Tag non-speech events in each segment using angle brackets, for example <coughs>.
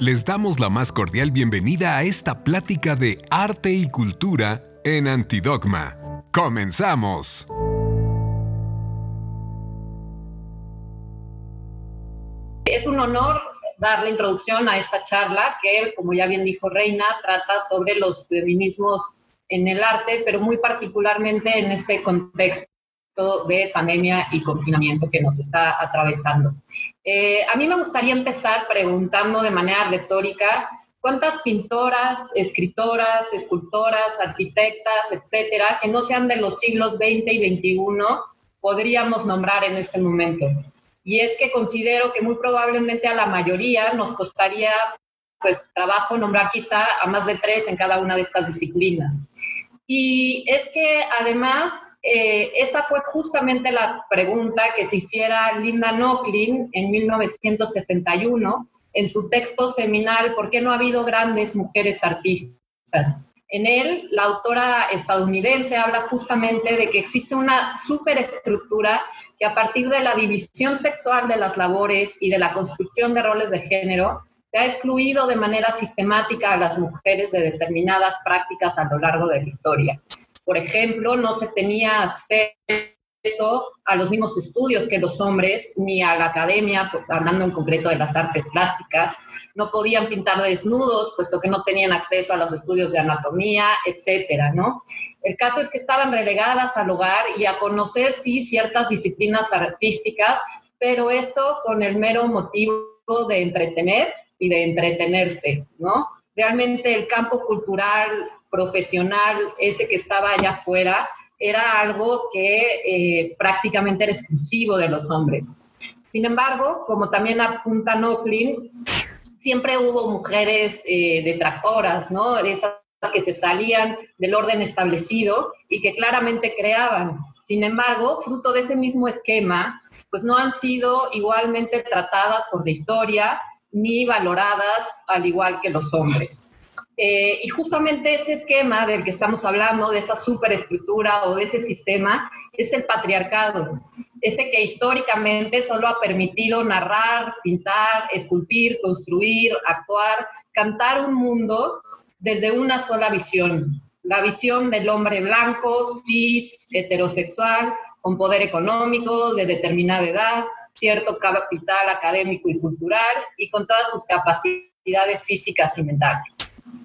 Les damos la más cordial bienvenida a esta plática de arte y cultura en Antidogma. ¡Comenzamos! Es un honor dar la introducción a esta charla que, como ya bien dijo Reina, trata sobre los feminismos en el arte, pero muy particularmente en este contexto de pandemia y confinamiento que nos está atravesando. Eh, a mí me gustaría empezar preguntando de manera retórica cuántas pintoras, escritoras, escultoras, arquitectas, etcétera, que no sean de los siglos XX y XXI, podríamos nombrar en este momento. Y es que considero que muy probablemente a la mayoría nos costaría pues trabajo nombrar quizá a más de tres en cada una de estas disciplinas. Y es que además, eh, esa fue justamente la pregunta que se hiciera Linda Nochlin en 1971 en su texto seminal ¿Por qué no ha habido grandes mujeres artistas? En él, la autora estadounidense habla justamente de que existe una superestructura que a partir de la división sexual de las labores y de la construcción de roles de género, se ha excluido de manera sistemática a las mujeres de determinadas prácticas a lo largo de la historia. Por ejemplo, no se tenía acceso a los mismos estudios que los hombres, ni a la academia, hablando en concreto de las artes plásticas, no podían pintar desnudos, puesto que no tenían acceso a los estudios de anatomía, etcétera, ¿no? El caso es que estaban relegadas al hogar y a conocer, sí, ciertas disciplinas artísticas, pero esto con el mero motivo de entretener y de entretenerse, ¿no? Realmente el campo cultural, profesional, ese que estaba allá afuera, era algo que eh, prácticamente era exclusivo de los hombres. Sin embargo, como también apunta Nochlin, siempre hubo mujeres eh, detractoras, ¿no? Esas que se salían del orden establecido y que claramente creaban. Sin embargo, fruto de ese mismo esquema, pues no han sido igualmente tratadas por la historia ni valoradas al igual que los hombres. Eh, y justamente ese esquema del que estamos hablando, de esa superestructura o de ese sistema, es el patriarcado, ese que históricamente solo ha permitido narrar, pintar, esculpir, construir, actuar, cantar un mundo desde una sola visión, la visión del hombre blanco, cis, heterosexual, con poder económico, de determinada edad, cierto capital académico y cultural y con todas sus capacidades físicas y mentales.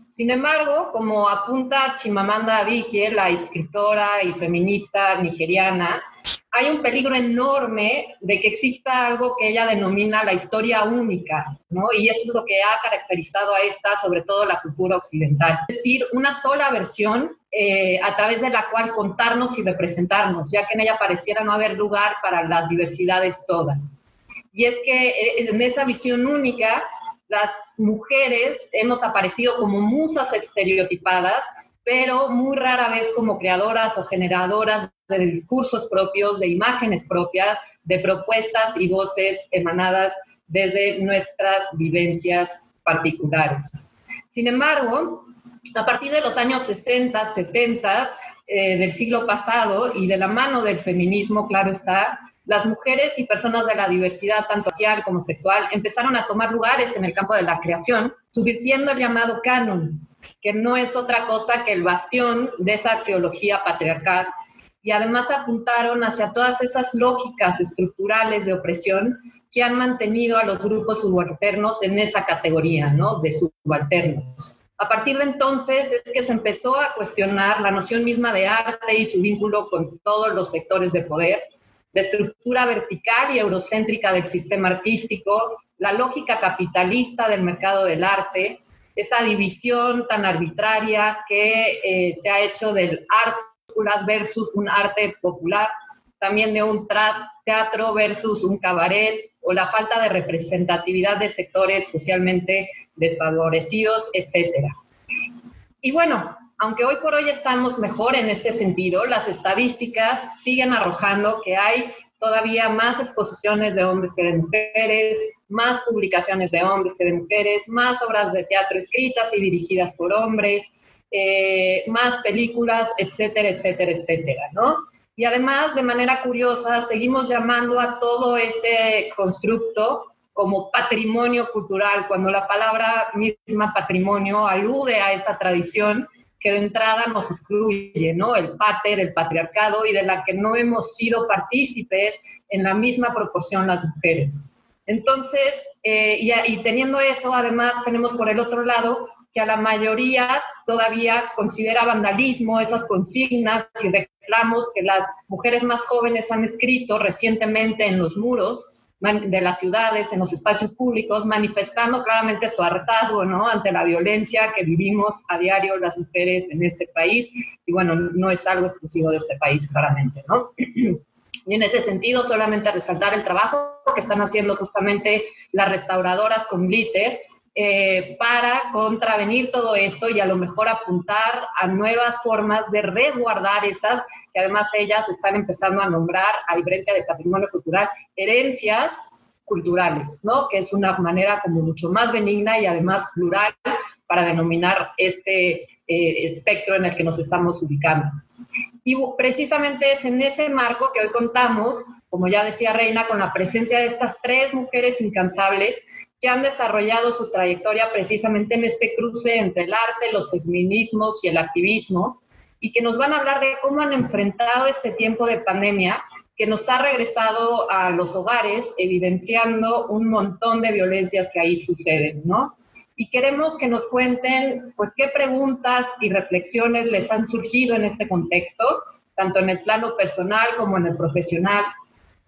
Sin embargo, como apunta Chimamanda Adichie, la escritora y feminista nigeriana, hay un peligro enorme de que exista algo que ella denomina la historia única, ¿no? Y eso es lo que ha caracterizado a esta, sobre todo la cultura occidental. Es decir, una sola versión eh, a través de la cual contarnos y representarnos, ya que en ella pareciera no haber lugar para las diversidades todas. Y es que eh, en esa visión única las mujeres hemos aparecido como musas estereotipadas, pero muy rara vez como creadoras o generadoras de discursos propios, de imágenes propias, de propuestas y voces emanadas desde nuestras vivencias particulares. Sin embargo, a partir de los años 60, 70 eh, del siglo pasado y de la mano del feminismo, claro está, las mujeres y personas de la diversidad, tanto social como sexual, empezaron a tomar lugares en el campo de la creación, subvirtiendo el llamado canon, que no es otra cosa que el bastión de esa axiología patriarcal, y además apuntaron hacia todas esas lógicas estructurales de opresión que han mantenido a los grupos subalternos en esa categoría, ¿no? De subalternos. A partir de entonces es que se empezó a cuestionar la noción misma de arte y su vínculo con todos los sectores de poder, la estructura vertical y eurocéntrica del sistema artístico, la lógica capitalista del mercado del arte, esa división tan arbitraria que eh, se ha hecho del arte versus un arte popular, también de un teatro versus un cabaret, o la falta de representatividad de sectores socialmente desfavorecidos, etc. Y bueno, aunque hoy por hoy estamos mejor en este sentido, las estadísticas siguen arrojando que hay todavía más exposiciones de hombres que de mujeres, más publicaciones de hombres que de mujeres, más obras de teatro escritas y dirigidas por hombres, eh, más películas, etcétera, etcétera, etcétera, ¿no? Y además, de manera curiosa, seguimos llamando a todo ese constructo como patrimonio cultural, cuando la palabra misma patrimonio alude a esa tradición que de entrada nos excluye, ¿no? El pater, el patriarcado, y de la que no hemos sido partícipes en la misma proporción las mujeres. Entonces, eh, y, teniendo eso, además tenemos por el otro lado que a la mayoría todavía considera vandalismo esas consignas y reclamos que las mujeres más jóvenes han escrito recientemente en los muros de las ciudades, en los espacios públicos, manifestando claramente su hartazgo ante la violencia que vivimos a diario las mujeres en este país. Y bueno, no es algo exclusivo de este país, claramente, ¿no? <clears throat> Y en ese sentido, solamente resaltar el trabajo que están haciendo justamente las restauradoras con glitter, eh, para contravenir todo esto y a lo mejor apuntar a nuevas formas de resguardar esas que además ellas están empezando a nombrar, a diferencia de patrimonio cultural, herencias culturales, ¿no? Que es una manera como mucho más benigna y además plural para denominar este eh, espectro en el que nos estamos ubicando. Y precisamente es en ese marco que hoy contamos, como ya decía Reina, con la presencia de estas tres mujeres incansables que han desarrollado su trayectoria precisamente en este cruce entre el arte, los feminismos y el activismo, y que nos van a hablar de cómo han enfrentado este tiempo de pandemia que nos ha regresado a los hogares, evidenciando un montón de violencias que ahí suceden, ¿no? Y queremos que nos cuenten, pues, qué preguntas y reflexiones les han surgido en este contexto, tanto en el plano personal como en el profesional,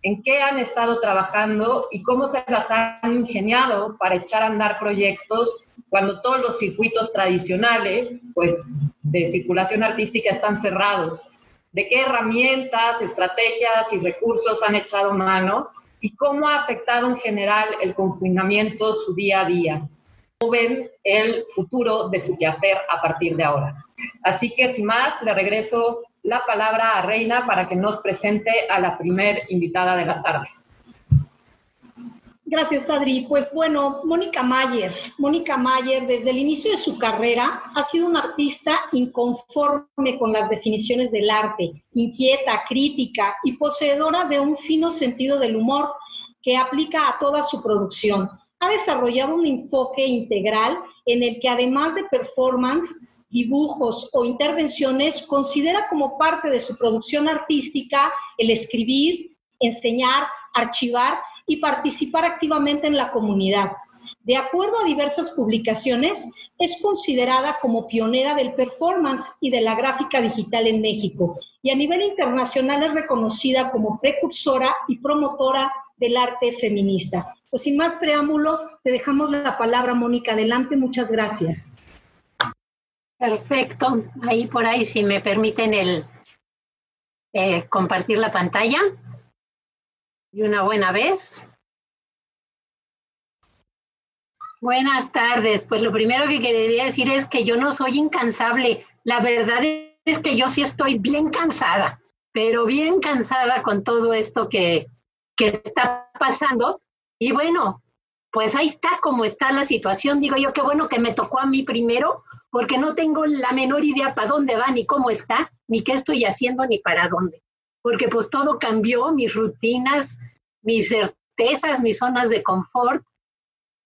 en qué han estado trabajando y cómo se las han ingeniado para echar a andar proyectos cuando todos los circuitos tradicionales, pues, de circulación artística están cerrados. De qué herramientas, estrategias y recursos han echado mano y cómo ha afectado en general el confinamiento su día a día. ¿Cómo ven el futuro de su quehacer a partir de ahora? Así que sin más, le regreso la palabra a Reina para que nos presente a la primer invitada de la tarde. Gracias, Adri. Pues bueno, Mónica Mayer. Mónica Mayer, desde el inicio de su carrera, ha sido una artista inconforme con las definiciones del arte, inquieta, crítica y poseedora de un fino sentido del humor que aplica a toda su producción. Ha desarrollado un enfoque integral en el que además de performance, dibujos o intervenciones, considera como parte de su producción artística el escribir, enseñar, archivar y participar activamente en la comunidad. De acuerdo a diversas publicaciones, es considerada como pionera del performance y de la gráfica digital en México y a nivel internacional es reconocida como precursora y promotora del arte feminista. Pues sin más preámbulo, te dejamos la palabra, Mónica. Adelante, muchas gracias. Perfecto. Ahí por ahí, si me permiten el eh, compartir la pantalla. Y una buena vez. Buenas tardes. Pues lo primero que quería decir es que yo no soy incansable. La verdad es que yo sí estoy bien cansada, pero bien cansada con todo esto que, que está pasando. Y bueno, pues ahí está como está la situación. Digo yo, qué bueno que me tocó a mí primero, porque no tengo la menor idea para dónde va, ni cómo está, ni qué estoy haciendo, ni para dónde. Porque pues todo cambió, mis rutinas, mis certezas, mis zonas de confort,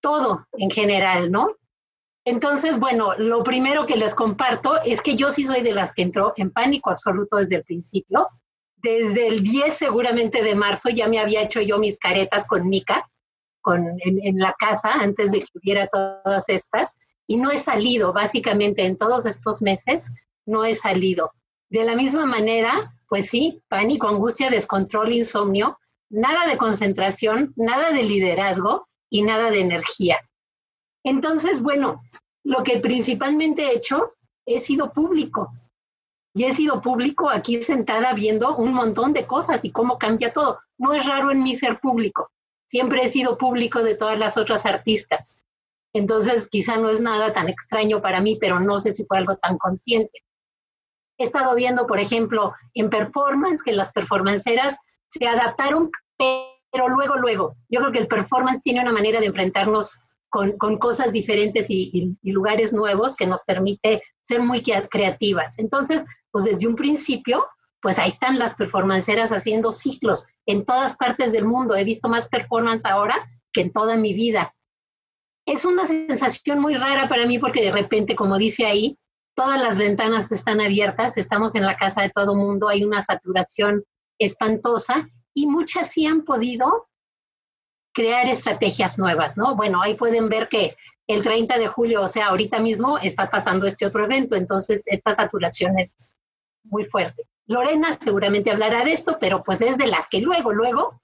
todo en general, ¿no? Entonces, bueno, lo primero que les comparto es que yo sí soy de las que entró en pánico absoluto desde el principio. Desde el 10 seguramente de marzo ya me había hecho yo mis caretas con Mica, con, en, en la casa, antes de que hubiera todas estas y no he salido, básicamente en todos estos meses, no he salido. De la misma manera, pues sí, pánico, angustia, descontrol, insomnio, nada de concentración, nada de liderazgo y nada de energía. Entonces, bueno, lo que principalmente he hecho, he sido público. Y he sido público aquí sentada viendo un montón de cosas y cómo cambia todo. No es raro en mí ser público. Siempre he sido público de todas las otras artistas. Entonces, quizá no es nada tan extraño para mí, pero no sé si fue algo tan consciente. He estado viendo, por ejemplo, en performance, que las performanceras se adaptaron, pero luego, luego, yo creo que el performance tiene una manera de enfrentarnos con, cosas diferentes y, lugares nuevos que nos permite ser muy creativas. Entonces, pues desde un principio, pues ahí están las performanceras haciendo ciclos en todas partes del mundo. He visto más performance ahora que en toda mi vida. Es una sensación muy rara para mí porque de repente, como dice ahí, todas las ventanas están abiertas, estamos en la casa de todo mundo, hay una saturación espantosa y muchas sí han podido crear estrategias nuevas, ¿no? Bueno, ahí pueden ver que el 30 de julio, o sea, ahorita mismo está pasando este otro evento, entonces esta saturación es muy fuerte. Lorena seguramente hablará de esto, pero pues es de las que luego, luego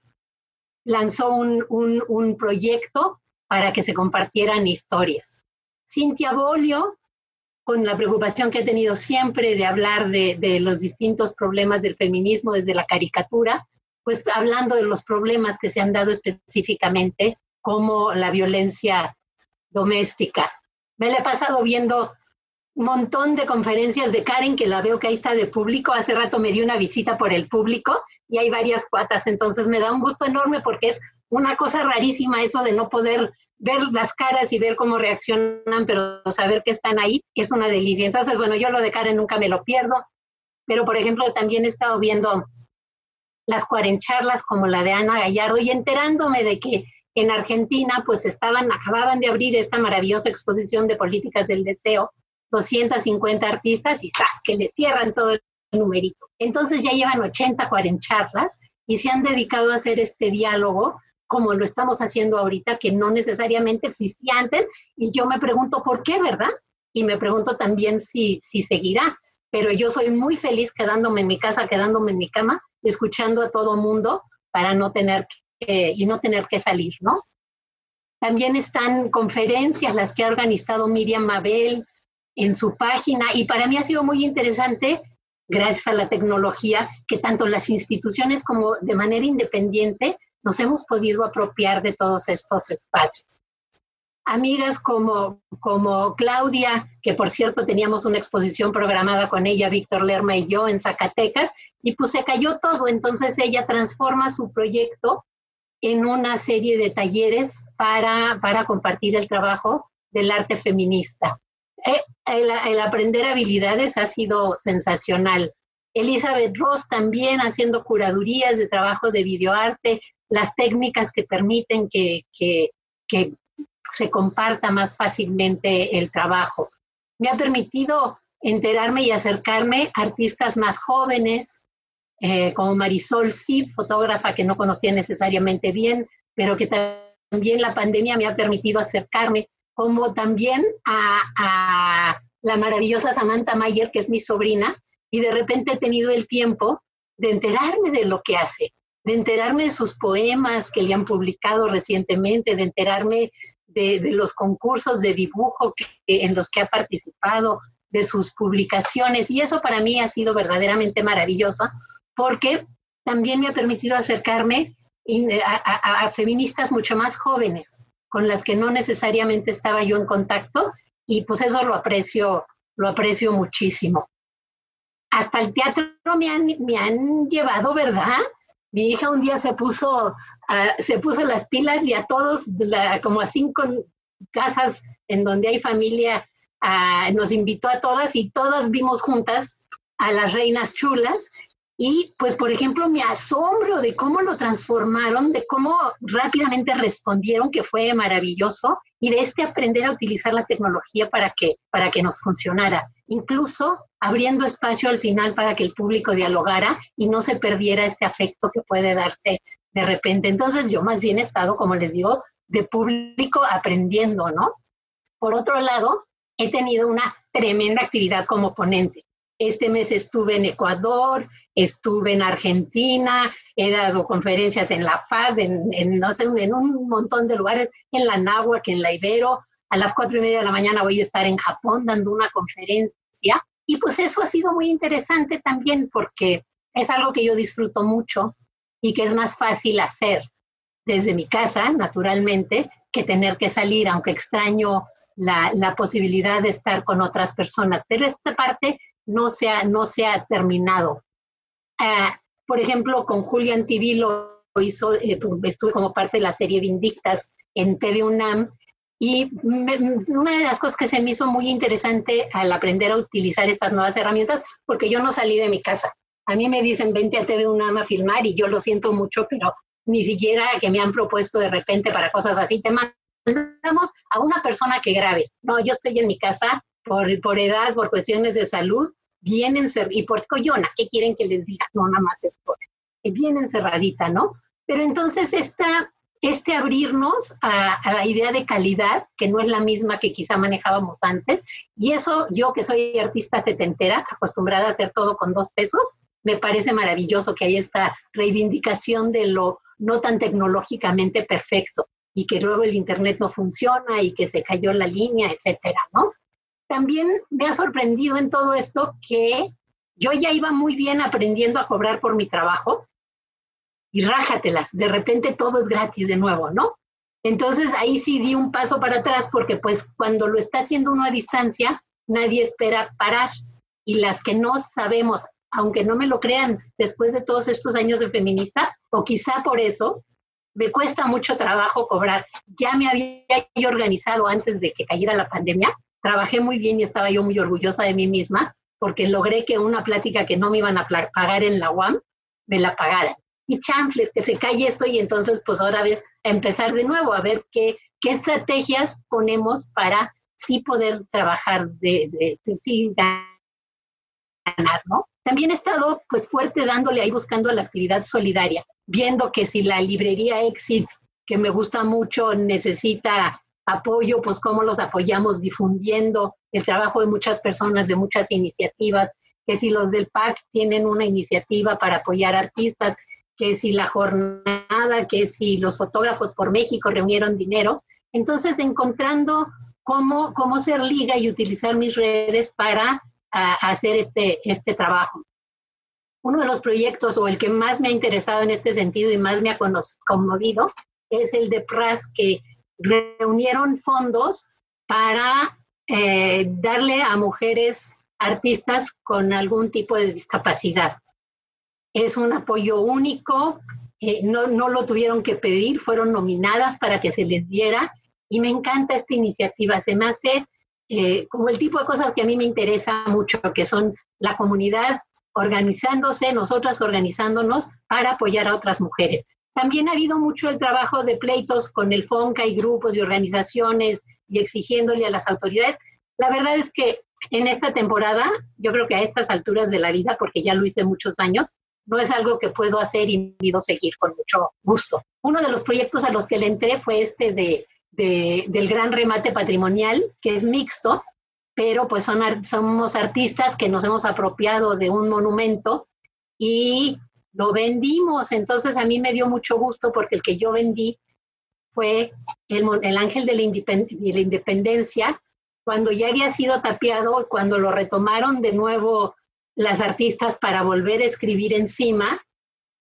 lanzó un, un, proyecto para que se compartieran historias. Cintia Bolio, con la preocupación que ha tenido siempre de hablar de, los distintos problemas del feminismo desde la caricatura, pues hablando de los problemas que se han dado específicamente, como la violencia doméstica. Me la he pasado viendo montón de conferencias de Karen, que la veo que ahí está de público. Hace rato me dio una visita por el público y hay varias cuatas, entonces me da un gusto enorme porque es una cosa rarísima eso de no poder ver las caras y ver cómo reaccionan, pero saber que están ahí, es una delicia. Entonces, bueno, yo lo de Karen nunca me lo pierdo, pero por ejemplo, también he estado viendo las cuarencharlas como la de Ana Gallardo y enterándome de que en Argentina pues estaban, acababan de abrir esta maravillosa exposición de políticas del deseo, 250 artistas y ¡zas! que le cierran todo el numerito. Entonces ya llevan 80 cuarencharlas y se han dedicado a hacer este diálogo como lo estamos haciendo ahorita, que no necesariamente existía antes, y yo me pregunto por qué, ¿verdad? Y me pregunto también si, si seguirá, pero yo soy muy feliz quedándome en mi casa, quedándome en mi cama, escuchando a todo mundo para no tener que, y no tener que salir, ¿no? También están conferencias las que ha organizado Miriam Mabel en su página. Y para mí ha sido muy interesante, gracias a la tecnología, que tanto las instituciones como de manera independiente nos hemos podido apropiar de todos estos espacios. Amigas como, como Claudia, que por cierto teníamos una exposición programada con ella, Víctor Lerma y yo en Zacatecas, y pues se cayó todo, entonces ella transforma su proyecto en una serie de talleres para, para compartir el trabajo del arte feminista. Eh, el, aprender habilidades ha sido sensacional. Elizabeth Ross también haciendo curadurías de trabajo de videoarte, las técnicas que permiten que se comparta más fácilmente el trabajo. Me ha permitido enterarme y acercarme a artistas más jóvenes, eh, como Marisol Cid, fotógrafa que no conocía necesariamente bien, pero que también la pandemia me ha permitido acercarme, como también a, la maravillosa Samantha Mayer, que es mi sobrina, y de repente he tenido el tiempo de enterarme de lo que hace, de enterarme de sus poemas que le han publicado recientemente, de enterarme de, los concursos de dibujo en los que ha participado, de sus publicaciones. Y eso para mí ha sido verdaderamente maravilloso porque también me ha permitido acercarme a, feministas mucho más jóvenes, con las que no necesariamente estaba yo en contacto, y pues eso lo aprecio, lo aprecio muchísimo. Hasta el teatro me han, me han llevado, ¿verdad? Mi hija un día se puso, se puso las pilas y a todos, como a cinco casas en donde hay familia, nos invitó a todas y todas vimos juntas a las reinas chulas y pues, por ejemplo, mi asombro de cómo lo transformaron, de cómo rápidamente respondieron, que fue maravilloso, y de este aprender a utilizar la tecnología para que, para que nos funcionara. Incluso abriendo espacio al final para que el público dialogara y no se perdiera este afecto que puede darse de repente. Entonces, yo más bien he estado, como les digo, de público aprendiendo, ¿no? Por otro lado, he tenido una tremenda actividad como ponente. Este mes estuve en Ecuador, estuve en Argentina, he dado conferencias en la FAD, en, no sé, en un montón de lugares, en la Náhuac, en la Ibero. A las cuatro y media de la mañana voy a estar en Japón dando una conferencia. Y pues eso ha sido muy interesante también porque es algo que yo disfruto mucho y que es más fácil hacer desde mi casa, naturalmente, que tener que salir, aunque extraño la, la posibilidad de estar con otras personas. Pero esta parte no se ha, no se terminado. Ah, por ejemplo, con Julian Tibilo hizo, eh, estuve como parte de la serie Vindictas en TV UNAM y una de las cosas que se me hizo muy interesante al aprender a utilizar estas nuevas herramientas, porque yo no salí de mi casa. A mí me dicen, vente a TV UNAM a filmar y yo lo siento mucho, pero ni siquiera que me han propuesto de repente para cosas así, te mandamos a una persona que grabe. No, yo estoy en mi casa por, por edad, por cuestiones de salud, encerrada, y por coyona, ¿qué quieren que les diga? No, nada más es por, bien encerradita, ¿no? Pero entonces esta, este abrirnos a, a, la idea de calidad, que no es la misma que quizá manejábamos antes, y eso yo que soy artista setentera, acostumbrada a hacer todo con dos pesos, me parece maravilloso que hay esta reivindicación de lo no tan tecnológicamente perfecto y que luego el Internet no funciona y que se cayó la línea, etcétera, ¿no? También me ha sorprendido en todo esto que yo ya iba muy bien aprendiendo a cobrar por mi trabajo y rájatelas, de repente todo es gratis de nuevo, ¿no? Entonces ahí sí di un paso para atrás porque pues cuando lo está haciendo uno a distancia, nadie espera parar y las que no sabemos aunque no me lo crean, después de todos estos años de feminista, o quizá por eso, me cuesta mucho trabajo cobrar. Ya me había organizado antes de que cayera la pandemia, trabajé muy bien y estaba yo muy orgullosa de mí misma porque logré que una plática que no me iban a pagar en la UAM, me la pagaran. Y chanfles, que se calle esto y entonces pues ahora ves a empezar de nuevo, a ver qué, qué estrategias ponemos para sí poder trabajar, de, de, sí ganar, ¿no? También he estado pues fuerte dándole ahí buscando la actividad solidaria, viendo que si la librería Exit, que me gusta mucho, necesita apoyo, pues cómo los apoyamos difundiendo el trabajo de muchas personas, de muchas iniciativas, que si los del PAC tienen una iniciativa para apoyar artistas, que si la jornada, que si los fotógrafos por México reunieron dinero. Entonces, encontrando cómo, cómo ser liga y utilizar mis redes para hacer este, este trabajo. Uno de los proyectos o el que más me ha interesado en este sentido y más me ha conmovido es el de PRAS, que reunieron fondos para eh, darle a mujeres artistas con algún tipo de discapacidad. Es un apoyo único, eh, no, no lo tuvieron que pedir, fueron nominadas para que se les diera y me encanta esta iniciativa, se me hace eh, como el tipo de cosas que a mí me interesa mucho, que son la comunidad organizándose, nosotras organizándonos para apoyar a otras mujeres. También ha habido mucho el trabajo de pleitos con el FONCA y grupos y organizaciones y exigiéndole a las autoridades. La verdad es que en esta temporada, yo creo que a estas alturas de la vida, porque ya lo hice muchos años, no es algo que puedo hacer y pido seguir con mucho gusto. Uno de los proyectos a los que le entré fue este de del gran remate patrimonial, que es mixto, pero pues son, somos artistas que nos hemos apropiado de un monumento y lo vendimos. Entonces a mí me dio mucho gusto porque el que yo vendí fue el, el ángel de la, de la independencia, cuando ya había sido tapiado, cuando lo retomaron de nuevo las artistas para volver a escribir encima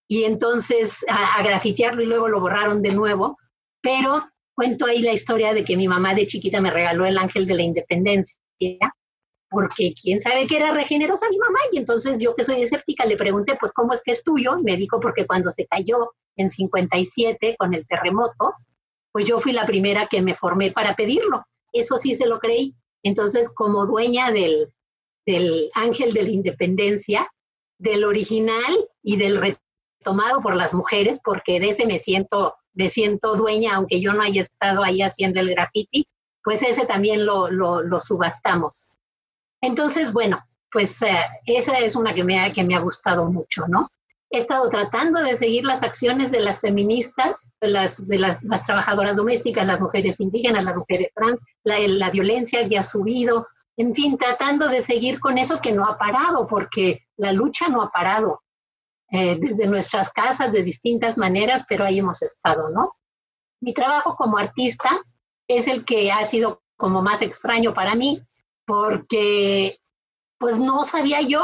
y entonces a, a grafitearlo y luego lo borraron de nuevo, pero cuento ahí la historia de que mi mamá de chiquita me regaló el ángel de la independencia, porque quién sabe que era regenerosa mi mamá, y entonces yo que soy escéptica le pregunté, pues, ¿cómo es que es tuyo? Y me dijo, porque cuando se cayó en 57 con el terremoto, pues yo fui la primera que me formé para pedirlo. Eso sí se lo creí. Entonces, como dueña del, del ángel de la independencia, del original y del retomado por las mujeres, porque de ese me siento me siento dueña, aunque yo no haya estado ahí haciendo el graffiti, pues ese también lo, lo, subastamos. Entonces, bueno, pues eh, esa es una que me, ha, gustado mucho, ¿no? He estado tratando de seguir las acciones de las feministas, de las, trabajadoras domésticas, las mujeres indígenas, las mujeres trans, la, la violencia que ha subido, en fin, tratando de seguir con eso que no ha parado, porque la lucha no ha parado. Eh, desde nuestras casas de distintas maneras, pero ahí hemos estado, ¿no? Mi trabajo como artista es el que ha sido como más extraño para mí, porque pues no sabía yo,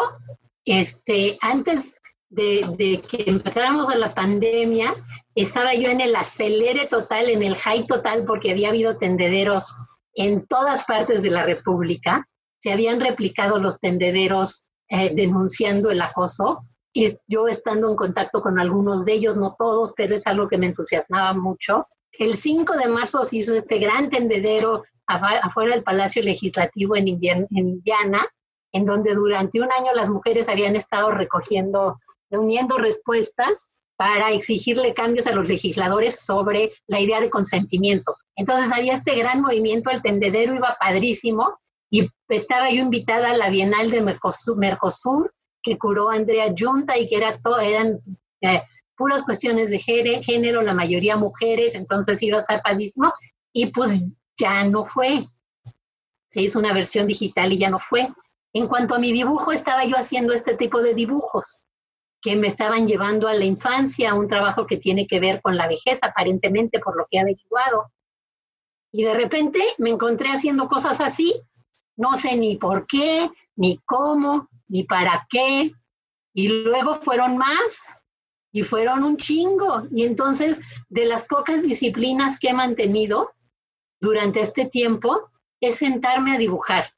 este, antes de, de que empezáramos a la pandemia, estaba yo en el acelere total, en el high total, porque había habido tendederos en todas partes de la República. Se habían replicado los tendederos eh, denunciando el acoso y yo estando en contacto con algunos de ellos, no todos, pero es algo que me entusiasmaba mucho. El 5 de marzo se hizo este gran tendedero afuera del Palacio Legislativo en, Indiana, en donde durante un año las mujeres habían estado recogiendo, reuniendo respuestas para exigirle cambios a los legisladores sobre la idea de consentimiento. Entonces había este gran movimiento, el tendedero iba padrísimo y estaba yo invitada a la Bienal de Mercosur, que curó Andrea Junta y que era todo, eran eh, puras cuestiones de género, la mayoría mujeres, entonces iba a estar padrísimo y pues ya no fue. Se hizo una versión digital y ya no fue. En cuanto a mi dibujo, estaba yo haciendo este tipo de dibujos que me estaban llevando a la infancia, un trabajo que tiene que ver con la vejez, aparentemente, por lo que he averiguado. Y de repente me encontré haciendo cosas así, no sé ni por qué, ni cómo, ni para qué. Y luego fueron más, y fueron un chingo. Y entonces, de las pocas disciplinas que he mantenido durante este tiempo, es sentarme a dibujar.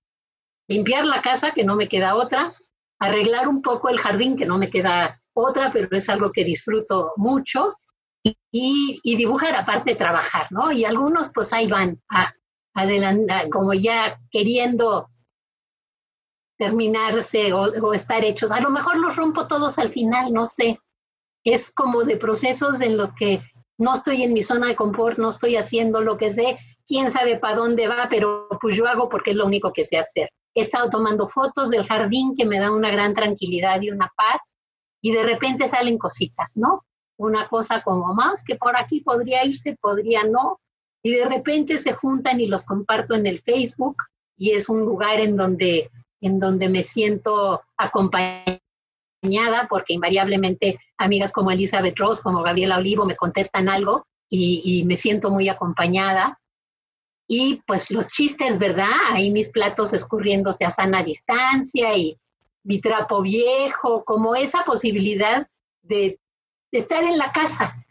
Limpiar la casa, que no me queda otra, arreglar un poco el jardín, que no me queda otra, pero es algo que disfruto mucho, y, dibujar aparte trabajar, ¿no? Y algunos pues ahí van, a, como ya queriendo terminarse o, o, estar hechos. A lo mejor los rompo todos al final, no sé. Es como de procesos en los que no estoy en mi zona de confort, no estoy haciendo lo que sé, quién sabe para dónde va, pero pues yo hago porque es lo único que sé hacer. He estado tomando fotos del jardín que me da una gran tranquilidad y una paz y de repente salen cositas, ¿no? Una cosa como más que por aquí podría irse, podría no. Y de repente se juntan y los comparto en el Facebook y es un lugar en donde, en donde me siento acompañada porque invariablemente amigas como Elizabeth Ross, como Gabriela Olivo me contestan algo y, y me siento muy acompañada y pues los chistes, ¿verdad? Ahí mis platos escurriéndose a sana distancia y mi trapo viejo, como esa posibilidad de, estar en la casa,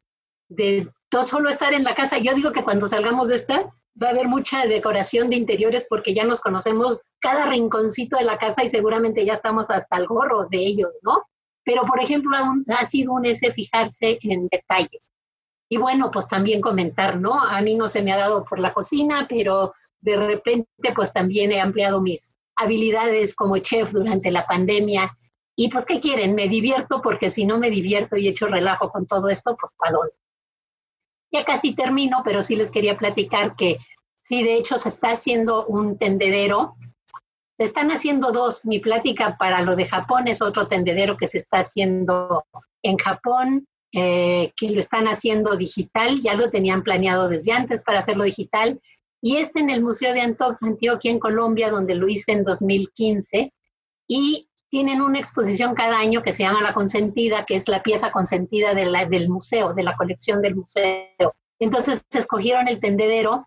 de no solo estar en la casa. Yo digo que cuando salgamos de esta va a haber mucha decoración de interiores porque ya nos conocemos cada rinconcito de la casa y seguramente ya estamos hasta el gorro de ellos, ¿no? Pero, por ejemplo, ha sido un ese fijarse en detalles. Y bueno, pues también comentar, ¿no? A mí no se me ha dado por la cocina, pero de repente pues también he ampliado mis habilidades como chef durante la pandemia. Y pues, ¿qué quieren? Me divierto porque si no me divierto y echo relajo con todo esto, pues, ¿para? Ya casi termino, pero sí les quería platicar que sí, de hecho, se está haciendo un tendedero. Se están haciendo dos. Mi plática para lo de Japón es otro tendedero que se está haciendo en Japón eh, que lo están haciendo digital, ya lo tenían planeado desde antes para hacerlo digital, y este en el Museo de Antioquia en Colombia, donde lo hice en 2015, y tienen una exposición cada año que se llama La Consentida, que es la pieza consentida del museo, de la colección del museo. Entonces escogieron el tendedero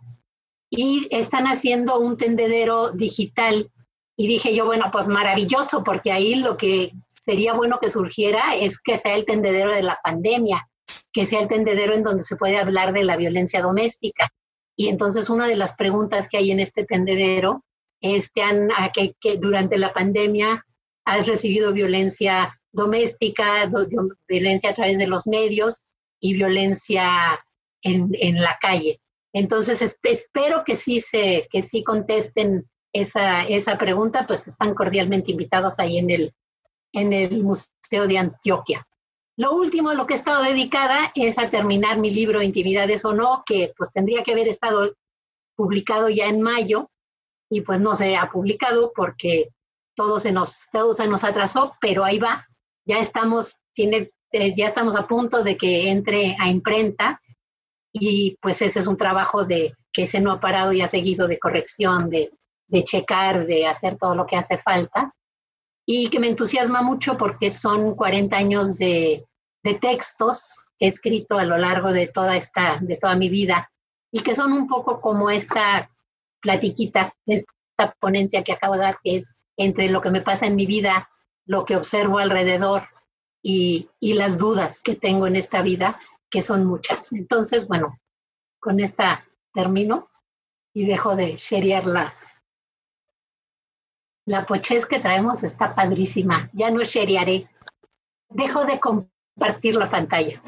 y están haciendo un tendedero digital y dije yo, bueno, pues maravilloso, porque ahí lo que sería bueno que surgiera es que sea el tendedero de la pandemia, que sea el tendedero en donde se puede hablar de la violencia doméstica. Y entonces una de las preguntas que hay en este tendedero es que, que, durante la pandemia has recibido violencia doméstica, violencia a través de los medios y violencia en, en la calle. Entonces espero que sí se, que sí contesten esa, esa pregunta, pues están cordialmente invitados ahí en el, en el Museo de Antioquia. Lo último a lo que he estado dedicada es a terminar mi libro Intimidades o no, que pues tendría que haber estado publicado ya en mayo y pues no se ha publicado porque todo se nos, todo se nos atrasó, pero ahí va. Ya estamos, tiene, eh, ya estamos a punto de que entre a imprenta y pues ese es un trabajo de que se no ha parado y ha seguido de corrección, de, de checar, de hacer todo lo que hace falta y que me entusiasma mucho porque son 40 años de, textos que he escrito a lo largo de toda esta, de toda mi vida y que son un poco como esta platiquita, esta ponencia que acabo de dar, que es entre lo que me pasa en mi vida, lo que observo alrededor y, y las dudas que tengo en esta vida, que son muchas. Entonces, bueno, con esta termino y dejo de sheriar la, la pochez que traemos está padrísima. Ya no sharearé. Dejo de compartir la pantalla.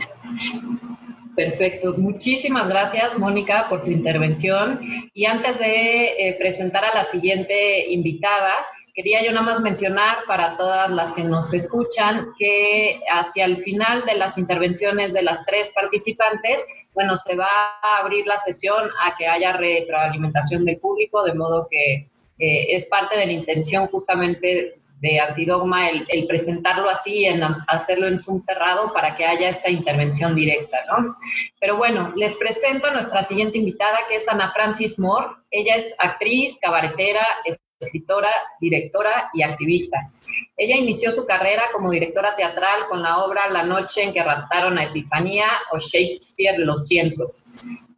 Perfecto. Muchísimas gracias, Mónica, por tu intervención. Y antes de eh, presentar a la siguiente invitada, quería yo nada más mencionar para todas las que nos escuchan que hacia el final de las intervenciones de las tres participantes, bueno, se va a abrir la sesión a que haya retroalimentación del público, de modo que eh, es parte de la intención justamente de Antidogma el, presentarlo así, en hacerlo en Zoom cerrado para que haya esta intervención directa, ¿no? Pero bueno, les presento a nuestra siguiente invitada, que es Ana Francis Moore. Ella es actriz, cabaretera, escritora, directora y activista. Ella inició su carrera como directora teatral con la obra La noche en que raptaron a Epifanía o Shakespeare Lo siento.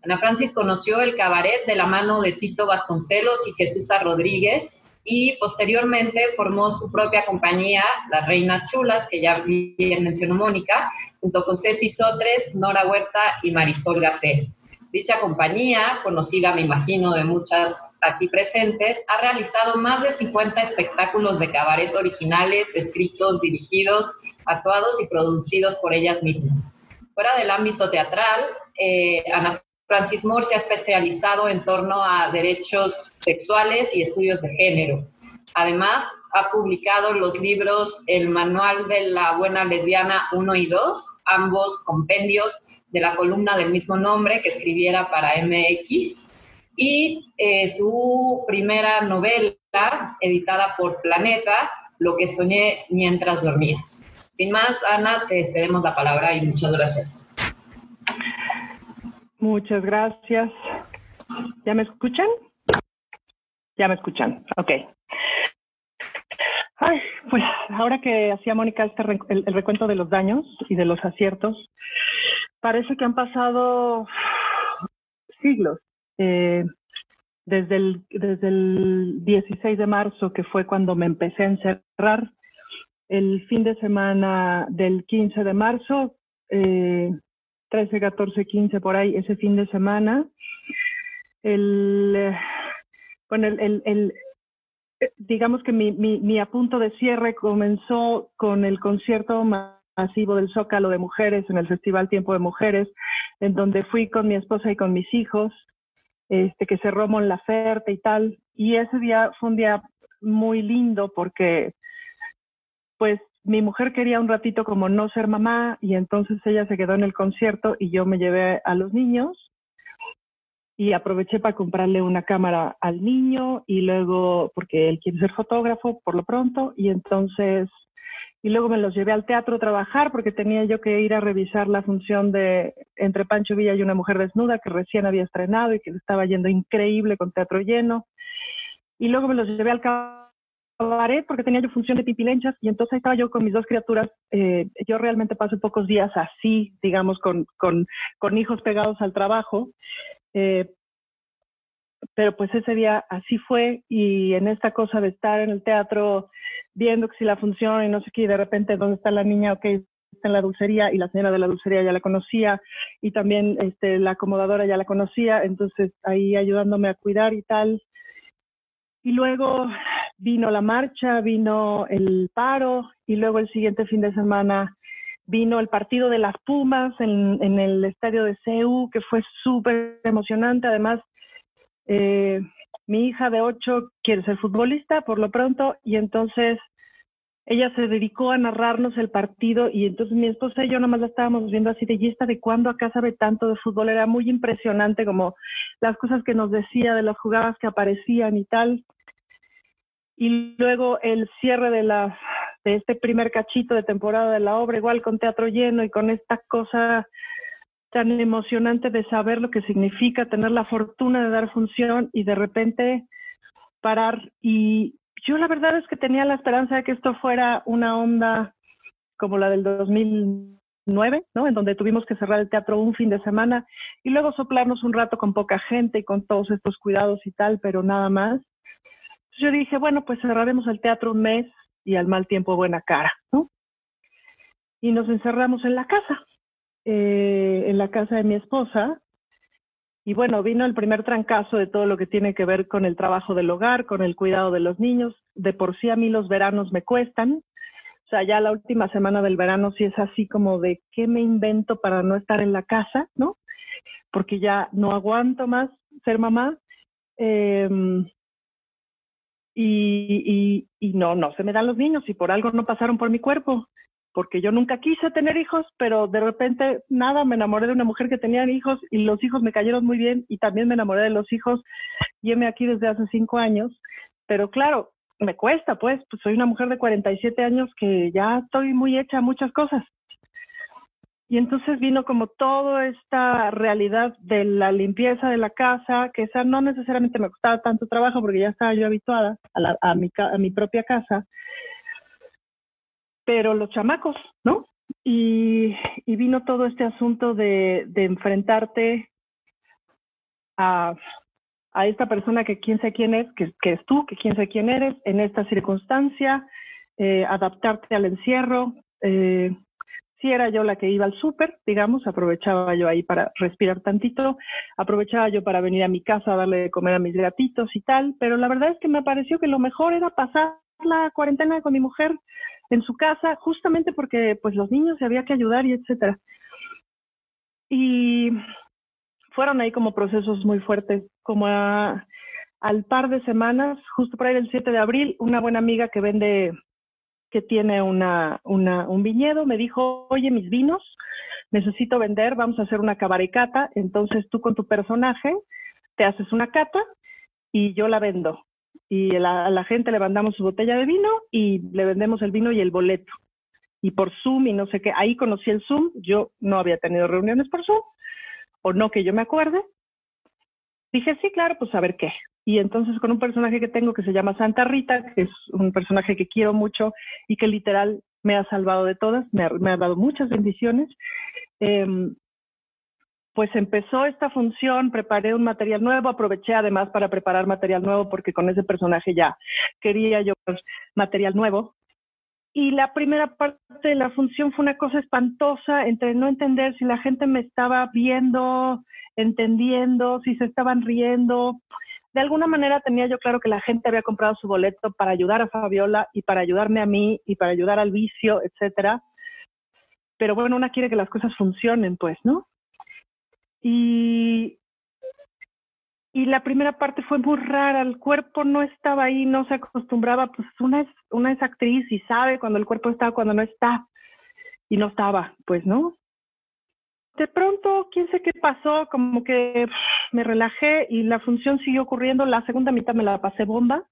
Ana Francis conoció el cabaret de la mano de Tito Vasconcelos y Jesús Rodríguez y posteriormente formó su propia compañía, La Reina Chulas, que ya bien mencionó Mónica, junto con Ceci Sotres, Nora Huerta y Marisol Gacé. Dicha compañía, conocida me imagino de muchas aquí presentes, ha realizado más de 50 espectáculos de cabaret originales, escritos, dirigidos, actuados y producidos por ellas mismas. Fuera del ámbito teatral, eh, Ana Francis Moore se ha especializado en torno a derechos sexuales y estudios de género. Además, ha publicado los libros El Manual de la Buena Lesbiana 1 y 2, ambos compendios de la columna del mismo nombre que escribiera para MX, y eh, su primera novela, editada por Planeta, Lo que soñé mientras dormías. Sin más, Ana, te cedemos la palabra y muchas gracias. Muchas gracias. ¿Ya me escuchan? Ya me escuchan. Ok. Ay, pues ahora que hacía Mónica este el, recuento de los daños y de los aciertos, parece que han pasado siglos. Eh, desde, el, desde el 16 de marzo, que fue cuando me empecé a encerrar, el fin de semana del 15 de marzo, eh, 13, 14, 15 por ahí, ese fin de semana. El, eh, bueno, el, el, digamos que mi, mi, mi, apunto de cierre comenzó con el concierto masivo del Zócalo de Mujeres en el Festival Tiempo de Mujeres, en donde fui con mi esposa y con mis hijos, este, que cerró Mon Laferte y tal. Y ese día fue un día muy lindo porque, pues, mi mujer quería un ratito como no ser mamá y entonces ella se quedó en el concierto y yo me llevé a los niños y aproveché para comprarle una cámara al niño y luego, porque él quiere ser fotógrafo por lo pronto, y entonces, y luego me los llevé al teatro a trabajar porque tenía yo que ir a revisar la función de Entre Pancho Villa y una mujer desnuda que recién había estrenado y que estaba yendo increíble con teatro lleno. Y luego me los llevé al cabaret porque tenía yo función de pipilenchas y entonces estaba yo con mis dos criaturas. Eh, yo realmente paso pocos días así, digamos, con, con, con hijos pegados al trabajo. Eh, pero pues ese día así fue y en esta cosa de estar en el teatro viendo que si la función y no sé qué, y de repente dónde está la niña, ok, está en la dulcería y la señora de la dulcería ya la conocía y también este, la acomodadora ya la conocía, entonces ahí ayudándome a cuidar y tal. Y luego vino la marcha, vino el paro y luego el siguiente fin de semana vino el partido de las Pumas en, el estadio de CEU, que fue súper emocionante. Además, eh, mi hija de 8 quiere ser futbolista por lo pronto y entonces ella se dedicó a narrarnos el partido y entonces mi esposa y yo nomás la estábamos viendo así de, ¿y esta de cuándo acá sabe tanto de fútbol? Era muy impresionante como las cosas que nos decía de las jugadas que aparecían y tal. Y luego el cierre de, la, de este primer cachito de temporada de la obra, igual con teatro lleno y con esta cosa tan emocionante de saber lo que significa tener la fortuna de dar función y de repente parar. Y yo la verdad es que tenía la esperanza de que esto fuera una onda como la del 2009, ¿no? En donde tuvimos que cerrar el teatro un fin de semana y luego soplarnos un rato con poca gente y con todos estos cuidados y tal, pero nada más yo dije, bueno, pues cerraremos el teatro un mes y al mal tiempo buena cara, ¿no? Y nos encerramos en la casa, eh, en la casa de mi esposa. Y bueno, vino el primer trancazo de todo lo que tiene que ver con el trabajo del hogar, con el cuidado de los niños. De por sí a mí los veranos me cuestan. O sea, ya la última semana del verano sí es así como de qué me invento para no estar en la casa, ¿no? Porque ya no aguanto más ser mamá. Eh, y, y, no, no se me dan los niños y por algo no pasaron por mi cuerpo, porque yo nunca quise tener hijos, pero de repente nada, me enamoré de una mujer que tenía hijos y los hijos me cayeron muy bien y también me enamoré de los hijos. Y me aquí desde hace cinco años, pero claro, me cuesta pues, pues soy una mujer de 47 años que ya estoy muy hecha a muchas cosas y entonces vino como toda esta realidad de la limpieza de la casa, que esa no necesariamente me costaba tanto trabajo porque ya estaba yo habituada a, mi, a mi propia casa, pero los chamacos, ¿no? Y, vino todo este asunto de, enfrentarte a, esta persona que quién sé quién es, que, es tú, que quién sé quién eres, en esta circunstancia, eh, adaptarte al encierro, eh, si era yo la que iba al súper, digamos, aprovechaba yo ahí para respirar tantito, aprovechaba yo para venir a mi casa a darle de comer a mis gatitos y tal, pero la verdad es que me pareció que lo mejor era pasar la cuarentena con mi mujer en su casa, justamente porque pues los niños se había que ayudar y etcétera. Y fueron ahí como procesos muy fuertes, como al par de semanas, justo por ahí el 7 de abril, una buena amiga que vende que tiene una, un viñedo, me dijo, oye, mis vinos, necesito vender, vamos a hacer una cabarecata, entonces tú con tu personaje te haces una cata y yo la vendo. Y a la gente le mandamos su botella de vino y le vendemos el vino y el boleto. Y por Zoom y no sé qué, ahí conocí el Zoom, yo no había tenido reuniones por Zoom, o no que yo me acuerde. Dije, sí, claro, pues a ver qué. Y entonces con un personaje que tengo que se llama Santa Rita, que es un personaje que quiero mucho y que literal me ha salvado de todas, me ha, dado muchas bendiciones. Em, pues empezó esta función, preparé un material nuevo, aproveché además para preparar material nuevo porque con ese personaje ya quería yo material nuevo. Y la primera parte de la función fue una cosa espantosa entre no entender si la gente me estaba viendo, entendiendo, si se estaban riendo de alguna manera tenía yo claro que la gente había comprado su boleto para ayudar a Fabiola y para ayudarme a mí y para ayudar al vicio, etcétera. Pero bueno, una quiere que las cosas funcionen, pues, ¿no? Y, y la primera parte fue muy rara, el cuerpo no estaba ahí, no se acostumbraba, pues una es, una es actriz y sabe cuando el cuerpo está, cuando no está, y no estaba, pues, ¿no? de pronto, quién sé qué pasó, como que me relajé y la función siguió ocurriendo. La segunda mitad me la pasé bomba.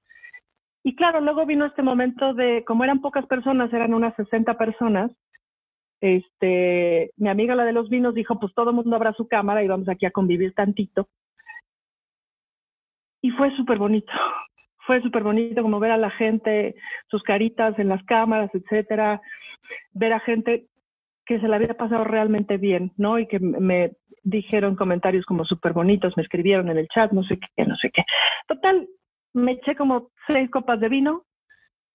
Y claro, luego vino este momento de, como eran pocas personas, eran unas 60 personas, este, mi amiga la de los vinos dijo, pues todo el mundo abra su cámara y vamos aquí a convivir tantito. Y fue súper bonito, <laughs> fue súper bonito como ver a la gente, sus caritas en las cámaras, etcétera, ver a gente que se la había pasado realmente bien, ¿no? Y que me dijeron comentarios como súper bonitos, me escribieron en el chat, no sé qué, no sé qué. Total, me eché como seis copas de vino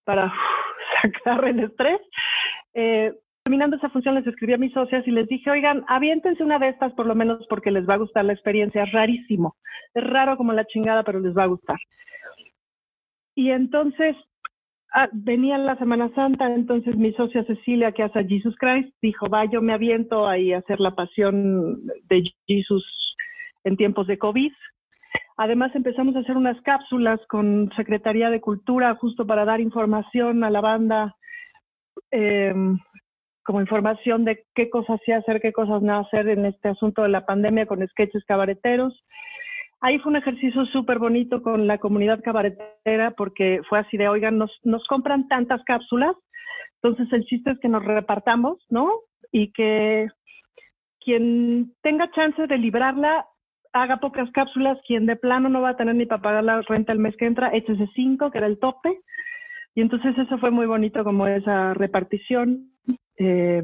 para <laughs> sacar el estrés. Eh, terminando esa función les escribí a mis socias y les dije, oigan, aviéntense una de estas por lo menos porque les va a gustar la experiencia, es rarísimo, es raro como la chingada, pero les va a gustar. Y entonces Ah, la Semana Santa, entonces mi socia Cecilia, que hace Jesus Christ, dijo, va, yo me aviento ahí a hacer la pasión de Jesús en tiempos de COVID. Además empezamos a hacer unas cápsulas con Secretaría de Cultura justo para dar información a la banda, em, como información de qué cosas sí hacer, qué cosas no hacer en este asunto de la pandemia con sketches cabareteros. Ahí fue un ejercicio súper bonito con la comunidad cabaretera porque fue así de, oigan, nos, nos compran tantas cápsulas, entonces el chiste es que nos repartamos, ¿no? Y que quien tenga chance de librarla haga pocas cápsulas, quien de plano no va a tener ni para pagar la renta el mes que entra, échese cinco, que era el tope. Y entonces eso fue muy bonito como esa repartición. Eh,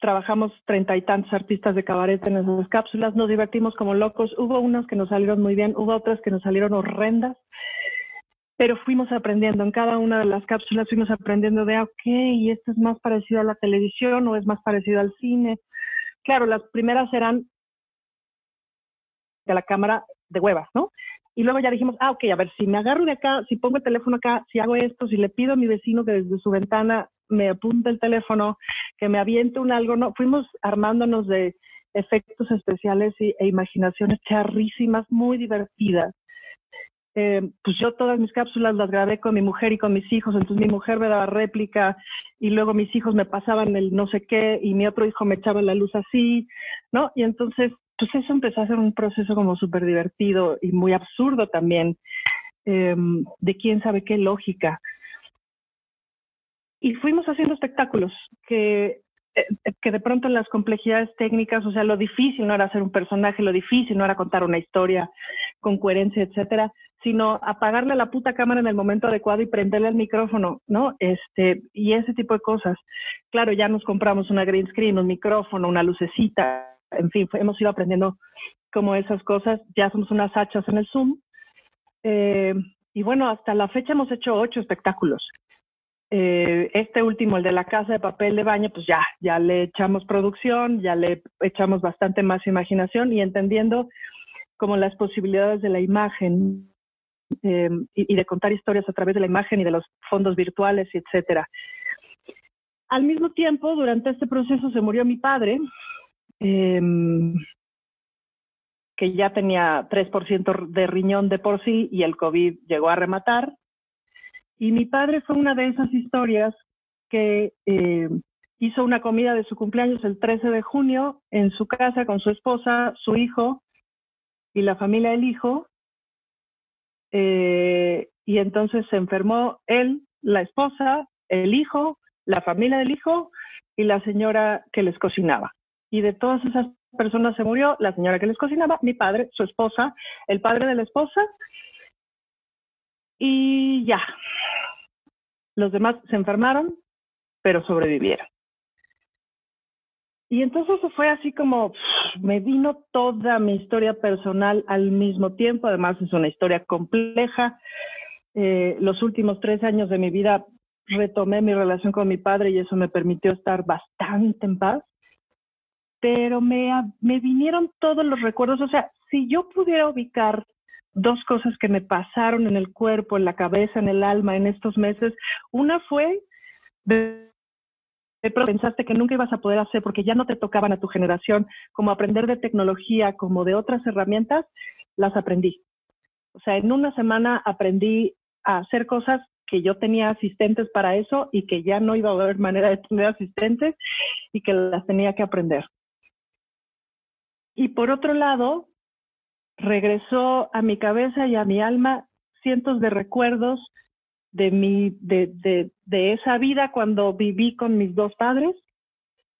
trabajamos treinta y tantos artistas de cabaret en esas cápsulas, nos divertimos como locos, hubo unas que nos salieron muy bien, hubo otras que nos salieron horrendas, pero fuimos aprendiendo, en cada una de las cápsulas fuimos aprendiendo de, ah, ok, esto es más parecido a la televisión o es más parecido al cine. Claro, las primeras eran de la cámara de huevas, ¿no? Y luego ya dijimos, ah, ok, a ver, si me agarro de acá, si pongo el teléfono acá, si hago esto, si le pido a mi vecino que desde su ventana me apunte el teléfono, que me aviente un algo, no, fuimos armándonos de efectos especiales y, e imaginaciones charrísimas, muy divertidas. eh, pues yo todas mis cápsulas las grabé con mi mujer y con mis hijos, entonces mi mujer me daba réplica y luego mis hijos me pasaban el no sé qué y mi otro hijo me echaba la luz así, ¿no? Y entonces, pues eso empezó a ser un proceso como súper divertido y muy absurdo también, em, de quién sabe qué lógica. Y fuimos haciendo espectáculos que eh, que de pronto las complejidades técnicas, o sea, lo difícil no era hacer un personaje, lo difícil no era contar una historia con coherencia, etcétera, sino apagarle la puta cámara en el momento adecuado y prenderle el micrófono, ¿no? Este, y ese tipo de cosas. Claro, ya nos compramos una green screen, un micrófono, una lucecita, en fin, hemos ido aprendiendo como esas cosas. Ya somos unas hachas en el Zoom. Eh, y bueno, hasta la fecha hemos hecho ocho espectáculos. Eh, este último, el de la casa de papel de baño, pues ya, ya le echamos producción, ya le echamos bastante más imaginación y entendiendo como las posibilidades de la imagen em, y, de contar historias a través de la imagen y de los fondos virtuales, etcétera. Al mismo tiempo, durante este proceso se murió mi padre, em, que ya tenía 3% de riñón de por sí y el COVID llegó a rematar. Y mi padre fue una de esas historias que eh, hizo una comida de su cumpleaños el 13 de junio en su casa con su esposa, su hijo y la familia del hijo. Eh, y entonces se enfermó él, la esposa, el hijo, la familia del hijo y la señora que les cocinaba. Y de todas esas personas se murió la señora que les cocinaba, mi padre, su esposa, el padre de la esposa y ya. Los demás se enfermaron, pero sobrevivieron. Y entonces fue así como, me vino toda mi historia personal al mismo tiempo, además es una historia compleja. Eh, los últimos tres años de mi vida retomé mi relación con mi padre y eso me permitió estar bastante en paz. Pero me, me vinieron todos los recuerdos, o sea, si yo pudiera ubicar dos cosas que me pasaron en el cuerpo, en la cabeza, en el alma en estos meses. Una fue de, pensaste que nunca ibas a poder hacer porque ya no te tocaban a tu generación, como aprender de tecnología, como de otras herramientas, las aprendí. O sea, en una semana aprendí a hacer cosas que yo tenía asistentes para eso y que ya no iba a haber manera de tener asistentes y que las tenía que aprender. Y por otro lado, regresó a mi cabeza y a mi alma cientos de recuerdos de, mi, de, de, esa vida cuando viví con mis dos padres,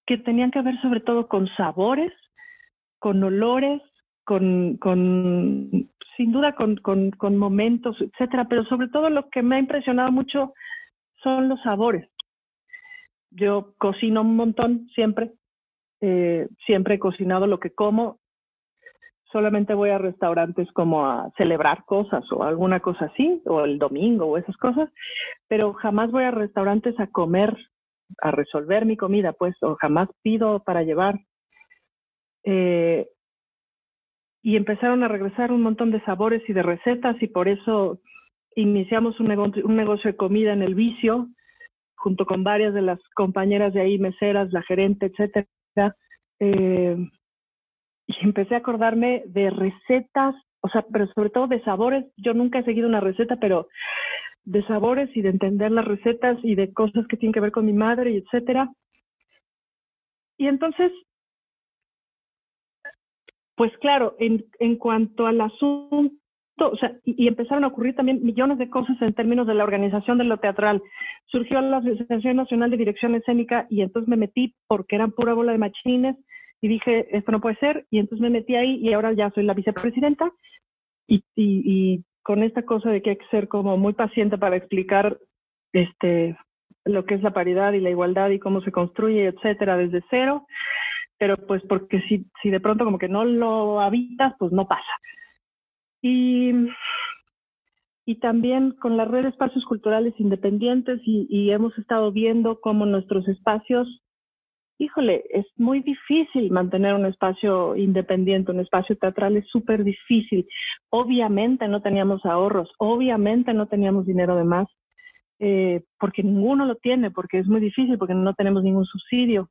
que tenían que ver sobre todo con sabores, con olores, con, con sin duda con, con, con, momentos, etcétera, pero sobre todo lo que me ha impresionado mucho son los sabores. Yo cocino un montón siempre, eh, siempre he cocinado lo que como solamente voy a restaurantes como a celebrar cosas o alguna cosa así, o el domingo o esas cosas, pero jamás voy a restaurantes a comer, a resolver mi comida, pues, o jamás pido para llevar. Eh, y empezaron a regresar un montón de sabores y de recetas y por eso iniciamos un, negocio, de comida en el vicio, junto con varias de las compañeras de ahí, meseras, la gerente, etcétera. Eh, y empecé a acordarme de recetas, o sea, pero sobre todo de sabores. Yo nunca he seguido una receta, pero de sabores y de entender las recetas y de cosas que tienen que ver con mi madre y etcétera. Y entonces, pues claro, en, en cuanto al asunto, o sea, y, y, empezaron a ocurrir también millones de cosas en términos de la organización de lo teatral. Surgió la Asociación Nacional de Dirección Escénica y entonces me metí porque eran pura bola de machines y dije, esto no puede ser, y entonces me metí ahí y ahora ya soy la vicepresidenta y, y, con esta cosa de que hay que ser como muy paciente para explicar este, lo que es la paridad y la igualdad y cómo se construye, etcétera, desde cero, pero pues porque si, si de pronto como que no lo habitas, pues no pasa. Y, y también con la red de espacios culturales independientes y, y hemos estado viendo cómo nuestros espacios híjole, es muy difícil mantener un espacio independiente, un espacio teatral es súper difícil. Obviamente no teníamos ahorros, obviamente no teníamos dinero de más, eh, porque ninguno lo tiene, porque es muy difícil, porque no tenemos ningún subsidio.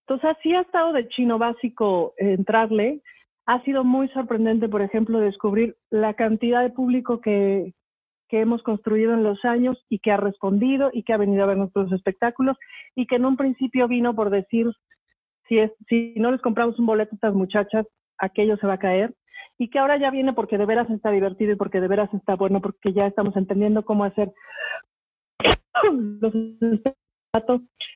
Entonces, así ha estado de chino básico entrarle ha sido muy sorprendente, por ejemplo, descubrir la cantidad de público que, que hemos construido en los años y que ha respondido y que ha venido a ver nuestros espectáculos y que en un principio vino por decir, si, es, si no les compramos un boleto a estas muchachas, aquello se va a caer y que ahora ya viene porque de veras está divertido y porque de veras está bueno, porque ya estamos entendiendo cómo hacer <coughs> los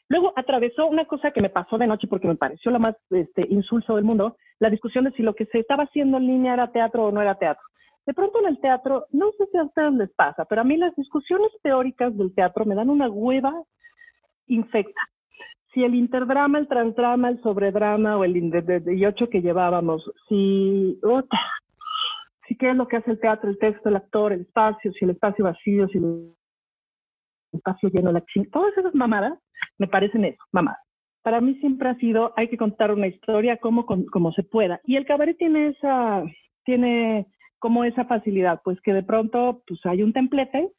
Luego atravesó una cosa que me pasó de noche porque me pareció lo más este, insulso del mundo, la discusión de si lo que se estaba haciendo en línea era teatro o no era teatro. De pronto en el teatro, no sé si a ustedes les pasa, pero a mí las discusiones teóricas del teatro me dan una hueva infecta. Si el interdrama, el transdrama, el sobredrama o el de, ocho que llevábamos, si, si qué es lo que hace el teatro, el texto, el actor, el espacio, si el espacio vacío, si el espacio lleno de la chingada, todas esas mamadas me parecen eso, mamadas. Para mí siempre ha sido, hay que contar una historia como, como se pueda. Y el cabaret tiene esa, tiene como esa facilidad, pues que de pronto pues hay un templete,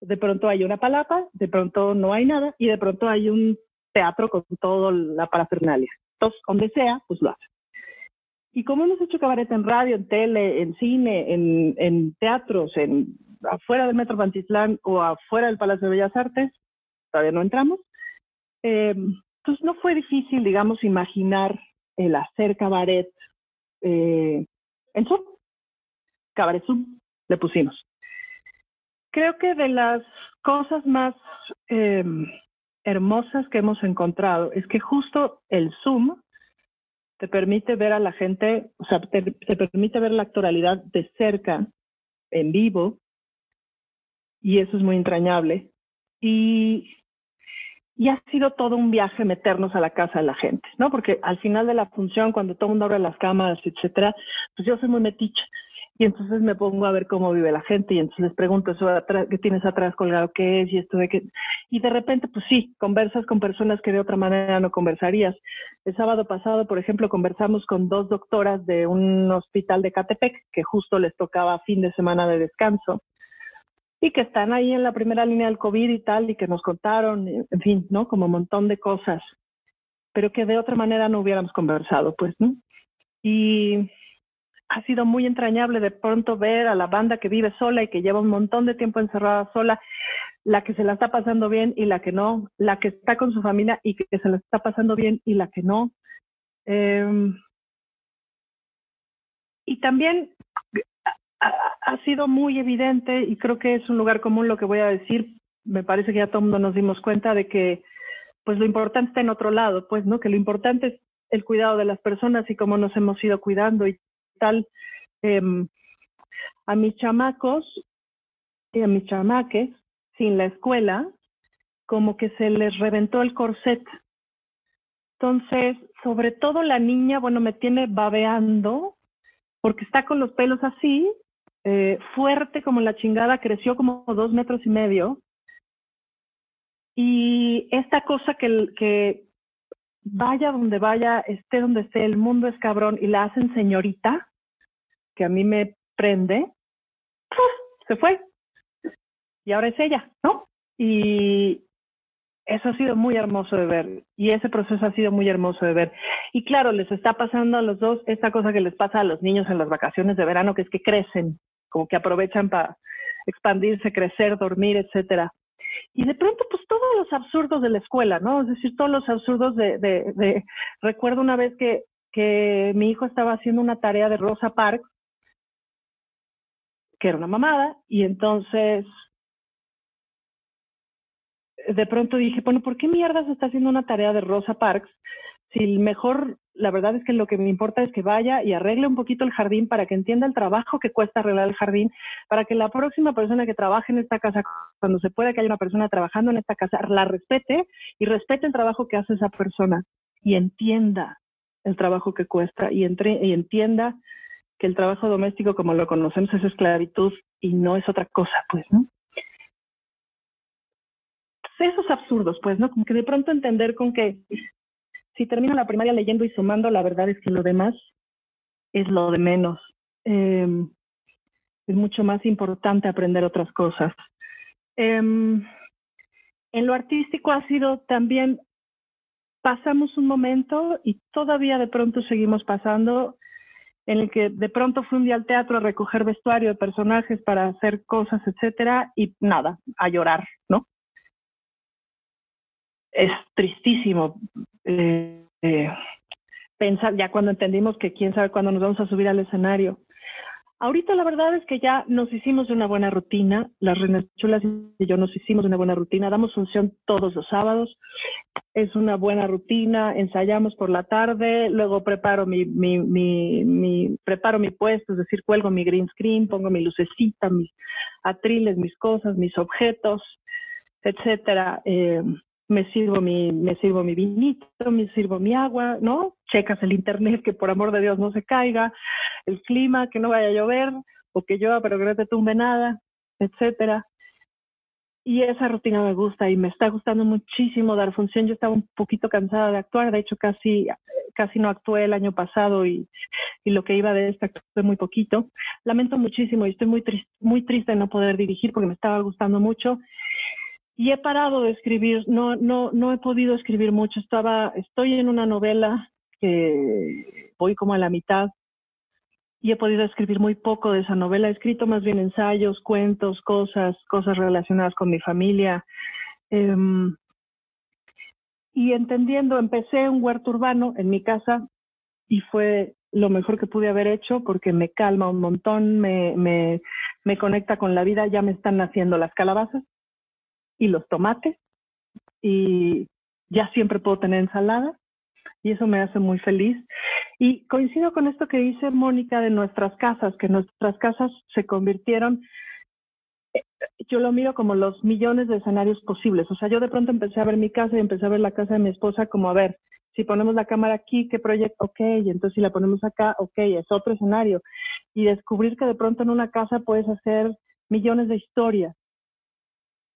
de pronto hay una palapa, de pronto no hay nada y de pronto hay un teatro con toda la parafernalia. Entonces, donde sea, pues lo hace. Y como hemos hecho cabaret en radio, en tele, en cine, en, en teatros, en afuera del Metro Pantitlán o afuera del Palacio de Bellas Artes, todavía no entramos. Eh, entonces no fue difícil, digamos, imaginar el hacer cabaret eh, en Zoom. Cabaret Zoom le pusimos. Creo que de las cosas más eh, hermosas que hemos encontrado es que justo el Zoom te permite ver a la gente, o sea, te permite ver la actualidad de cerca, en vivo, y eso es muy entrañable. Y, y ha sido todo un viaje meternos a la casa de la gente, ¿no? Porque al final de la función, cuando todo el mundo abre las cámaras, etcétera, pues yo soy muy metiche. Y entonces me pongo a ver cómo vive la gente y entonces les pregunto eso atrás, qué tienes atrás colgado, qué es y esto de qué. Y de repente, pues sí, conversas con personas que de otra manera no conversarías. El sábado pasado, por ejemplo, conversamos con dos doctoras de un hospital de Catepec que justo les tocaba fin de semana de descanso y que están ahí en la primera línea del COVID y tal, y que nos contaron, en fin, ¿no? Como un montón de cosas, pero que de otra manera no hubiéramos conversado, pues, ¿no? Y ha sido muy entrañable de pronto ver a la banda que vive sola y que lleva un montón de tiempo encerrada sola, la que se la está pasando bien y la que no, la que está con su familia y que se la está pasando bien y la que no. Eh, y también ha, sido muy evidente y creo que es un lugar común lo que voy a decir. Me parece que ya todo el mundo nos dimos cuenta de que pues lo importante está en otro lado, pues, ¿no? Que lo importante es el cuidado de las personas y cómo nos hemos ido cuidando y tal. Em, a mis chamacos y a mis chamaques, sin la escuela, como que se les reventó el corset. Entonces, sobre todo la niña, bueno, me tiene babeando porque está con los pelos así eh, fuerte como la chingada, creció como dos metros y medio. Y esta cosa que, vaya donde vaya, esté donde esté, el mundo es cabrón y la hacen señorita, que a mí me prende, se fue. Y ahora es ella, ¿no? Y eso ha sido muy hermoso de ver. Y ese proceso ha sido muy hermoso de ver. Y claro, les está pasando a los dos esta cosa que les pasa a los niños en las vacaciones de verano, que es que crecen como que aprovechan para expandirse, crecer, dormir, etcétera. Y de pronto, pues todos los absurdos de la escuela, ¿no? Es decir, todos los absurdos de, de, recuerdo una vez que, que mi hijo estaba haciendo una tarea de Rosa Parks, que era una mamada, y entonces de pronto dije, bueno, ¿por qué mierda se está haciendo una tarea de Rosa Parks si mejor, la verdad es que lo que me importa es que vaya y arregle un poquito el jardín para que entienda el trabajo que cuesta arreglar el jardín, para que la próxima persona que trabaje en esta casa, cuando se pueda que haya una persona trabajando en esta casa, la respete y respete el trabajo que hace esa persona y entienda el trabajo que cuesta y, entre, y entienda que el trabajo doméstico como lo conocemos es esclavitud y no es otra cosa, pues, ¿no? Esos absurdos, pues, ¿no? Como que de pronto entender con que si termino la primaria leyendo y sumando, la verdad es que lo demás es lo de menos. Em, es mucho más importante aprender otras cosas. Em, en lo artístico ha sido también, pasamos un momento y todavía de pronto seguimos pasando en el que de pronto fui un día al teatro a recoger vestuario de personajes para hacer cosas, etcétera, y nada, a llorar, ¿no? Es tristísimo eh, eh, pensar, ya cuando entendimos que quién sabe cuándo nos vamos a subir al escenario, Ahorita la verdad es que ya nos hicimos una buena rutina, las Reinas Chulas y yo nos hicimos una buena rutina, damos función todos los sábados, es una buena rutina, ensayamos por la tarde, luego preparo mi, mi, mi, preparo mi puesto, es decir, cuelgo mi green screen, pongo mi lucecita, mis atriles, mis cosas, mis objetos, etcétera. Eh, me sirvo mi, me sirvo mi vinito, me sirvo mi agua, ¿no? Checas el internet que por amor de Dios no se caiga, el clima, que no vaya a llover, o que llueva pero que no te tumbe nada, etcétera. Y esa rutina me gusta y me está gustando muchísimo dar función. Yo estaba un poquito cansada de actuar, de hecho casi, casi no actué el año pasado y, y lo que iba de esta actué muy poquito. Lamento muchísimo y estoy muy, triste, muy triste de no poder dirigir porque me estaba gustando mucho y he parado de escribir, no, no, no he podido escribir mucho. Estaba, estoy en una novela que voy como a la mitad y he podido escribir muy poco de esa novela. He escrito más bien ensayos, cuentos, cosas, cosas relacionadas con mi familia. Em, y entendiendo, empecé un huerto urbano en mi casa y fue lo mejor que pude haber hecho porque me calma un montón, me, me, me conecta con la vida. Ya me están naciendo las calabazas y los tomates y ya siempre puedo tener ensalada y eso me hace muy feliz. Y coincido con esto que dice Mónica de nuestras casas, que nuestras casas se convirtieron, yo lo miro como los millones de escenarios posibles. O sea, yo de pronto empecé a ver mi casa y empecé a ver la casa de mi esposa como, a ver, si ponemos la cámara aquí, ¿qué proyecto? Ok, y entonces si la ponemos acá, ok, es otro escenario. Y descubrir que de pronto en una casa puedes hacer millones de historias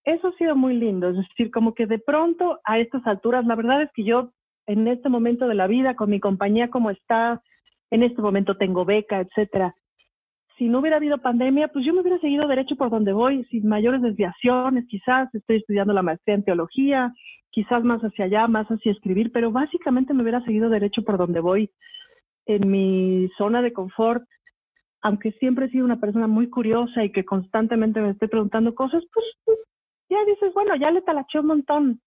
eso ha sido muy lindo, es decir, como que de pronto a estas alturas, la verdad es que yo en este momento de la vida, con mi compañía como está, en este momento tengo beca, etcétera. Si no hubiera habido pandemia, pues yo me hubiera seguido derecho por donde voy, sin mayores desviaciones, quizás estoy estudiando la maestría en teología, quizás más hacia allá, más hacia escribir, pero básicamente me hubiera seguido derecho por donde voy, en mi zona de confort, aunque siempre he sido una persona muy curiosa y que constantemente me estoy preguntando cosas, pues ya dices, bueno, ya le talaché un montón.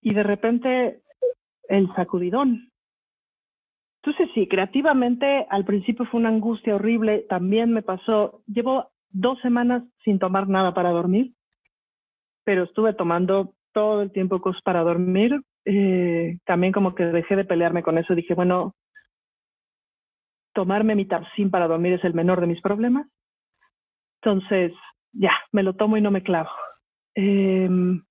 Y de repente el sacudidón. Entonces sí, creativamente al principio fue una angustia horrible, también me pasó, llevo dos semanas sin tomar nada para dormir, pero estuve tomando todo el tiempo cosas para dormir. Eh, también como que dejé de pelearme con eso, dije, bueno, tomarme mi tapsin para dormir es el menor de mis problemas. Entonces, ya, me lo tomo y no me clavo. Em,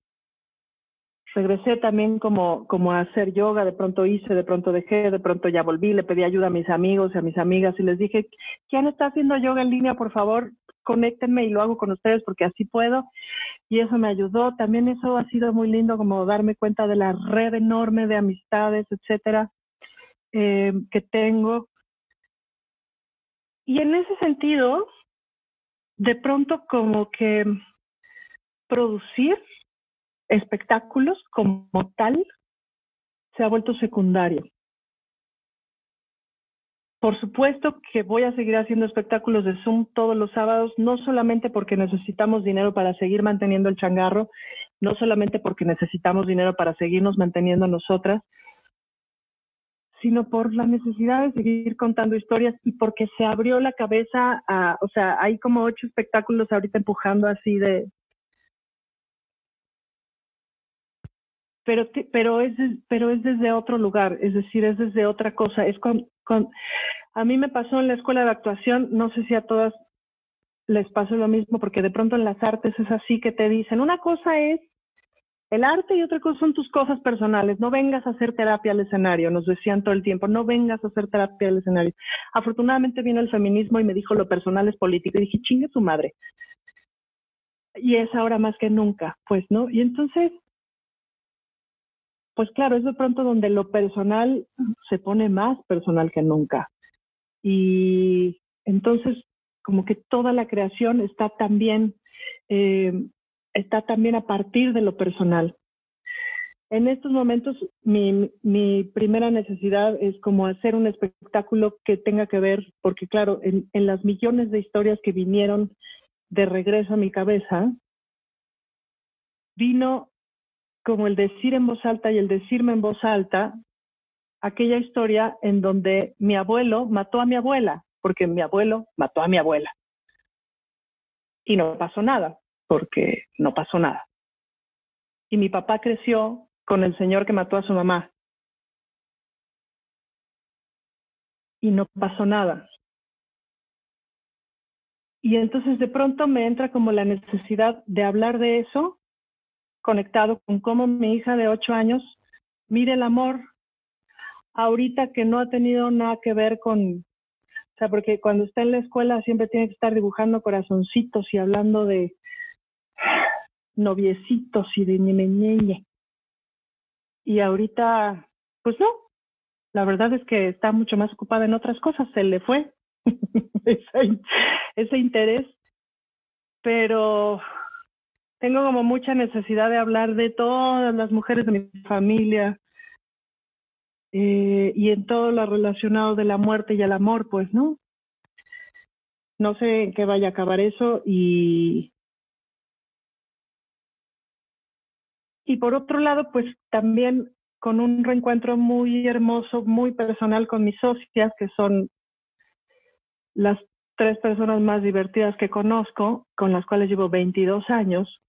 regresé también como, como a hacer yoga, de pronto hice, de pronto dejé, de pronto ya volví, le pedí ayuda a mis amigos y a mis amigas y les dije, ¿quién está haciendo yoga en línea? Por favor, conéctenme y lo hago con ustedes porque así puedo. Y eso me ayudó. También eso ha sido muy lindo como darme cuenta de la red enorme de amistades, etcétera, em, que tengo. Y en ese sentido, de pronto como que producir espectáculos como tal se ha vuelto secundario. Por supuesto que voy a seguir haciendo espectáculos de Zoom todos los sábados, no solamente porque necesitamos dinero para seguir manteniendo el changarro, no solamente porque necesitamos dinero para seguirnos manteniendo nosotras, sino por la necesidad de seguir contando historias y porque se abrió la cabeza a, o sea, hay como ocho espectáculos ahorita empujando así de... Pero, pero, es, pero es desde otro lugar, es decir, es desde otra cosa. Es con, con, a mí me pasó en la escuela de actuación, no sé si a todas les pasó lo mismo, porque de pronto en las artes es así que te dicen, una cosa es el arte y otra cosa son tus cosas personales. No vengas a hacer terapia al escenario, nos decían todo el tiempo, no vengas a hacer terapia al escenario. Afortunadamente vino el feminismo y me dijo lo personal es político y dije, chingue su madre. Y es ahora más que nunca, pues, ¿no? Y entonces, pues claro, es de pronto donde lo personal se pone más personal que nunca. Y entonces, como que toda la creación está también eh, está también a partir de lo personal. en estos momentos mi, mi, primera necesidad es como hacer un espectáculo que tenga que ver, porque claro, en, en, las millones de historias que vinieron de regreso a mi cabeza, vino como el decir en voz alta y el decirme en voz alta aquella historia en donde mi abuelo mató a mi abuela, porque mi abuelo mató a mi abuela. Y no pasó nada, porque no pasó nada. Y mi papá creció con el señor que mató a su mamá. Y no pasó nada. Y entonces de pronto me entra como la necesidad de hablar de eso, conectado con cómo mi hija de ocho años mire el amor ahorita que no ha tenido nada que ver con, o sea, porque cuando está en la escuela siempre tiene que estar dibujando corazoncitos y hablando de noviecitos y de ñemeñeñe. Y ahorita, pues no, la verdad es que está mucho más ocupada en otras cosas, se le fue <laughs> ese, interés, pero tengo como mucha necesidad de hablar de todas las mujeres de mi familia eh, y en todo lo relacionado de la muerte y el amor, pues, ¿no? No sé en qué vaya a acabar eso y Y por otro lado, pues también con un reencuentro muy hermoso, muy personal con mis socias, que son las tres personas más divertidas que conozco, con las cuales llevo 22 años,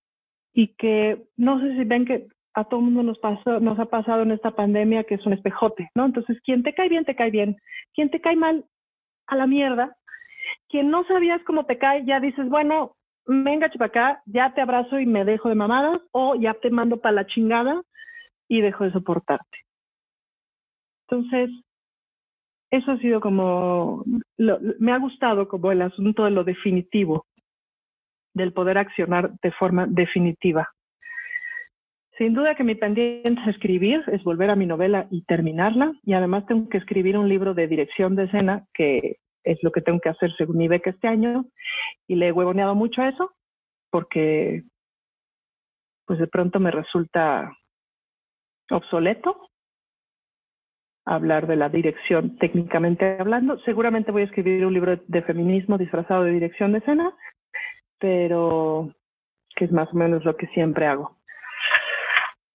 y que no sé si ven que a todo mundo nos, pasó, nos ha pasado en esta pandemia que es un espejote, ¿no? Entonces, quien te cae bien, te cae bien. Quien te cae mal, a la mierda. Quien no sabías cómo te cae, ya dices, bueno, venga, acá, ya te abrazo y me dejo de mamadas, o ya te mando para la chingada y dejo de soportarte. Entonces, eso ha sido como, me ha gustado como el asunto de lo definitivo, del poder accionar de forma definitiva. Sin duda que mi pendiente es escribir, es volver a mi novela y terminarla, y además tengo que escribir un libro de dirección de escena que es lo que tengo que hacer según mi beca este año y le he huevoneado mucho a eso porque pues de pronto me resulta obsoleto hablar de la dirección técnicamente hablando. Seguramente voy a escribir un libro de feminismo disfrazado de dirección de escena, pero que es más o menos lo que siempre hago.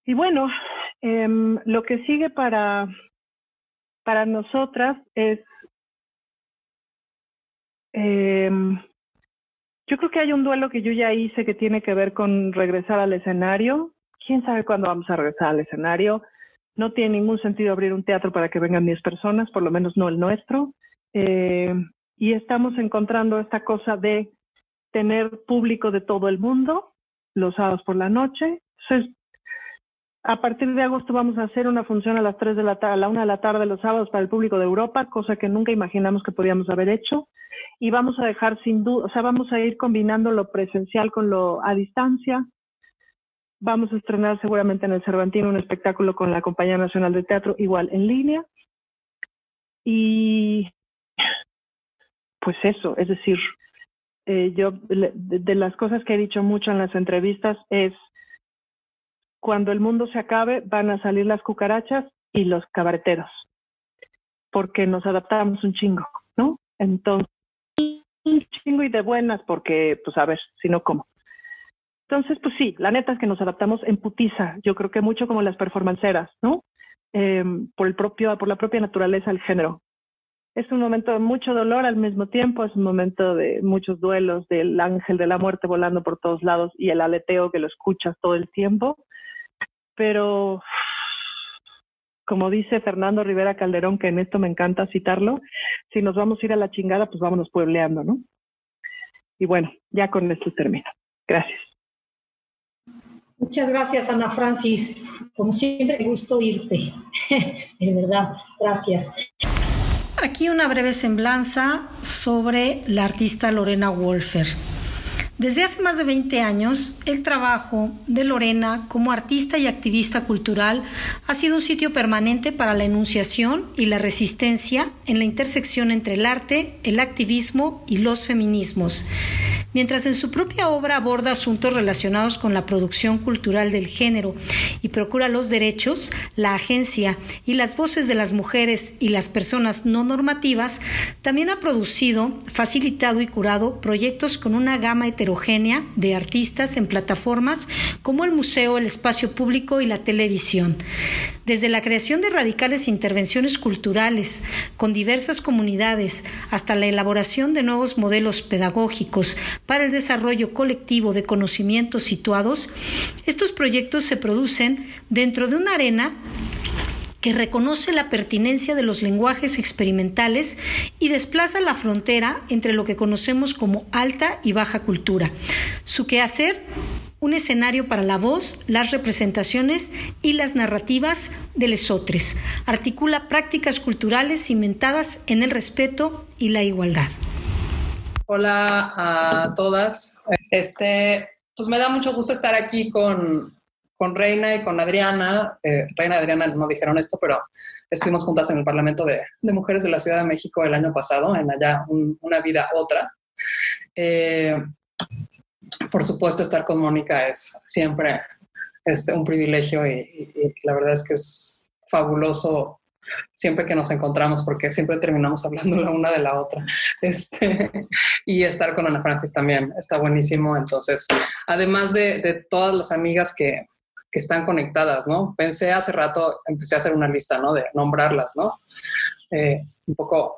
Y bueno, em, lo que sigue para, para nosotras es eh, yo creo que hay un duelo que yo ya hice que tiene que ver con regresar al escenario. ¿Quién sabe cuándo vamos a regresar al escenario? No tiene ningún sentido abrir un teatro para que vengan 10 personas, por lo menos no el nuestro. Eh, y estamos encontrando esta cosa de tener público de todo el mundo los sábados por la noche. A partir de agosto vamos a hacer una función a las 3 de la tarde, a la 1 de la tarde los sábados para el público de Europa, cosa que nunca imaginamos que podíamos haber hecho. Y vamos a dejar sin duda, o sea, vamos a ir combinando lo presencial con lo a distancia. Vamos a estrenar seguramente en el Cervantino un espectáculo con la Compañía Nacional de Teatro, igual en línea. Y pues eso, es decir, eh, yo de las cosas que he dicho mucho en las entrevistas es cuando el mundo se acabe van a salir las cucarachas y los cabareteros, porque nos adaptamos un chingo, ¿no? Entonces, un chingo y de buenas, porque, pues a ver, si no, ¿cómo? Entonces, pues sí, la neta es que nos adaptamos en putiza, yo creo que mucho como las performanceras, ¿no? Em, por, el propio, por la propia naturaleza del género. Es un momento de mucho dolor al mismo tiempo, es un momento de muchos duelos, del ángel de la muerte volando por todos lados y el aleteo que lo escuchas todo el tiempo pero como dice Fernando Rivera Calderón, que en esto me encanta citarlo, si nos vamos a ir a la chingada, pues vámonos puebleando, ¿no? Y bueno, ya con esto termino. Gracias. Muchas gracias, Ana Francis. Como siempre, me gustó oírte. de verdad, gracias. Aquí una breve semblanza sobre la artista Lorena Wolfer. Desde hace más de 20 años, el trabajo de Lorena como artista y activista cultural ha sido un sitio permanente para la enunciación y la resistencia en la intersección entre el arte, el activismo y los feminismos. Mientras en su propia obra aborda asuntos relacionados con la producción cultural del género y procura los derechos, la agencia y las voces de las mujeres y las personas no normativas, también ha producido, facilitado y curado proyectos con una gama heterogénea de artistas en plataformas como el museo, el espacio público y la televisión. Desde la creación de radicales intervenciones culturales con diversas comunidades hasta la elaboración de nuevos modelos pedagógicos para el desarrollo colectivo de conocimientos situados, estos proyectos se producen dentro de una arena que reconoce la pertinencia de los lenguajes experimentales y desplaza la frontera entre lo que conocemos como alta y baja cultura. Su quehacer un escenario para la voz, las representaciones y las narrativas de lesotres. Articula prácticas culturales cimentadas en el respeto y la igualdad. Hola a todas. Este, pues me da mucho gusto estar aquí con, con Reina y con Adriana. Eh, Reina y Adriana no dijeron esto, pero estuvimos juntas en el Parlamento de, Mujeres de la Ciudad de México el año pasado, en Allá una vida otra. Eh, por supuesto, estar con Mónica es siempre este, un privilegio y, la verdad es que es fabuloso siempre que nos encontramos porque siempre terminamos hablando la una de la otra. Este, <laughs> y estar con Ana Francis también está buenísimo. Entonces, además de, todas las amigas que, que, están conectadas, ¿no? Pensé hace rato, empecé a hacer una lista, ¿no? De nombrarlas, ¿no? Eh, un poco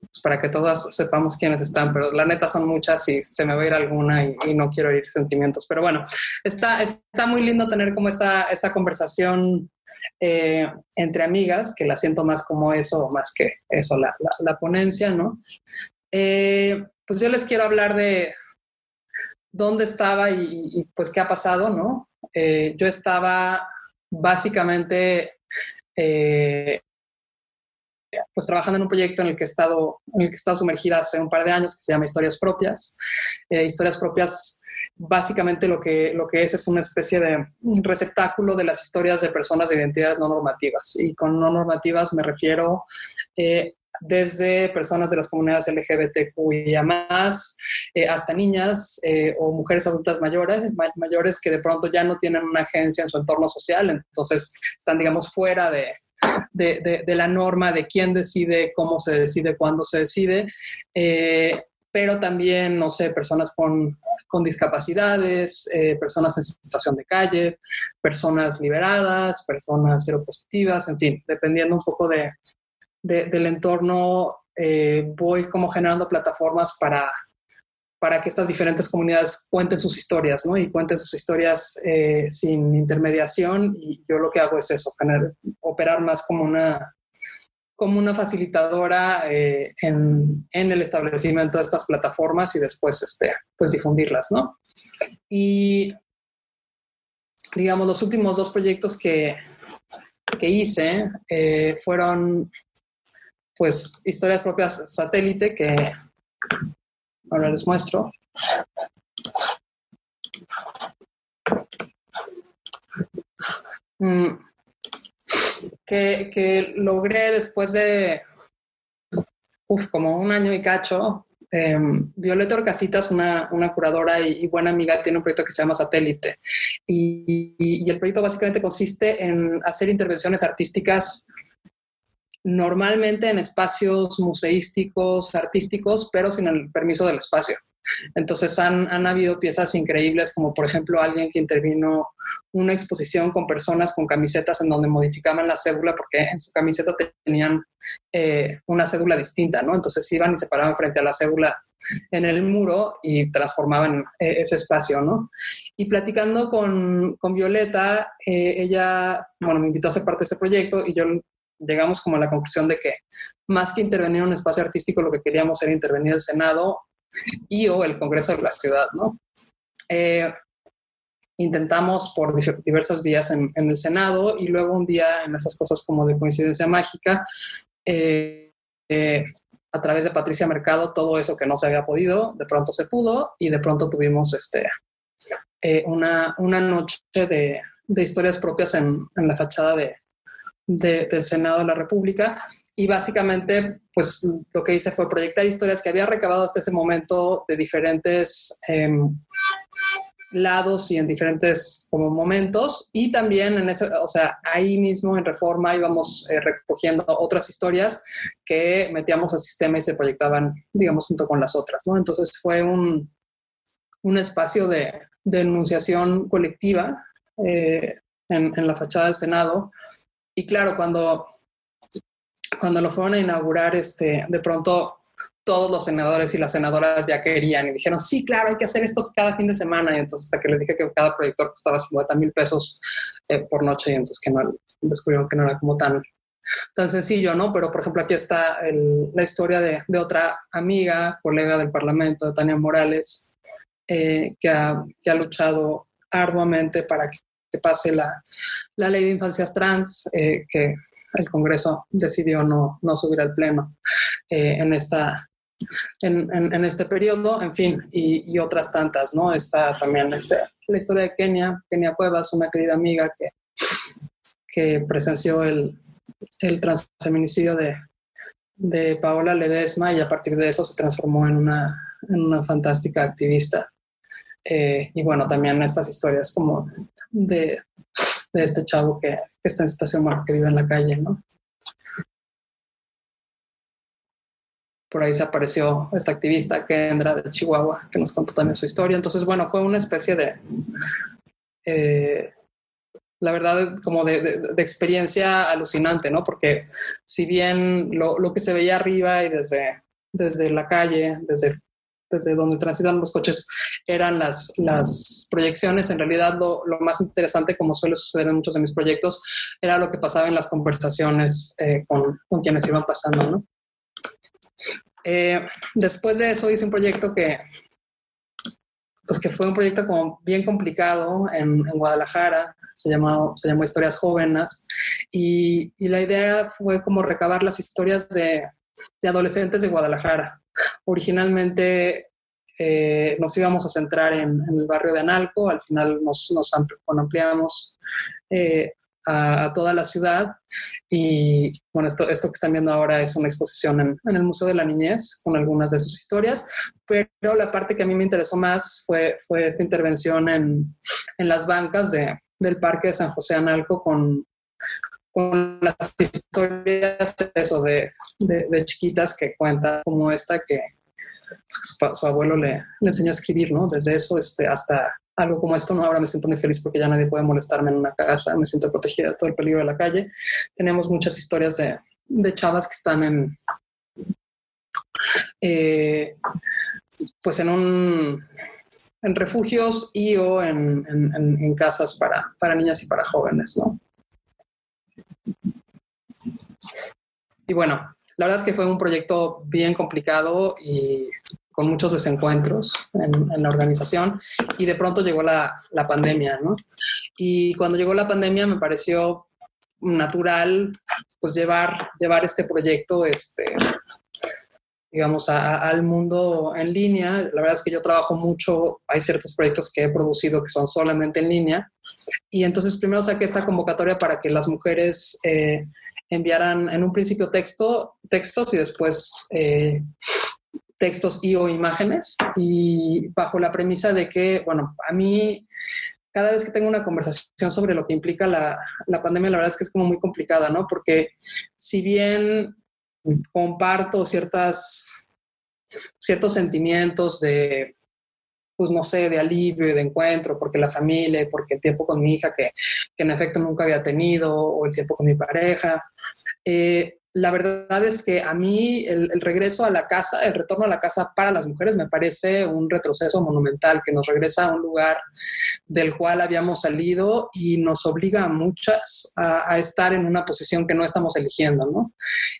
pues, para que todas sepamos quiénes están, pero la neta son muchas y se me va a ir alguna y, no quiero ir sentimientos. Pero bueno, está, está muy lindo tener como esta, esta conversación eh, entre amigas, que la siento más como eso, más que eso, la, la, ponencia, ¿no? Eh, pues yo les quiero hablar de dónde estaba y, pues qué ha pasado, ¿no? Eh, yo estaba básicamente pues trabajando en un proyecto en el que he estado, en el que he estado sumergida hace un par de años que se llama Historias Propias. Eh, historias Propias básicamente lo que, lo que es es una especie de receptáculo de las historias de personas de identidades no normativas. Y con no normativas me refiero eh, desde personas de las comunidades LGBTQIA más, eh, hasta niñas o mujeres adultas mayores, mayores que de pronto ya no tienen una agencia en su entorno social, entonces están, digamos, fuera de, de, la norma de quién decide, cómo se decide, cuándo se decide, eh, pero también, no sé, personas con, discapacidades, eh, personas en situación de calle, personas liberadas, personas seropositivas, en fin, dependiendo un poco de, del entorno, eh, voy como generando plataformas para para que estas diferentes comunidades cuenten sus historias, ¿no? Y cuenten sus historias eh, sin intermediación. Y yo lo que hago es eso, operar más como una, como una facilitadora eh, en, en, el establecimiento de estas plataformas y después, este, pues, difundirlas, ¿no? Y, digamos, los últimos dos proyectos que, que hice fueron, pues, historias propias satélite, que Ahora les muestro. Mm. Que, logré después de como un año y cacho. Em, Violeta Orcasitas, una, una curadora y, buena amiga, tiene un proyecto que se llama Satélite. y, el proyecto básicamente consiste en hacer intervenciones artísticas normalmente en espacios museísticos, artísticos, pero sin el permiso del espacio. Entonces han, han, habido piezas increíbles, como por ejemplo alguien que intervino una exposición con personas con camisetas en donde modificaban la cédula porque en su camiseta tenían eh, una cédula distinta, ¿no? Entonces iban y se paraban frente a la cédula en el muro y transformaban eh, ese espacio, ¿no? Y platicando con, con Violeta, eh, ella, bueno, me invitó a ser parte de este proyecto y yo llegamos como a la conclusión de que más que intervenir en un espacio artístico, lo que queríamos era intervenir el Senado y o el Congreso de la ciudad, ¿no? Eh, intentamos por diversas vías en, el Senado y luego un día en esas cosas como de coincidencia mágica, eh, eh, a través de Patricia Mercado, todo eso que no se había podido, de pronto se pudo y de pronto tuvimos este, una, una, noche de, de historias propias en, en la fachada de, del Senado de la República. y básicamente, pues lo que hice fue proyectar historias que había recabado hasta ese momento de diferentes em, lados y en diferentes como momentos y también en ese, o sea, ahí mismo en Reforma íbamos eh, recogiendo otras historias que metíamos al sistema y se proyectaban, digamos, junto con las otras, ¿no? Entonces fue un, un espacio de, de enunciación colectiva eh, en, la fachada del Senado y claro, cuando, cuando lo fueron a inaugurar, este, de pronto todos los senadores y las senadoras ya querían y dijeron, sí, claro, hay que hacer esto cada fin de semana. Y entonces hasta que les dije que cada proyector costaba 50 mil pesos eh, por noche y entonces que no, descubrieron que no era como tan, tan sencillo, ¿no? Pero por ejemplo aquí está la historia de, otra amiga, colega del Parlamento, Tania Morales, eh, que, ha, que, ha, luchado arduamente para que, que pase la, la, ley de infancias trans, eh, que el Congreso decidió no, no subir al Pleno eh, en esta en, en, este periodo, en fin, y, y, otras tantas, ¿no? Está también este, la historia de Kenia, Kenia Cuevas, una querida amiga que, que presenció el, el transfeminicidio de, de Paola Ledesma y a partir de eso se transformó en una, en una fantástica activista. Eh, y bueno, también estas historias como de, de este chavo que, está en situación que vive en la calle, ¿no? por ahí se apareció esta activista Kendra de Chihuahua, que nos contó también su historia. Entonces, bueno, fue una especie de, eh, la verdad, como de, de, de, experiencia alucinante, ¿no? Porque si bien lo, lo, que se veía arriba y desde, desde la calle, desde, desde donde transitan los coches, eran las, las proyecciones, en realidad lo, lo, más interesante, como suele suceder en muchos de mis proyectos, era lo que pasaba en las conversaciones eh, con, con quienes iban pasando. Eh, después de eso hice un proyecto que, pues que fue un proyecto como bien complicado en, en Guadalajara, se llamó, se llamó Historias Jóvenes, y, y, la idea fue como recabar las historias de, de adolescentes de Guadalajara. Originalmente eh, nos íbamos a centrar en, el barrio de Analco, al final nos, nos ampliamos eh, a, a, toda la ciudad. Y bueno, esto, esto que están viendo ahora es una exposición en, en, el Museo de la Niñez con algunas de sus historias, pero la parte que a mí me interesó más fue, fue esta intervención en, en las bancas de, del Parque de San José Analco con, con las historias eso de, de, chiquitas que cuentan como esta que pues, su, abuelo le, le enseñó a escribir, ¿no? Desde eso este, hasta algo como esto, ¿no? Ahora me siento muy feliz porque ya nadie puede molestarme en una casa, me siento protegida de todo el peligro de la calle. Tenemos muchas historias de, de chavas que están en, eh, pues en un, en refugios y o en, en, en, casas para, para niñas y para jóvenes, ¿no? Y bueno, la verdad es que fue un proyecto bien complicado y con muchos desencuentros en, la organización y de pronto llegó la, la, pandemia, ¿no? Y cuando llegó la pandemia me pareció natural pues llevar, llevar este proyecto, este, digamos, a, a, al mundo en línea. La verdad es que yo trabajo mucho, hay ciertos proyectos que he producido que son solamente en línea y entonces primero saqué esta convocatoria para que las mujeres eh, enviaran en un principio texto, textos y después... Eh, textos y o imágenes y bajo la premisa de que, bueno, a mí cada vez que tengo una conversación sobre lo que implica la, la, pandemia, la verdad es que es como muy complicada, ¿no? Porque si bien comparto ciertas, ciertos sentimientos de, pues no sé, de alivio y de encuentro, porque la familia, porque el tiempo con mi hija que, que en efecto nunca había tenido, o el tiempo con mi pareja, eh, la verdad es que a mí el, regreso a la casa, el retorno a la casa para las mujeres me parece un retroceso monumental que nos regresa a un lugar del cual habíamos salido y nos obliga a muchas a, estar en una posición que no estamos eligiendo, ¿no?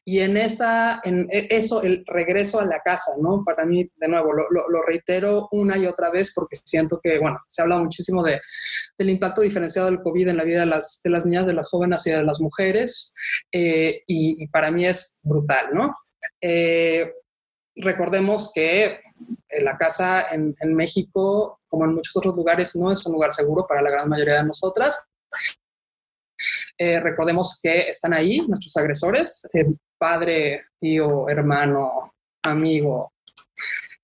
Y en esa, en e, eso, el regreso a la casa, ¿no? Para mí, de nuevo, lo, reitero una y otra vez porque siento que, bueno, se habla muchísimo de, del impacto diferenciado del COVID en la vida de las, de las niñas, de las jóvenes y de las mujeres eh, y, para mí es brutal, ¿no? Eh, recordemos que la casa en, México, como en muchos otros lugares, no es un lugar seguro para la gran mayoría de nosotras. Eh, recordemos que están ahí nuestros agresores, eh, padre, tío, hermano, amigo,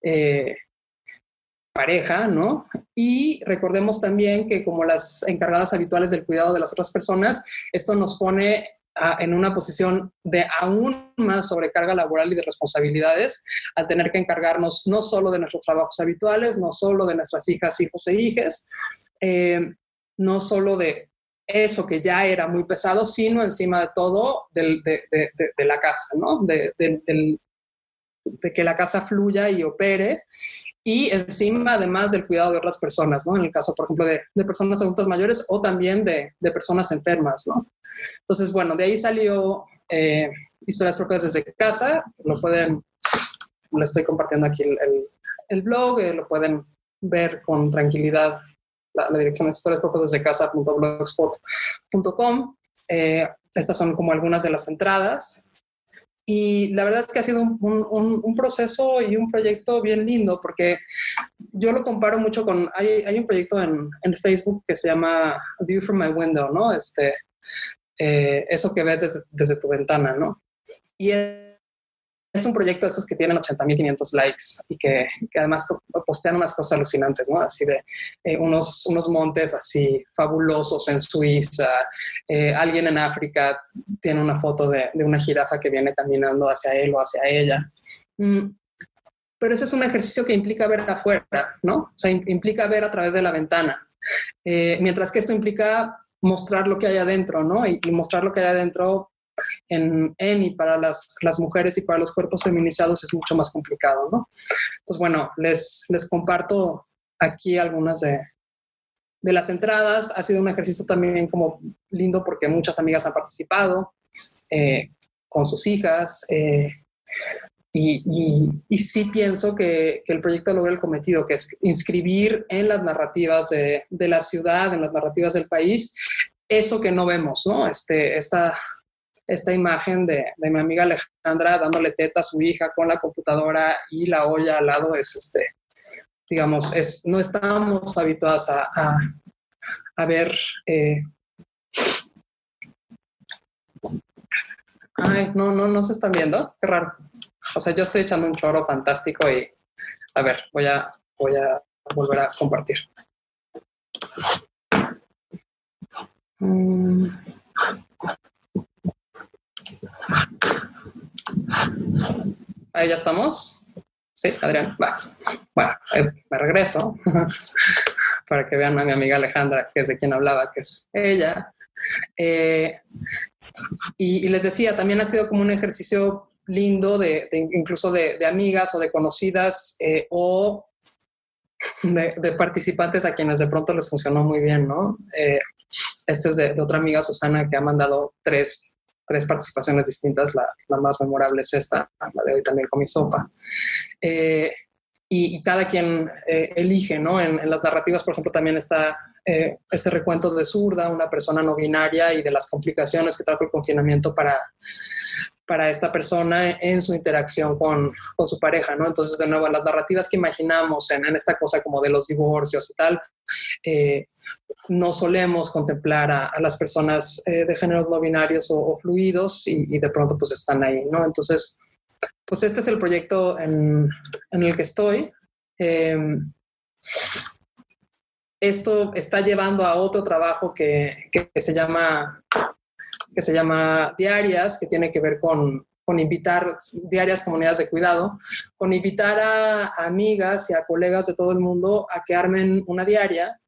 eh, pareja, ¿no? Y recordemos también que como las encargadas habituales del cuidado de las otras personas, esto nos pone en una posición de aún más sobrecarga laboral y de responsabilidades al tener que encargarnos no solo de nuestros trabajos habituales, no solo de nuestras hijas, hijos e hijes, eh, no solo de eso que ya era muy pesado, sino encima de todo de, la casa, ¿no? De, que la casa fluya y opere y encima además del cuidado de otras personas, ¿no? En el caso, por ejemplo, de, personas adultas mayores o también de, personas enfermas, ¿no? Entonces, bueno, de ahí salió eh, Historias Propias desde casa, lo pueden, le estoy compartiendo aquí el, blog, eh, lo pueden ver con tranquilidad, la, dirección es historias propias desde casa.blogspot.com. Eh, estas son como algunas de las entradas. Y la verdad es que ha sido un, un, proceso y un proyecto bien lindo porque yo lo comparo mucho con, hay, hay un proyecto en, en, Facebook que se llama View from My Window, ¿no? Este, eh, eso que ves desde, desde, tu ventana, ¿no? Un proyecto de esos que tienen 80.500 likes y que, además postean unas cosas alucinantes, ¿no? Así de eh, unos, unos montes así fabulosos en Suiza. Eh, alguien en África tiene una foto de, de, una jirafa que viene caminando hacia él o hacia ella. Mm, pero ese es un ejercicio que implica ver afuera, ¿no? O sea, implica ver a través de la ventana. Eh, mientras que esto implica mostrar lo que hay adentro, ¿no? Y, y mostrar lo que hay adentro en, en y para las, las, mujeres y para los cuerpos feminizados es mucho más complicado, ¿no? Entonces, bueno, les, les comparto aquí algunas de, las entradas. Ha sido un ejercicio también como lindo porque muchas amigas han participado eh, con sus hijas. Eh, y, y, y, sí pienso que, que, el proyecto logra el cometido, que es inscribir en las narrativas de, de, la ciudad, en las narrativas del país, eso que no vemos, ¿no? Este, esta esta imagen de, mi amiga Alejandra dándole teta a su hija con la computadora y la olla al lado es, este, digamos, es, no estamos habituadas a, ver... Eh, ay, no, no, no se están viendo, qué raro. O sea, yo estoy echando un choro fantástico y, a ver, voy a, voy a volver a compartir. Mm. Ahí ya estamos. Sí, Adrián, va. Bueno, me regreso <laughs> para que vean a mi amiga Alejandra, que es de quien hablaba, que es ella. Eh, y, les decía, también ha sido como un ejercicio lindo de, incluso de, amigas o de conocidas eh, o de, participantes a quienes de pronto les funcionó muy bien, ¿no? Eh, este es de, otra amiga, Susana, que ha mandado tres tres participaciones distintas, la, más memorable es esta, la de hoy también con mi sopa. Eh, y, cada quien eh, elige, ¿no? En, las narrativas, por ejemplo, también está eh, este recuento de zurda, una persona no binaria y de las complicaciones que trajo el confinamiento para, para esta persona en su interacción con, con, su pareja, ¿no? Entonces, de nuevo, las narrativas que imaginamos en, en esta cosa como de los divorcios y tal, eh, no solemos contemplar a, las personas eh, de géneros no binarios o, fluidos y, de pronto pues están ahí, ¿no? Entonces, pues este es el proyecto en, en el que estoy. Em, esto está llevando a otro trabajo que, que, se llama que se llama Diarias, que tiene que ver con, con invitar diarias comunidades de cuidado, con invitar a, amigas y a colegas de todo el mundo a que armen una diaria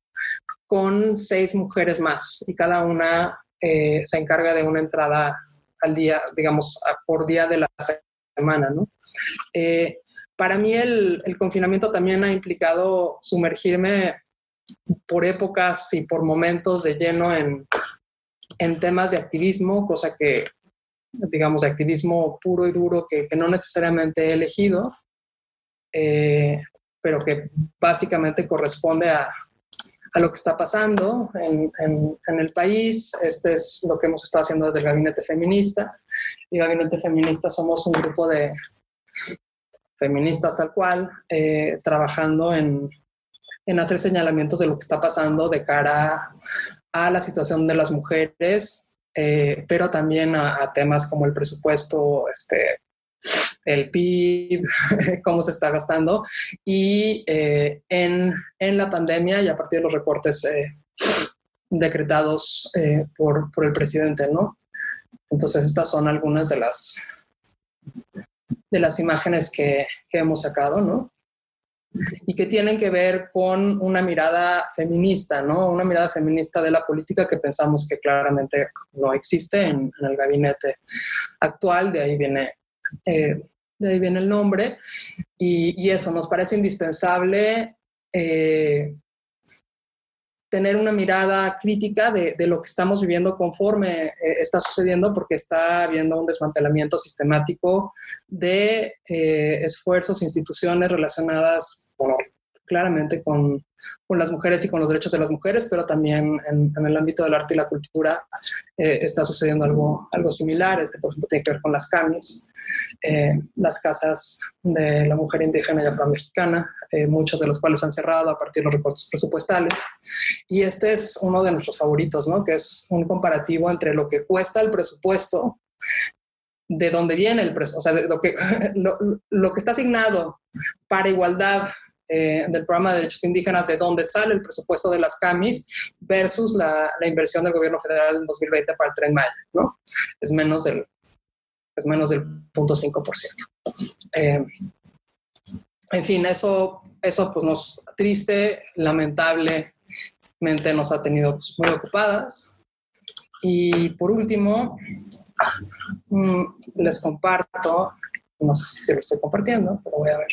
con seis mujeres más y cada una eh, se encarga de una entrada al día, digamos, por día de la semana, ¿no? Eh, para mí el, el, confinamiento también ha implicado sumergirme por épocas y por momentos de lleno en, en temas de activismo, cosa que, digamos, de activismo puro y duro que, que no necesariamente he elegido, eh, pero que básicamente corresponde a, a lo que está pasando en, en, el país. Este es lo que hemos estado haciendo desde el Gabinete Feminista. Y Gabinete Feminista somos un grupo de feministas tal cual, eh, trabajando en, en hacer señalamientos de lo que está pasando de cara a la situación de las mujeres eh, pero también a, temas como el presupuesto, este, el PIB, <laughs> cómo se está gastando, y eh, en, en, la pandemia y a partir de los recortes eh, decretados por, por, el presidente, ¿no? Entonces, estas son algunas de las, de las imágenes que, que hemos sacado, ¿no? Y que tienen que ver con una mirada feminista, ¿no? Una mirada feminista de la política que pensamos que claramente no existe en, el gabinete actual, de ahí viene, eh, de ahí viene el nombre, y, eso nos parece indispensable. Eh, tener una mirada crítica de, lo que estamos viviendo conforme eh, está sucediendo, porque está habiendo un desmantelamiento sistemático de esfuerzos, instituciones relacionadas claramente con, con, las mujeres y con los derechos de las mujeres, pero también en, el ámbito del arte y la cultura eh, está sucediendo algo, algo similar. Este, por ejemplo, tiene que ver con las CAMIS, eh, las casas de la mujer indígena y afromexicana, eh, muchos de los cuales han cerrado a partir de los recortes presupuestales. Y este es uno de nuestros favoritos, ¿no? que es un comparativo entre lo que cuesta el presupuesto de dónde viene el presupuesto, o sea, lo que, <laughs> lo, lo, que está asignado para igualdad eh, del programa de derechos indígenas de dónde sale el presupuesto de las CAMIS versus la, la inversión del gobierno federal en 2020 para el Tren Maya, ¿no? Es menos del, es menos del 0.5%. Eh, en fin, eso, eso pues nos triste, lamentablemente nos ha tenido pues, muy ocupadas. Y por último, mm, les comparto, no sé si lo estoy compartiendo, pero voy a ver.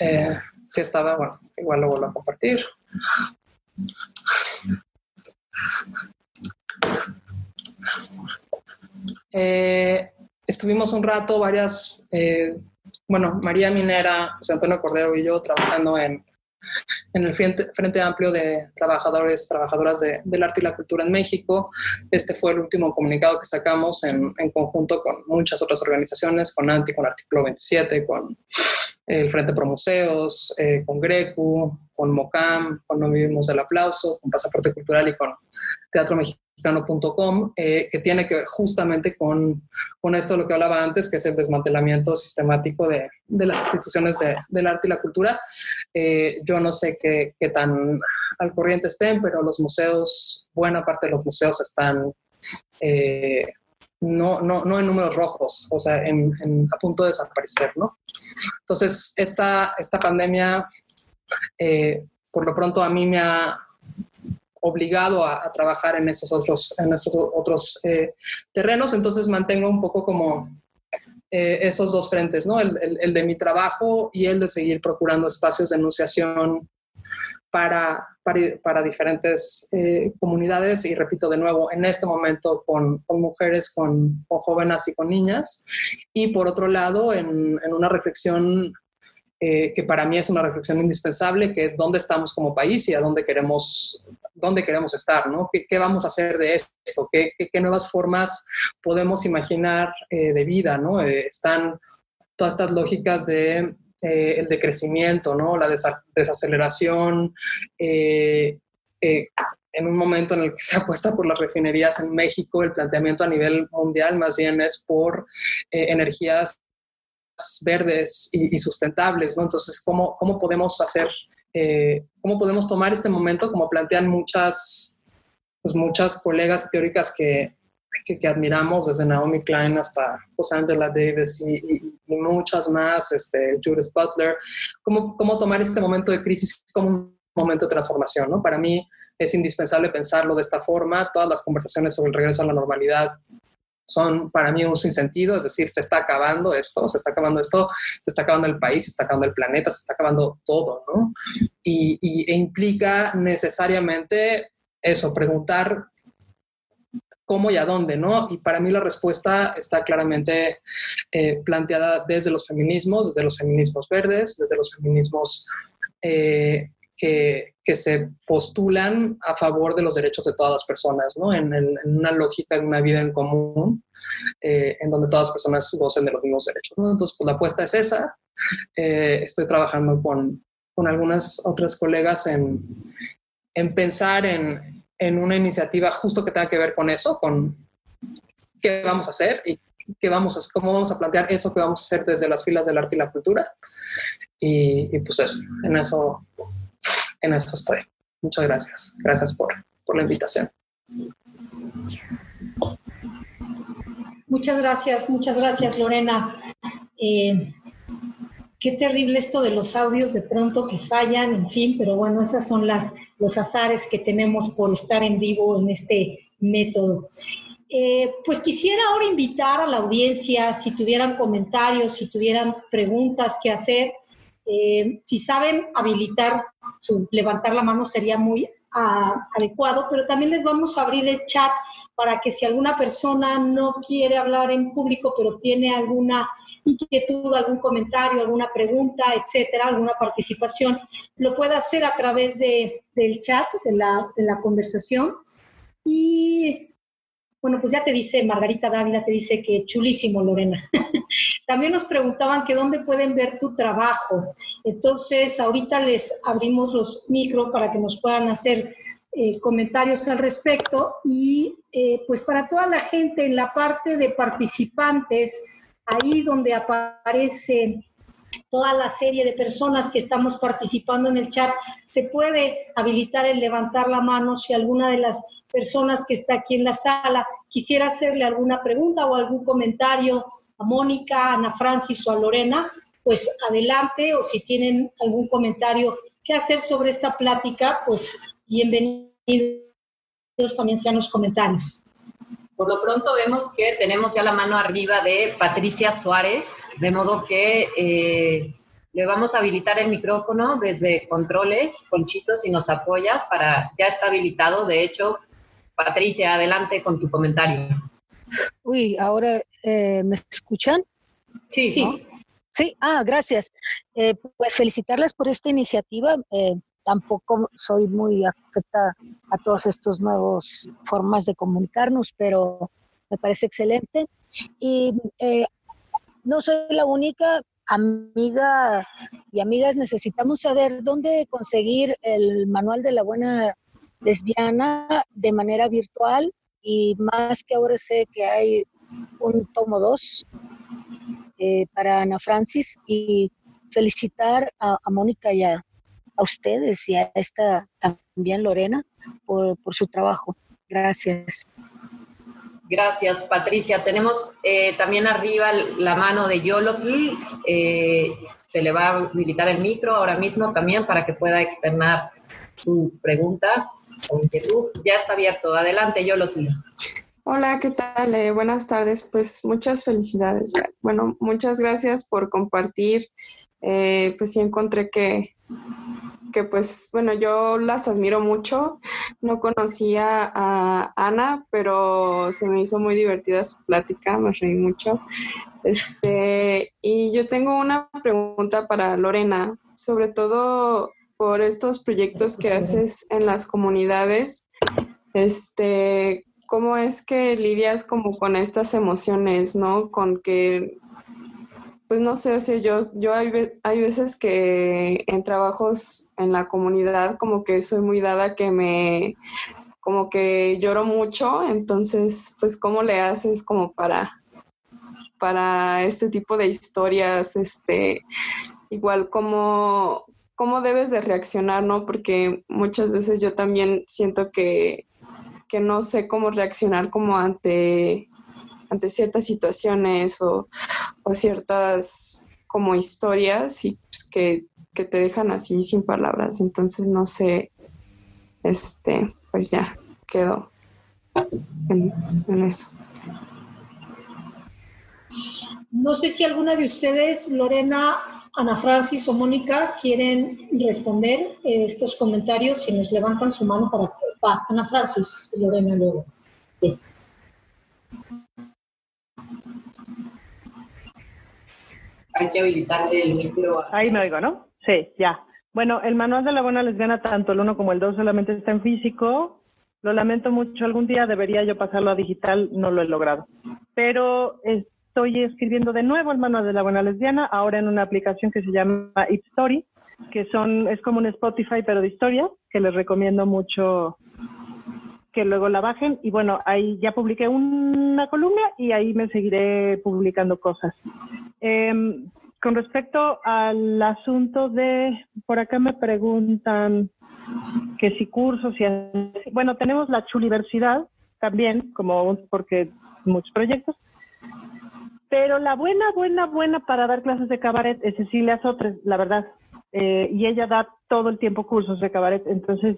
Eh, si estaba, bueno, igual lo vuelvo a compartir. Eh, estuvimos un rato, varias, eh, bueno, María Minera, José Antonio Cordero y yo trabajando en, en el Frente, Frente, Amplio de Trabajadores, Trabajadoras de, del Arte y la Cultura en México. Este fue el último comunicado que sacamos en, en conjunto con muchas otras organizaciones, con ANTI, con Artículo 27, con el Frente Pro Museos, eh, con Grecu, con MOCAM, con No Vivimos del Aplauso, con Pasaporte Cultural y con teatromexicano.com, eh, que tiene que ver justamente con, con esto de lo que hablaba antes, que es el desmantelamiento sistemático de, de las instituciones de, del arte y la cultura. Eh, yo no sé qué, tan al corriente estén, pero los museos, buena parte de los museos están no, no, no en números rojos, o sea, en, a punto de desaparecer, ¿no? Entonces, esta, esta pandemia, eh, por lo pronto, a mí me ha obligado a, trabajar en esos otros, en estos otros eh, terrenos, entonces mantengo un poco como eh, esos dos frentes, ¿no? El, el, de mi trabajo y el de seguir procurando espacios de enunciación para, para, diferentes eh, comunidades y repito de nuevo, en este momento con, con mujeres, con, jóvenes y con niñas. Y por otro lado, en, en una reflexión eh, que para mí es una reflexión indispensable, que es dónde estamos como país y a dónde queremos, dónde queremos estar, ¿no? ¿Qué, qué vamos a hacer de esto? ¿Qué, qué, nuevas formas podemos imaginar eh, de vida, ¿no? están todas estas lógicas de eh, el decrecimiento, ¿no? la desaceleración, eh, eh, en un momento en el que <laughs> se apuesta por las refinerías en México, el planteamiento a nivel mundial más bien es por energías verdes y, sustentables, ¿no? Entonces, ¿cómo, cómo podemos hacer, cómo podemos tomar este momento, como plantean muchas, pues muchas colegas teóricas que, que, admiramos, desde Naomi Klein hasta José Angela Davis y, muchas más, este, Judith Butler, cómo, cómo tomar este momento de crisis como un momento de transformación. ¿no? Para mí es indispensable pensarlo de esta forma. Todas las conversaciones sobre el regreso a la normalidad son para mí un sinsentido, es decir, se está acabando esto, se está acabando esto, se está acabando el país, se está acabando el planeta, se está acabando todo, ¿no? Y, y e implica necesariamente eso, preguntar cómo y a dónde, ¿no? Y para mí la respuesta está claramente eh, planteada desde los feminismos, desde los feminismos verdes, desde los feminismos eh, que, se postulan a favor de los derechos de todas las personas, ¿no? En, una lógica de una vida en común, eh, en donde todas las personas gocen de los mismos derechos. Entonces, pues la apuesta es esa. estoy trabajando con, con algunas otras colegas en, en pensar en en una iniciativa justo que tenga que ver con eso, con qué vamos a hacer y qué vamos a, cómo vamos a plantear eso que vamos a hacer desde las filas del arte y la cultura. Y, pues eso, en eso, en eso estoy. Muchas gracias. Gracias por, por la invitación. Muchas gracias, muchas gracias, Lorena. Eh, qué terrible esto de los audios de pronto que fallan, en fin, pero bueno, esas son las, los azares que tenemos por estar en vivo en este método. Eh, pues quisiera ahora invitar a la audiencia, si tuvieran comentarios, si tuvieran preguntas que hacer, eh, si saben habilitar, su, levantar la mano sería muy adecuado, pero también les vamos a abrir el chat para que si alguna persona no quiere hablar en público, pero tiene alguna inquietud, algún comentario, alguna pregunta, etcétera, alguna participación, lo pueda hacer a través de, del chat, de la, de la conversación. Y bueno, pues ya te dice Margarita Dávila, te dice que chulísimo, Lorena. <laughs> También nos preguntaban que dónde pueden ver tu trabajo. Entonces, ahorita les abrimos los micros para que nos puedan hacer eh, comentarios al respecto. Y eh, pues para toda la gente en la parte de participantes, ahí donde aparece toda la serie de personas que estamos participando en el chat, se puede habilitar el levantar la mano si alguna de las personas que está aquí en la sala quisiera hacerle alguna pregunta o algún comentario a Mónica, a Ana Francis o a Lorena, pues adelante, o si tienen algún comentario que hacer sobre esta plática, pues bienvenidos también sean los comentarios. Por lo pronto vemos que tenemos ya la mano arriba de Patricia Suárez, de modo que eh, le vamos a habilitar el micrófono desde controles, Conchito, si nos apoyas, para ya está habilitado. De hecho, Patricia, adelante con tu comentario. Uy, ahora eh, me escuchan. Sí, sí. Sí, ah, gracias. Eh, pues felicitarles por esta iniciativa. Eh, tampoco soy muy afecta a todas estas nuevas formas de comunicarnos, pero me parece excelente. Y no soy la única amiga y amigas, necesitamos saber dónde conseguir el manual de la buena lesbiana de manera virtual y más que ahora sé que hay un tomo 2 eh, para Ana Francis y felicitar a, Mónica y a, ustedes y a esta también Lorena por, su trabajo. Gracias. Gracias, Patricia. Tenemos eh, también arriba la mano de Yolotl. Eh, se le va a habilitar el micro ahora mismo también para que pueda externar su pregunta o inquietud. Ya está abierto. Adelante, Yolotl. Hola, ¿qué tal? Eh, buenas tardes. Pues muchas felicidades. Bueno, muchas gracias por compartir. Eh, pues sí encontré que, que, pues, bueno, yo las admiro mucho. No conocía a Ana, pero se me hizo muy divertida su plática, me reí mucho. Este, y yo tengo una pregunta para Lorena, sobre todo por estos proyectos que haces en las comunidades. Este, cómo es que lidias como con estas emociones, ¿no? Con que, pues no sé, o yo, yo hay, hay veces que en trabajos en la comunidad como que soy muy dada que me, como que lloro mucho, entonces, pues cómo le haces como para, para este tipo de historias, este, igual como cómo debes de reaccionar, ¿no? Porque muchas veces yo también siento que que no sé cómo reaccionar como ante, ante ciertas situaciones o, ciertas como historias y pues, que, te dejan así sin palabras. Entonces no sé, este, pues ya quedo en eso. No sé si alguna de ustedes, Lorena, Ana Francis o Mónica, quieren responder eh, estos comentarios, si nos levantan su mano para Ana Francis, Lorena luego. Hay que habilitarle el micro. Ahí me oigo, ¿no? Sí, ya. Bueno, el manual de la buena lesbiana, tanto el uno como el dos, solamente está en físico. Lo lamento mucho, algún día debería yo pasarlo a digital, no lo he logrado. Pero estoy escribiendo de nuevo el manual de la buena lesbiana, ahora en una aplicación que se llama Story, que son, es como un Spotify pero de historia, que les recomiendo mucho que luego la bajen y bueno, ahí ya publiqué una columna y ahí me seguiré publicando cosas. Em, con respecto al asunto de, por acá me preguntan que si cursos y bueno, tenemos la Chuliversidad también, como porque muchos proyectos, pero la buena, buena, buena para dar clases de cabaret es Cecilia Sotres, la verdad. Eh, y ella da todo el tiempo cursos de cabaret, entonces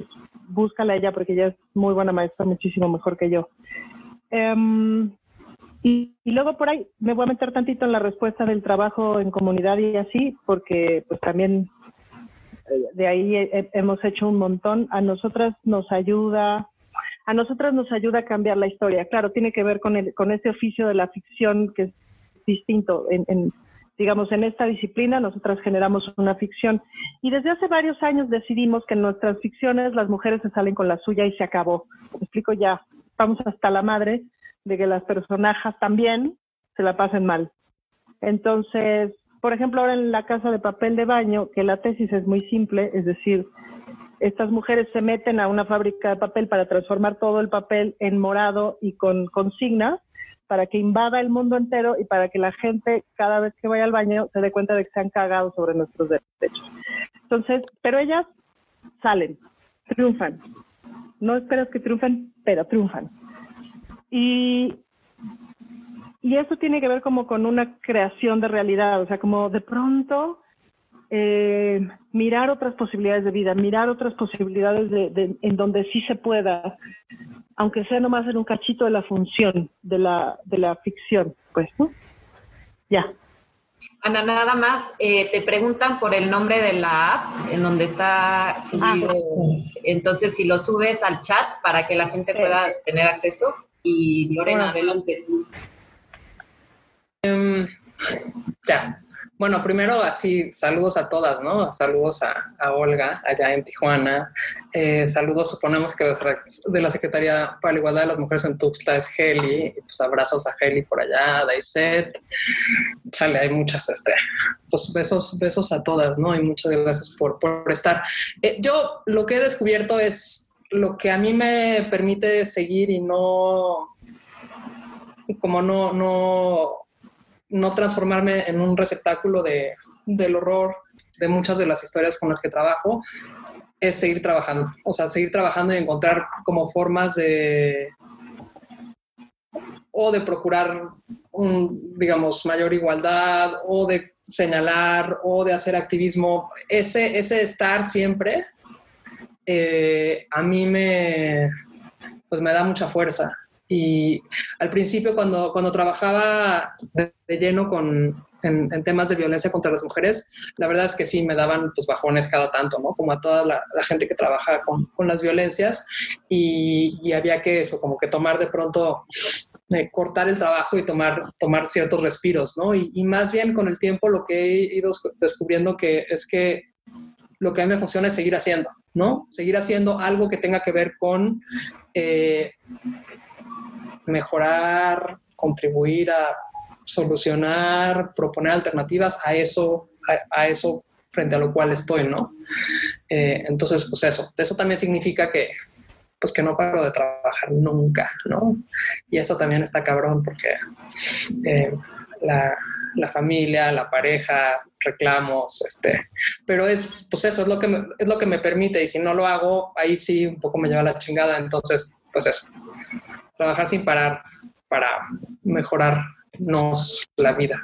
búscala ella porque ella es muy buena maestra, muchísimo mejor que yo. Em, y, luego por ahí me voy a meter tantito en la respuesta del trabajo en comunidad y así, porque pues también eh, de ahí hemos hecho un montón. A nosotras nos ayuda, a nosotras nos ayuda a cambiar la historia. Claro, tiene que ver con, el, con ese oficio de la ficción que es distinto en, en digamos, en esta disciplina nosotras generamos una ficción y desde hace varios años decidimos que en nuestras ficciones las mujeres se salen con la suya y se acabó. Me explico ya, vamos hasta la madre de que las personajes también se la pasen mal. Entonces, por ejemplo, ahora en la casa de papel de baño, que la tesis es muy simple, es decir, estas mujeres se meten a una fábrica de papel para transformar todo el papel en morado y con consignas para que invada el mundo entero y para que la gente cada vez que vaya al baño se dé cuenta de que se han cagado sobre nuestros derechos. Entonces, pero ellas salen, triunfan. No esperas que triunfen, pero triunfan. Y, y eso tiene que ver como con una creación de realidad, o sea, como de pronto eh, mirar otras posibilidades de vida, mirar otras posibilidades de, en donde sí se pueda, aunque sea nomás en un cachito de la función, de la, de la ficción, pues, ¿no? Ya. Ana, nada más, eh, te preguntan por el nombre de la app en donde está subido. Ah, Entonces, si lo subes al chat para que la gente pueda tener acceso. Y Lorena, adelante tú. Em, ya, bueno, primero así, saludos a todas, ¿no? Saludos a, Olga allá en Tijuana. Eh, saludos, suponemos que de la Secretaría para la Igualdad de las Mujeres en Tuxtla es Heli. Pues abrazos a Heli por allá, Daiset. Chale, hay muchas, este, pues besos, besos a todas, ¿no? Y muchas gracias por, por estar. Eh, yo lo que he descubierto es lo que a mí me permite seguir y no, como no, no no transformarme en un receptáculo de, del horror de muchas de las historias con las que trabajo, es seguir trabajando. O sea, seguir trabajando y encontrar como formas de o de procurar un, digamos, mayor igualdad o de señalar o de hacer activismo. Ese, ese estar siempre eh, a mí me, pues me da mucha fuerza y al principio, cuando, cuando trabajaba de, lleno con, en, temas de violencia contra las mujeres, la verdad es que sí me daban pues, bajones cada tanto, ¿no? Como a toda la, gente que trabaja con, con las violencias y, y, había que eso, como que tomar de pronto, eh, cortar el trabajo y tomar, tomar ciertos respiros, ¿no? Y, y, más bien con el tiempo lo que he ido descubriendo que es que lo que a mí me funciona es seguir haciendo, ¿no? Seguir haciendo algo que tenga que ver con... Eh, mejorar, contribuir a solucionar, proponer alternativas a eso, a, eso frente a lo cual estoy, ¿no? Eh, entonces, pues eso, eso también significa que, pues que no paro de trabajar nunca, ¿no? Y eso también está cabrón porque eh, la, la, familia, la pareja, reclamos, este, pero es, pues eso es lo que me, es lo que me permite y si no lo hago, ahí sí un poco me lleva la chingada, entonces, pues eso trabajar sin parar para mejorarnos la vida.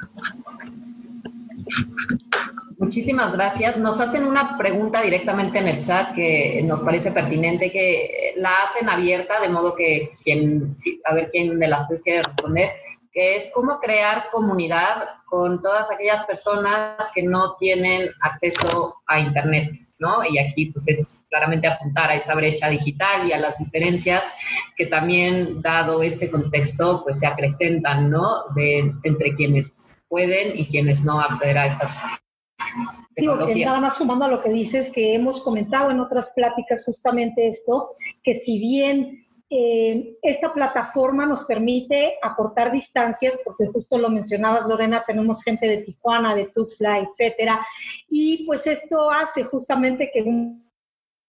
Muchísimas gracias. Nos hacen una pregunta directamente en el chat que nos parece pertinente, que la hacen abierta, de modo que quien, a ver quién de las tres quiere responder, que es cómo crear comunidad con todas aquellas personas que no tienen acceso a Internet. Y aquí pues es claramente apuntar a esa brecha digital y a las diferencias que también, dado este contexto, pues se acrecentan, ¿no? De, entre quienes pueden y quienes no acceder a estas tecnologías. nada más sumando a lo que dices, que hemos comentado en otras pláticas justamente esto, que si bien eh, esta plataforma nos permite acortar distancias, porque justo lo mencionabas, Lorena, tenemos gente de Tijuana, de Tuxtla, etcétera, y pues esto hace justamente que un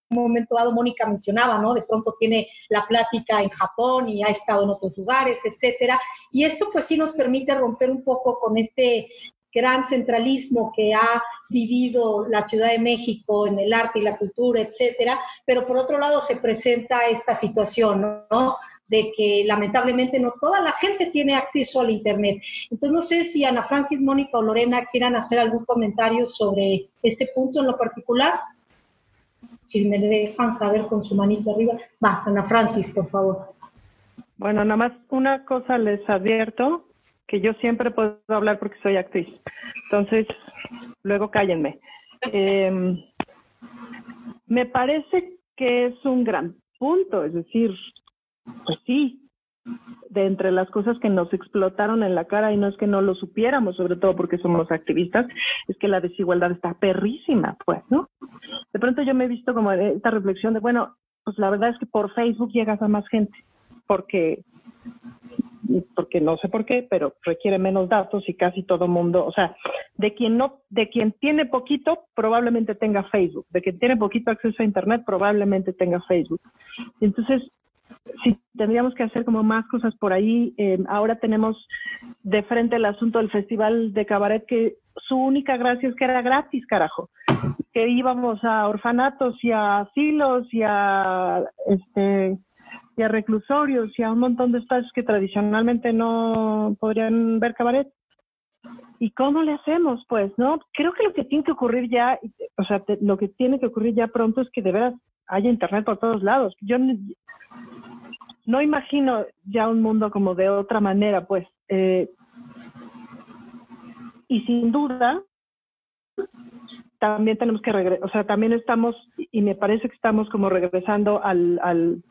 momento dado Mónica mencionaba, ¿no? De pronto tiene la plática en Japón y ha estado en otros lugares, etcétera. Y esto pues sí nos permite romper un poco con este gran centralismo que ha vivido la Ciudad de México en el arte y la cultura, etcétera, pero por otro lado se presenta esta situación, ¿no? De que lamentablemente no toda la gente tiene acceso al Internet. Entonces no sé si Ana Francis, Mónica o Lorena quieran hacer algún comentario sobre este punto en lo particular. Si me dejan saber con su manito arriba. Va, Ana Francis, por favor. Bueno, nada más una cosa les advierto que yo siempre puedo hablar porque soy actriz. Entonces, luego cállenme. Em, me parece que es un gran punto, es decir, pues sí, de entre las cosas que nos explotaron en la cara y no es que no lo supiéramos, sobre todo porque somos activistas, es que la desigualdad está perrísima, pues, ¿no? De pronto yo me he visto como esta reflexión de, bueno, pues la verdad es que por Facebook llegas a más gente, porque porque no sé por qué, pero requiere menos datos y casi todo mundo, o sea, de quien no, de quien tiene poquito, probablemente tenga Facebook, de quien tiene poquito acceso a internet, probablemente tenga Facebook. Entonces, sí, tendríamos que hacer como más cosas por ahí. Eh, ahora tenemos de frente el asunto del Festival de Cabaret, que su única gracia es que era gratis, carajo. Que íbamos a orfanatos y a asilos y a este y a reclusorios y a un montón de espacios que tradicionalmente no podrían ver cabaret. ¿Y cómo le hacemos? Pues, ¿no? Creo que lo que tiene que ocurrir ya, o sea, lo que tiene que ocurrir ya pronto es que de veras haya internet por todos lados. Yo no, imagino ya un mundo como de otra manera, pues. Eh, y sin duda, también tenemos que regresar, o sea, también estamos, y me parece que estamos como regresando al, al,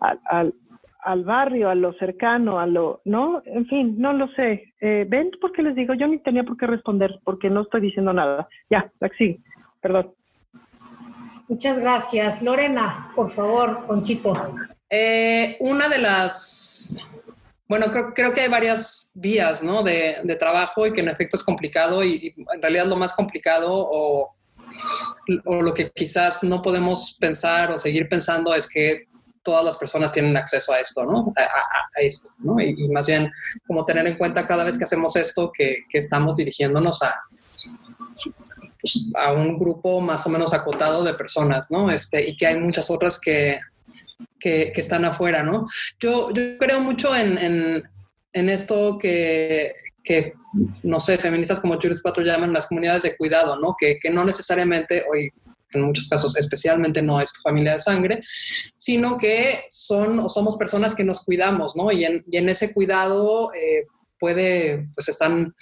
al, al, barrio, a lo cercano, a lo, ¿no? En fin, no lo sé. Eh, ¿Ven por qué les digo? Yo ni tenía por qué responder porque no estoy diciendo nada. Ya, sí, perdón. Muchas gracias. Lorena, por favor, Conchito. Eh, una de las, bueno, creo, que hay varias vías ¿no? de, de, trabajo y que en efecto es complicado y, y, en realidad lo más complicado o, o lo que quizás no podemos pensar o seguir pensando es que todas las personas tienen acceso a esto, ¿no? A, esto, ¿no? Y, más bien como tener en cuenta cada vez que hacemos esto que, estamos dirigiéndonos a, pues, a un grupo más o menos acotado de personas, ¿no? Este, y que hay muchas otras que, que, están afuera, ¿no? Yo, yo creo mucho en, en, esto que, que, no sé, feministas como Juris 4 llaman las comunidades de cuidado, ¿no? Que, que no necesariamente, hoy en muchos casos especialmente no es tu familia de sangre, sino que son o somos personas que nos cuidamos, ¿no? Y en, y en ese cuidado eh, puede, pues están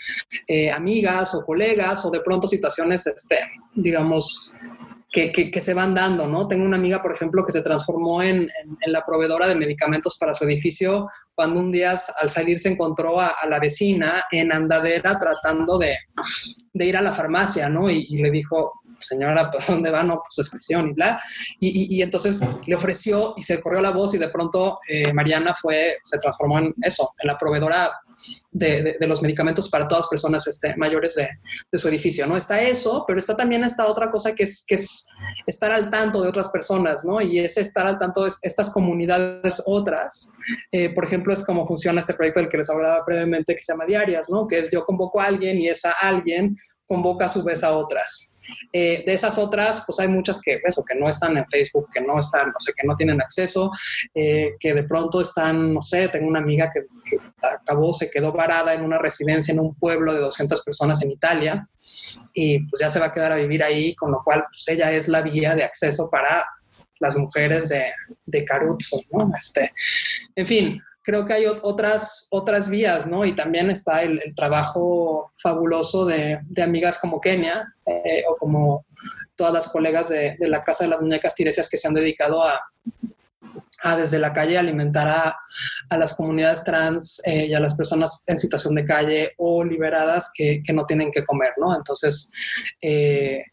eh, amigas o colegas o de pronto situaciones, este, digamos, que, que, se van dando, ¿no? Tengo una amiga, por ejemplo, que se transformó en, en, la proveedora de medicamentos para su edificio cuando un día al salir se encontró a, la vecina en andadera tratando de, de, ir a la farmacia, ¿no? Y, y le dijo, señora, <laughs> ¿para dónde va? No, pues es y bla. Y, y, entonces le ofreció y se corrió la voz y de pronto eh, Mariana fue, se transformó en eso, en la proveedora de, de, los medicamentos para todas las personas este, mayores de, de, su edificio, ¿no? Está eso, pero está también esta otra cosa que es, que es estar al tanto de otras personas, ¿no? Y es estar al tanto de estas comunidades otras. Eh, por ejemplo, es como funciona este proyecto del que les hablaba previamente que se llama Diarias, ¿no? Que es yo convoco a alguien y esa alguien convoca a su vez a otras. Eh, de esas otras, pues hay muchas que, eso, que no están en Facebook, que no están, no sé, que no tienen acceso, eh, que de pronto están, no sé, tengo una amiga que, acabó, se quedó varada en una residencia en un pueblo de 200 personas en Italia y pues ya se va a quedar a vivir ahí, con lo cual pues ella es la vía de acceso para las mujeres de, de Caruzzo, ¿no? Este, en fin, creo que hay otras, otras vías, ¿no? Y también está el, trabajo fabuloso de, amigas como Kenia eh, o como todas las colegas de, la Casa de las Muñecas Tiresias que se han dedicado a, desde la calle alimentar a, las comunidades trans eh, y a las personas en situación de calle o liberadas que, no tienen que comer, ¿no? Entonces, eh,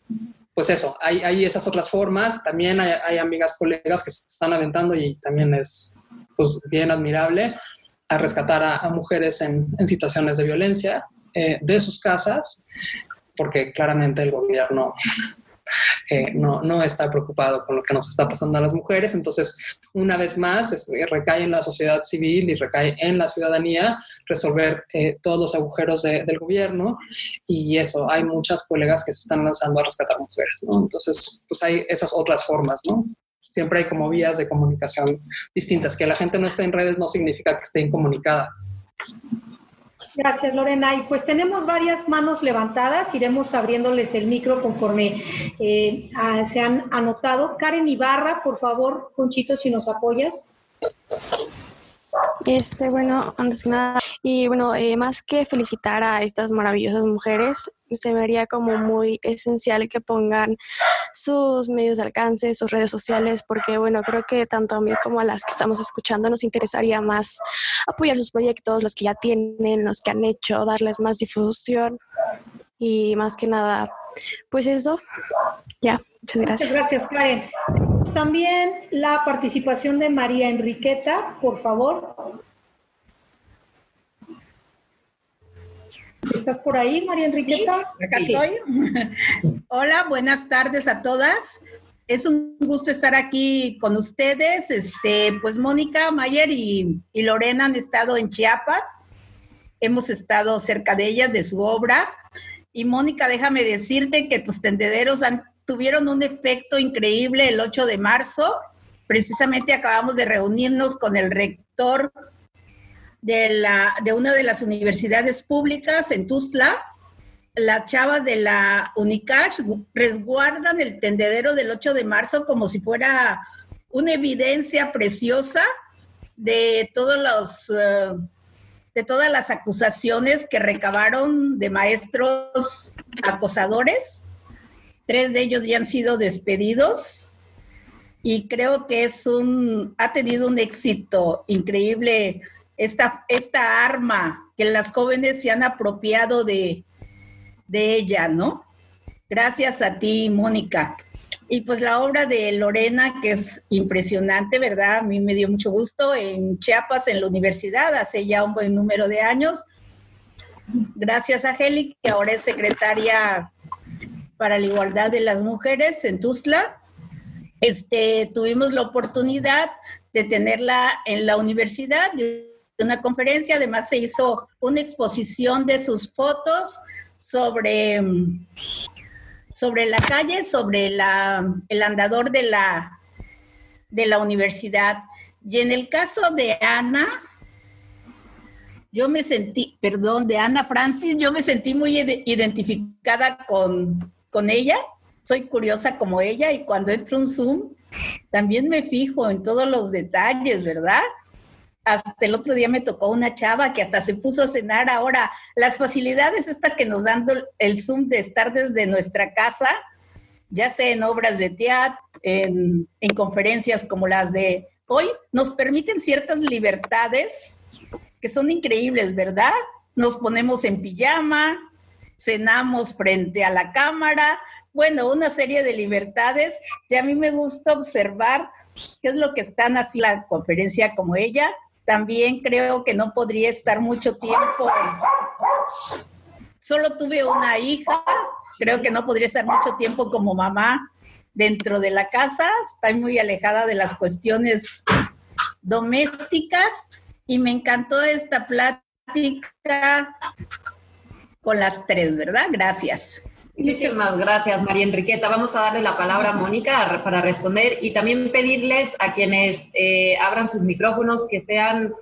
pues eso, hay, hay, esas otras formas. También hay, hay, amigas, colegas que se están aventando y también es pues, bien admirable a rescatar a, mujeres en, situaciones de violencia eh, de sus casas, porque claramente el gobierno <laughs> eh, no, no está preocupado con lo que nos está pasando a las mujeres. Entonces, una vez más, recae en la sociedad civil y recae en la ciudadanía resolver eh, todos los agujeros del gobierno y eso, hay muchas colegas que se están lanzando a rescatar mujeres, ¿no? Entonces, pues hay esas otras formas, ¿no? Siempre hay como vías de comunicación distintas. Que la gente no esté en redes no significa que esté incomunicada. Gracias, Lorena. Y pues tenemos varias manos levantadas. Iremos abriéndoles el micro conforme eh, se han anotado. Karen Ibarra, por favor, Conchito, si nos apoyas. Este, bueno, antes que nada, y bueno, eh, más que felicitar a estas maravillosas mujeres, se vería como muy esencial que pongan sus medios de alcance, sus redes sociales, porque bueno, creo que tanto a mí como a las que estamos escuchando nos interesaría más apoyar sus proyectos, los que ya tienen, los que han hecho, darles más difusión y más que nada, pues eso, ya, muchas gracias. Muchas gracias, Karen. También la participación de María Enriqueta, por favor. ¿Estás por ahí, María Enriqueta? acá estoy. <laughs> Hola, buenas tardes a todas. Es un gusto estar aquí con ustedes. Este, pues Mónica Mayer y, y Lorena han estado en Chiapas. Hemos estado cerca de ellas, de su obra. Y Mónica, déjame decirte que tus tendederos han tuvieron un efecto increíble el 8 de marzo. Precisamente acabamos de reunirnos con el rector de, la, de una de las universidades públicas en Tuzla. Las chavas de la UNICACH resguardan el tendedero del 8 de marzo como si fuera una evidencia preciosa de todos los... Eh, de todas las acusaciones que recabaron de maestros acosadores Tres de ellos ya han sido despedidos y creo que es un, ha tenido un éxito increíble esta, esta arma que las jóvenes se han apropiado de, de ella, ¿no? Gracias a ti, Mónica. Y pues la obra de Lorena, que es impresionante, ¿verdad? A mí me dio mucho gusto en Chiapas, en la universidad, hace ya un buen número de años. Gracias a Heli, que ahora es secretaria para la igualdad de las mujeres en Tuzla. Este, tuvimos la oportunidad de tenerla en la universidad, de una conferencia, además se hizo una exposición de sus fotos sobre, sobre la calle, sobre la, el andador de la, de la universidad. Y en el caso de Ana, yo me sentí, perdón, de Ana Francis, yo me sentí muy identificada con, con ella, soy curiosa como ella y cuando entro un Zoom también me fijo en todos los detalles, ¿verdad? Hasta el otro día me tocó una chava que hasta se puso a cenar. Ahora, las facilidades estas que nos dan el Zoom de estar desde nuestra casa, ya sea en obras de teatro, en, en conferencias como las de hoy, nos permiten ciertas libertades que son increíbles, ¿verdad? Nos ponemos en pijama, cenamos frente a la cámara, bueno, una serie de libertades y a mí me gusta observar qué es lo que están así la conferencia como ella. También creo que no podría estar mucho tiempo. Solo tuve una hija, creo que no podría estar mucho tiempo como mamá dentro de la casa, estoy muy alejada de las cuestiones domésticas y me encantó esta plática con las tres, ¿verdad? Gracias. Muchísimas gracias, María Enriqueta. Vamos a darle la palabra a Mónica para responder y también pedirles a quienes eh, abran sus micrófonos que sean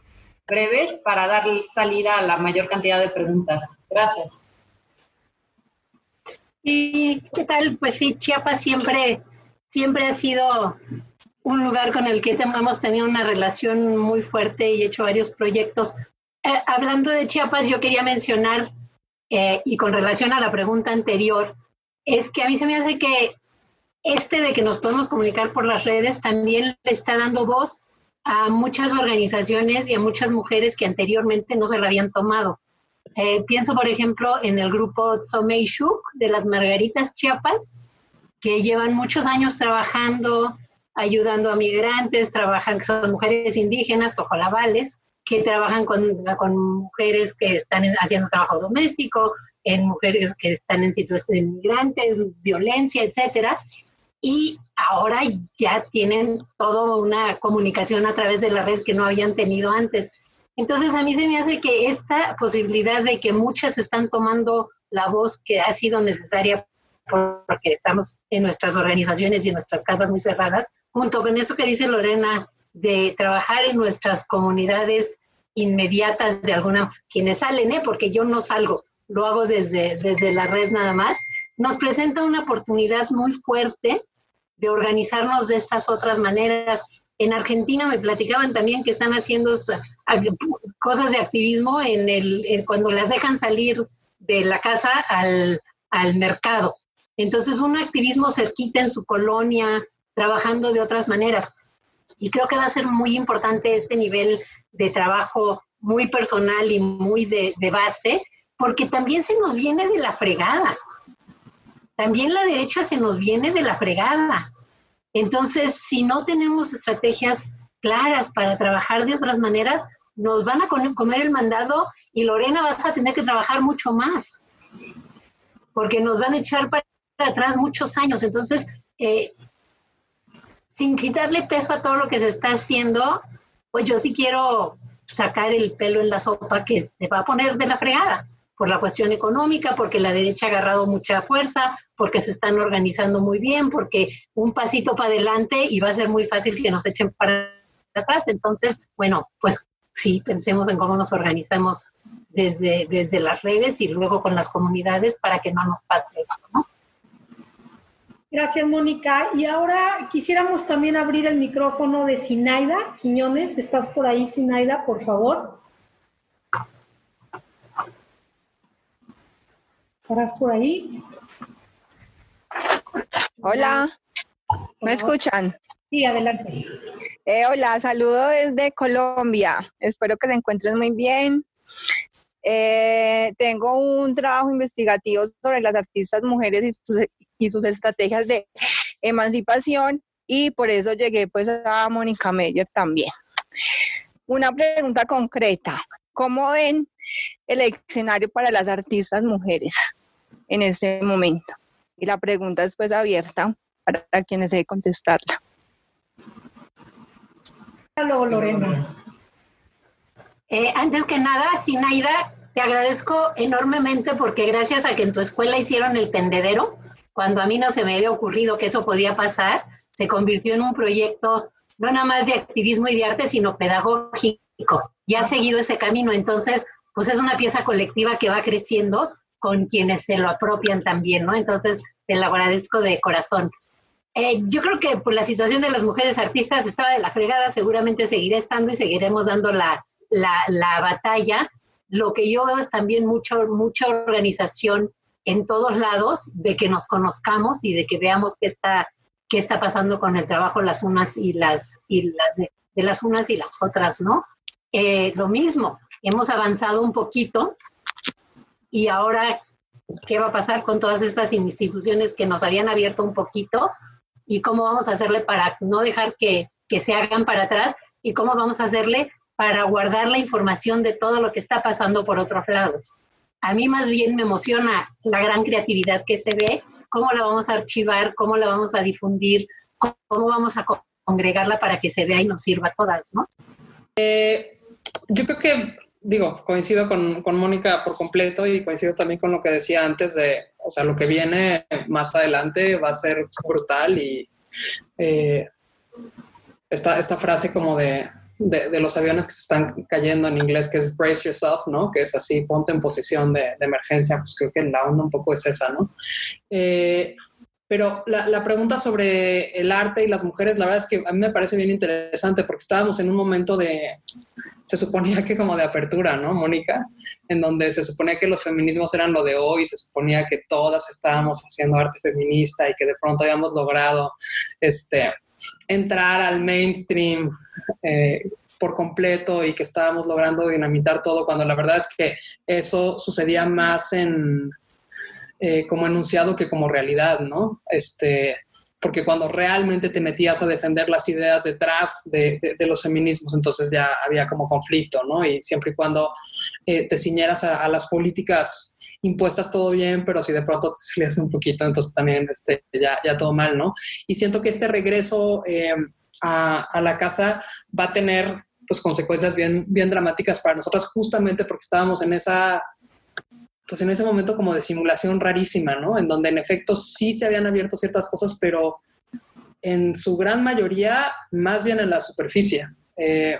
breves para dar salida a la mayor cantidad de preguntas. Gracias. ¿Y qué tal? Pues sí, Chiapas siempre, siempre ha sido un lugar con el que hemos tenido una relación muy fuerte y hecho varios proyectos. Eh, hablando de Chiapas, yo quería mencionar eh, y con relación a la pregunta anterior, es que a mí se me hace que este de que nos podemos comunicar por las redes también le está dando voz a muchas organizaciones y a muchas mujeres que anteriormente no se la habían tomado. Eh, pienso, por ejemplo, en el grupo Shuk de las Margaritas Chiapas, que llevan muchos años trabajando, ayudando a migrantes, trabajan, son mujeres indígenas, tojolabales, que trabajan con, con mujeres que están haciendo trabajo doméstico, en mujeres que están en situación de migrantes, violencia, etcétera. Y ahora ya tienen toda una comunicación a través de la red que no habían tenido antes. Entonces a mí se me hace que esta posibilidad de que muchas están tomando la voz que ha sido necesaria porque estamos en nuestras organizaciones y en nuestras casas muy cerradas, junto con eso que dice Lorena de trabajar en nuestras comunidades inmediatas de alguna, quienes salen, ¿eh? porque yo no salgo, lo hago desde, desde la red nada más, nos presenta una oportunidad muy fuerte de organizarnos de estas otras maneras. En Argentina me platicaban también que están haciendo cosas de activismo en el, cuando las dejan salir de la casa al, al mercado. Entonces, un activismo cerquita en su colonia, trabajando de otras maneras. Y creo que va a ser muy importante este nivel de trabajo muy personal y muy de, base, porque también se nos viene de la fregada. También la derecha se nos viene de la fregada. Entonces, si no tenemos estrategias claras para trabajar de otras maneras, nos van a comer el mandado y Lorena vas a tener que trabajar mucho más, porque nos van a echar para atrás muchos años. Entonces, eh, sin quitarle peso a todo lo que se está haciendo, pues yo sí quiero sacar el pelo en la sopa que se va a poner de la fregada por la cuestión económica, porque la derecha ha agarrado mucha fuerza, porque se están organizando muy bien, porque un pasito para adelante y va a ser muy fácil que nos echen para atrás. Entonces, bueno, pues sí, pensemos en cómo nos organizamos desde, desde las redes y luego con las comunidades para que no nos pase eso, ¿no? Gracias, Mónica. Y ahora quisiéramos también abrir el micrófono de Sinaida Quiñones. ¿Estás por ahí, Sinaida, por favor? ¿Estarás por ahí? Hola, ¿me escuchan? Sí, adelante. Eh, hola, saludo desde Colombia. Espero que se encuentren muy bien. Eh, tengo un trabajo investigativo sobre las artistas mujeres y sus, estrategias de emancipación y por eso llegué pues a Mónica Meyer también. Una pregunta concreta, ¿cómo ven el escenario para las artistas mujeres en este momento? Y la pregunta es pues abierta para quienes desee contestarla. Luego, Lorena. Eh, antes que nada, Sinaida, te agradezco enormemente porque gracias a que en tu escuela hicieron el tendedero, cuando a mí no se me había ocurrido que eso podía pasar, se convirtió en un proyecto no nada más de activismo y de arte, sino pedagógico. Y ha seguido ese camino. Entonces, pues es una pieza colectiva que va creciendo con quienes se lo apropian también, ¿no? Entonces, te lo agradezco de corazón. Eh, yo creo que por la situación de las mujeres artistas estaba de la fregada, seguramente seguirá estando y seguiremos dando la, la, batalla, lo que yo veo es también mucho, mucha organización en todos lados de que nos conozcamos y de que veamos qué está, qué está pasando con el trabajo las unas y las, y de, las unas y las otras, ¿no? Eh, lo mismo, hemos avanzado un poquito y ahora, ¿qué va a pasar con todas estas instituciones que nos habían abierto un poquito? ¿Y cómo vamos a hacerle para no dejar que, que se hagan para atrás? ¿Y cómo vamos a hacerle para guardar la información de todo lo que está pasando por otros lados. A mí más bien me emociona la gran creatividad que se ve, cómo la vamos a archivar, cómo la vamos a difundir, cómo vamos a congregarla para que se vea y nos sirva a todas, ¿no? Eh, yo creo que, digo, coincido con, Mónica por completo y coincido también con lo que decía antes de, o sea, lo que viene más adelante va a ser brutal y eh, esta, esta frase como de de, los aviones que se están cayendo en inglés, que es brace yourself, ¿no? Que es así, ponte en posición de, emergencia, pues creo que la onda un poco es esa, ¿no? Eh, pero la, pregunta sobre el arte y las mujeres, la verdad es que a mí me parece bien interesante porque estábamos en un momento de, se suponía que como de apertura, ¿no, Mónica? En donde se suponía que los feminismos eran lo de hoy, se suponía que todas estábamos haciendo arte feminista y que de pronto habíamos logrado este, entrar al mainstream eh, por completo y que estábamos logrando dinamitar todo, cuando la verdad es que eso sucedía más en eh, como enunciado que como realidad, ¿no? Este, porque cuando realmente te metías a defender las ideas detrás de, los feminismos, entonces ya había como conflicto, ¿no? Y siempre y cuando eh, te ciñeras a, las políticas impuestas todo bien, pero si de pronto te <laughs> salías un poquito, entonces también este, ya, ya todo mal, ¿no? Y siento que este regreso eh, a, a, la casa va a tener pues consecuencias bien, bien dramáticas para nosotras justamente porque estábamos en esa pues en ese momento como de simulación rarísima, ¿no? En donde en efecto sí se habían abierto ciertas cosas, pero en su gran mayoría más bien en la superficie. Eh,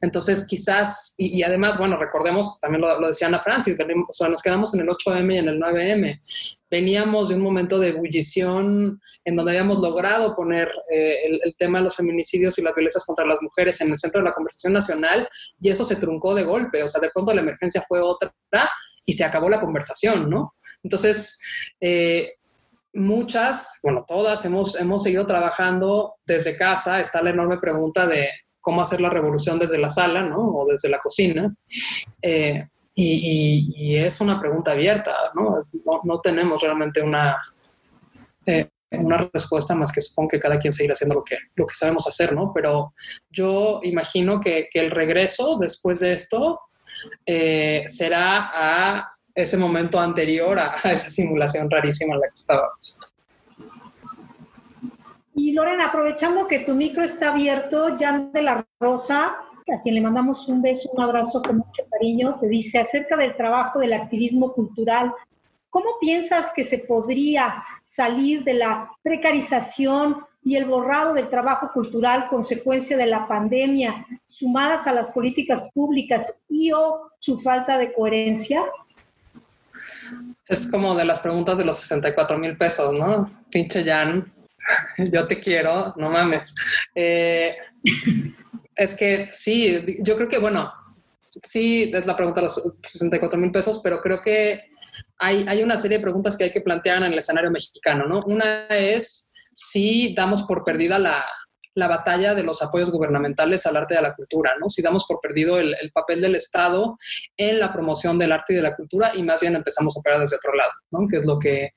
entonces, quizás, y, además, bueno, recordemos, también lo, decía Ana Francis, o sea, nos quedamos en el 8M y en el 9M. Veníamos de un momento de ebullición en donde habíamos logrado poner eh, el, tema de los feminicidios y las violencias contra las mujeres en el centro de la conversación nacional y eso se truncó de golpe. O sea, de pronto la emergencia fue otra y se acabó la conversación, ¿no? Entonces, eh, muchas, bueno, todas hemos, hemos seguido trabajando desde casa. Está la enorme pregunta de cómo hacer la revolución desde la sala, ¿no? O desde la cocina. Eh, y, es una pregunta abierta, ¿no? No, tenemos realmente una, eh, una respuesta más que supongo que cada quien seguirá haciendo lo que, lo que sabemos hacer, ¿no? Pero yo imagino que, que el regreso después de esto eh, será a ese momento anterior a, esa simulación rarísima en la que estábamos. Y Lorena, aprovechando que tu micro está abierto, Jan de la Rosa, a quien le mandamos un beso, un abrazo con mucho cariño, te dice acerca del trabajo del activismo cultural, ¿cómo piensas que se podría salir de la precarización y el borrado del trabajo cultural consecuencia de la pandemia, sumadas a las políticas públicas y o su falta de coherencia? Es como de las preguntas de los 64 mil pesos, ¿no? Pinche Jan, <laughs> yo te quiero, no mames. Eh, es que sí, yo creo que, bueno, sí, es la pregunta de los 64 mil pesos, pero creo que hay, hay una serie de preguntas que hay que plantear en el escenario mexicano, ¿no? Una es si damos por perdida la, batalla de los apoyos gubernamentales al arte y a la cultura, ¿no? Si damos por perdido el, papel del Estado en la promoción del arte y de la cultura y más bien empezamos a operar desde otro lado, ¿no? Que es lo que,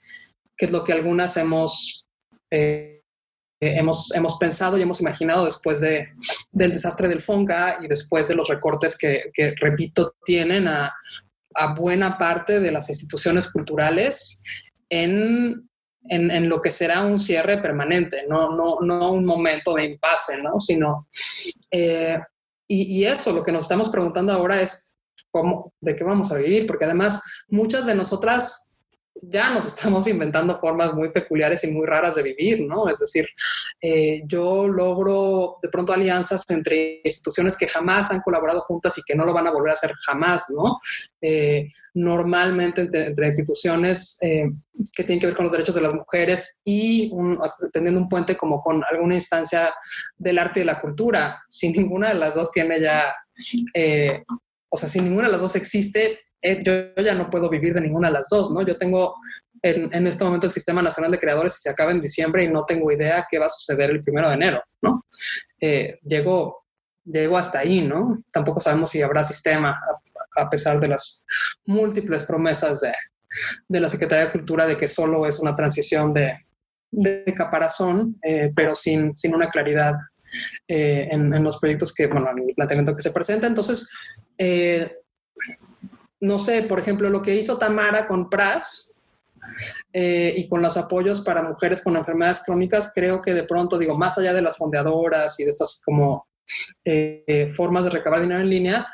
es lo que algunas hemos, eh, hemos, hemos pensado y hemos imaginado después de, del desastre del FONCA y después de los recortes que, que repito, tienen a, a buena parte de las instituciones culturales en en, lo que será un cierre permanente, no, no, no un momento de impasse, ¿no? Sino, eh, y, y, eso, lo que nos estamos preguntando ahora es cómo, de qué vamos a vivir, porque además muchas de nosotras ya nos estamos inventando formas muy peculiares y muy raras de vivir, ¿no? Es decir, eh, yo logro de pronto alianzas entre instituciones que jamás han colaborado juntas y que no lo van a volver a hacer jamás, ¿no? Eh, normalmente entre, instituciones eh, que tienen que ver con los derechos de las mujeres y teniendo un puente como con alguna instancia del arte y de la cultura. Si ninguna de las dos tiene ya, o sea, si ninguna de las dos existe, eh, yo, ya no puedo vivir de ninguna de las dos, ¿no? Yo tengo en, este momento el Sistema Nacional de Creadores y se acaba en diciembre y no tengo idea qué va a suceder el primero de enero, ¿no? Eh, llego, llego hasta ahí, ¿no? Tampoco sabemos si habrá sistema, a, pesar de las múltiples promesas de, de, la Secretaría de Cultura de que solo es una transición de, de caparazón, eh, pero sin, sin una claridad en, en, los proyectos que, bueno, en el planteamiento que se presenta. Entonces, no sé, por ejemplo, lo que hizo Tamara con PRAS eh, y con los apoyos para mujeres con enfermedades crónicas, creo que de pronto, digo, más allá de las fondeadoras y de estas como eh, formas de recabar dinero en línea,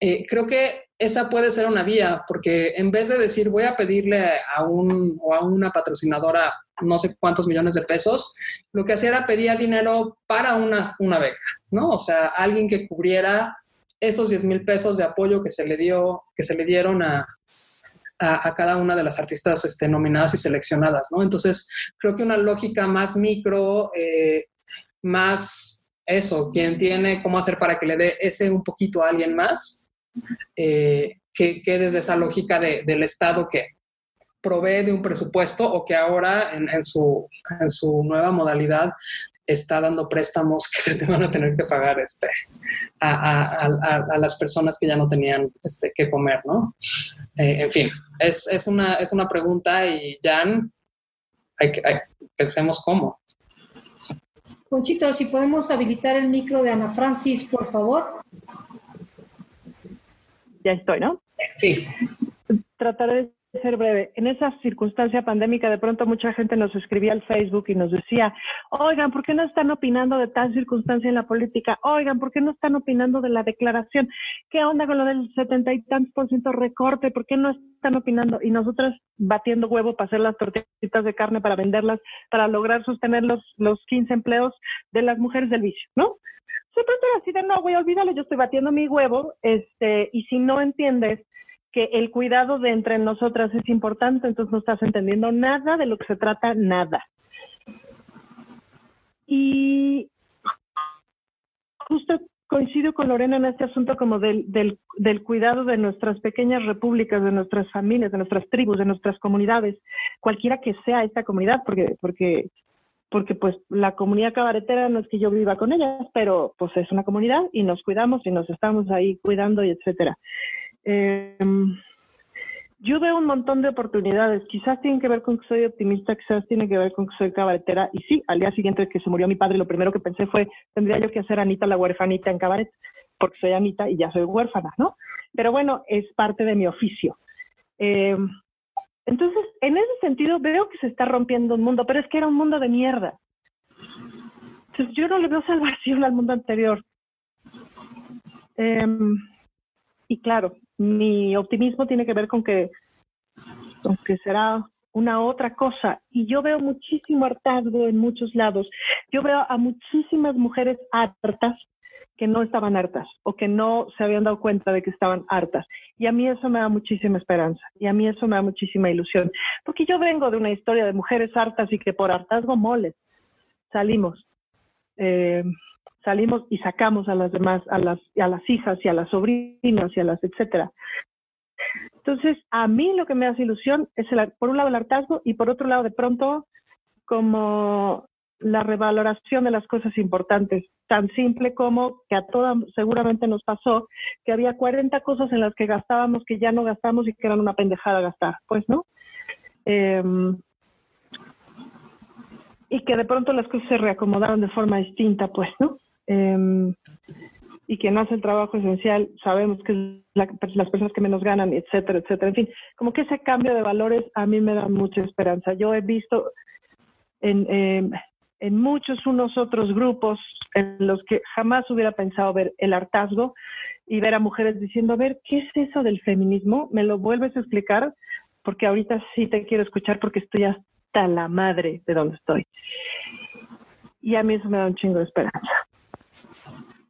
eh, creo que esa puede ser una vía, porque en vez de decir voy a pedirle a un o a una patrocinadora no sé cuántos millones de pesos, lo que hacía era pedir dinero para una, una beca, ¿no? O sea, alguien que cubriera esos 10 mil pesos de apoyo que se le dio, que se le dieron a, a, cada una de las artistas este, nominadas y seleccionadas, ¿no? Entonces, creo que una lógica más micro, eh, más eso, quien tiene cómo hacer para que le dé ese un poquito a alguien más, eh, que, que, desde esa lógica de, del Estado que provee de un presupuesto o que ahora en, su, en su nueva modalidad está dando préstamos que <laughs> se te van a tener que pagar este, a, las personas que ya no tenían este, que comer, ¿no? Eh, en fin, es, una, es una pregunta y Jan, hay que, pensemos cómo. Conchito, si podemos habilitar el micro de Ana Francis, por favor. Ya estoy, ¿no? Sí. Trataré ser breve. En esa circunstancia pandémica, de pronto mucha gente nos escribía al Facebook y nos decía, oigan, ¿por qué no están opinando de tal circunstancia en la política? Oigan, ¿por qué no están opinando de la declaración? ¿Qué onda con lo del setenta y tantos por ciento recorte? ¿Por qué no están opinando? Y nosotras batiendo huevo para hacer las tortitas de carne, para venderlas, para lograr sostener los, los 15 empleos de las mujeres del vicio, ¿no? De pronto era así de, no, voy a olvidarlo, yo estoy batiendo mi huevo, este, y si no entiendes que el cuidado de entre nosotras es importante, entonces no estás entendiendo nada de lo que se trata, nada. Y justo coincido con Lorena en este asunto como del, del, cuidado de nuestras pequeñas repúblicas, de nuestras familias, de nuestras tribus, de nuestras comunidades, cualquiera que sea esta comunidad, porque, porque, porque pues la comunidad cabaretera no es que yo viva con ellas, pero pues es una comunidad y nos cuidamos y nos estamos ahí cuidando y etcétera. Eh, yo veo un montón de oportunidades. Quizás tienen que ver con que soy optimista, quizás tienen que ver con que soy cabaretera. Y sí, al día siguiente que se murió mi padre, lo primero que pensé fue, tendría yo que hacer Anita la huerfanita en cabaret, porque soy Anita y ya soy huérfana, ¿no? Pero bueno, es parte de mi oficio. Eh, entonces, en ese sentido, veo que se está rompiendo un mundo, pero es que era un mundo de mierda. Entonces, yo no le veo salvación al mundo anterior. Eh, y claro, mi optimismo tiene que ver con que, será una otra cosa. Y yo veo muchísimo hartazgo en muchos lados. Yo veo a muchísimas mujeres hartas que no estaban hartas o que no se habían dado cuenta de que estaban hartas. Y a mí eso me da muchísima esperanza y a mí eso me da muchísima ilusión. Porque yo vengo de una historia de mujeres hartas y que por hartazgo moles salimos. Eh, salimos y sacamos a las demás, a las, a las hijas y a las sobrinas y a las etcétera. Entonces, a mí lo que me hace ilusión es, el, por un lado, el hartazgo y por otro lado, de pronto, como la revaloración de las cosas importantes, tan simple como que a todas seguramente nos pasó que había 40 cosas en las que gastábamos que ya no gastamos y que eran una pendejada gastar, pues, ¿no? Em, y que de pronto las cosas se reacomodaron de forma distinta, pues, ¿no? Eh, y quien hace el trabajo esencial, sabemos que es pues, las personas que menos ganan, etcétera, etcétera. En fin, como que ese cambio de valores a mí me da mucha esperanza. Yo he visto en, eh, en muchos unos otros grupos en los que jamás hubiera pensado ver el hartazgo y ver a mujeres diciendo, a ver, ¿qué es eso del feminismo? ¿Me lo vuelves a explicar? Porque ahorita sí te quiero escuchar porque estoy hasta la madre de donde estoy. Y a mí eso me da un chingo de esperanza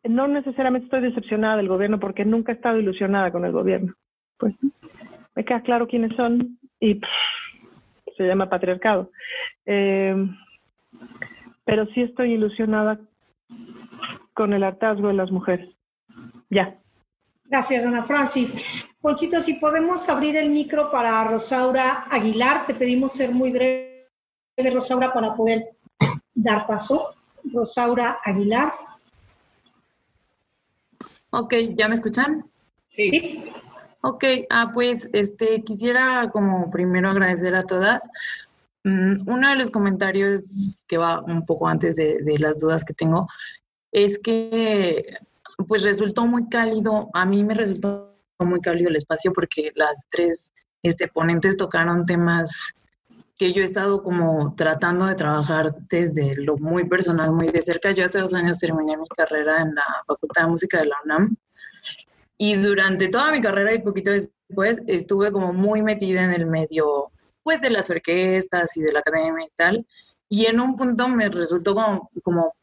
no necesariamente estoy decepcionada del gobierno porque nunca he estado ilusionada con el gobierno. Pues me queda claro quiénes son y se llama patriarcado. Eh, pero sí estoy ilusionada con el hartazgo de las mujeres. Ya. Gracias, Ana Francis. Ponchito, si podemos abrir el micro para Rosaura Aguilar, te pedimos ser muy breve, Rosaura, para poder dar paso. Rosaura Aguilar. Ok, ¿ya me escuchan? Sí. Ok, ah, pues este, quisiera como primero agradecer a todas. Mm, uno de los comentarios que va un poco antes de, las dudas que tengo es que pues resultó muy cálido, a mí me resultó muy cálido el espacio porque las tres este, ponentes tocaron temas que yo he estado como tratando de trabajar desde lo muy personal, muy de cerca. Yo hace dos años terminé mi carrera en la Facultad de Música de la UNAM y durante toda mi carrera y poquito después estuve como muy metida en el medio pues de las orquestas y de la academia y tal. Y en un punto me resultó como, como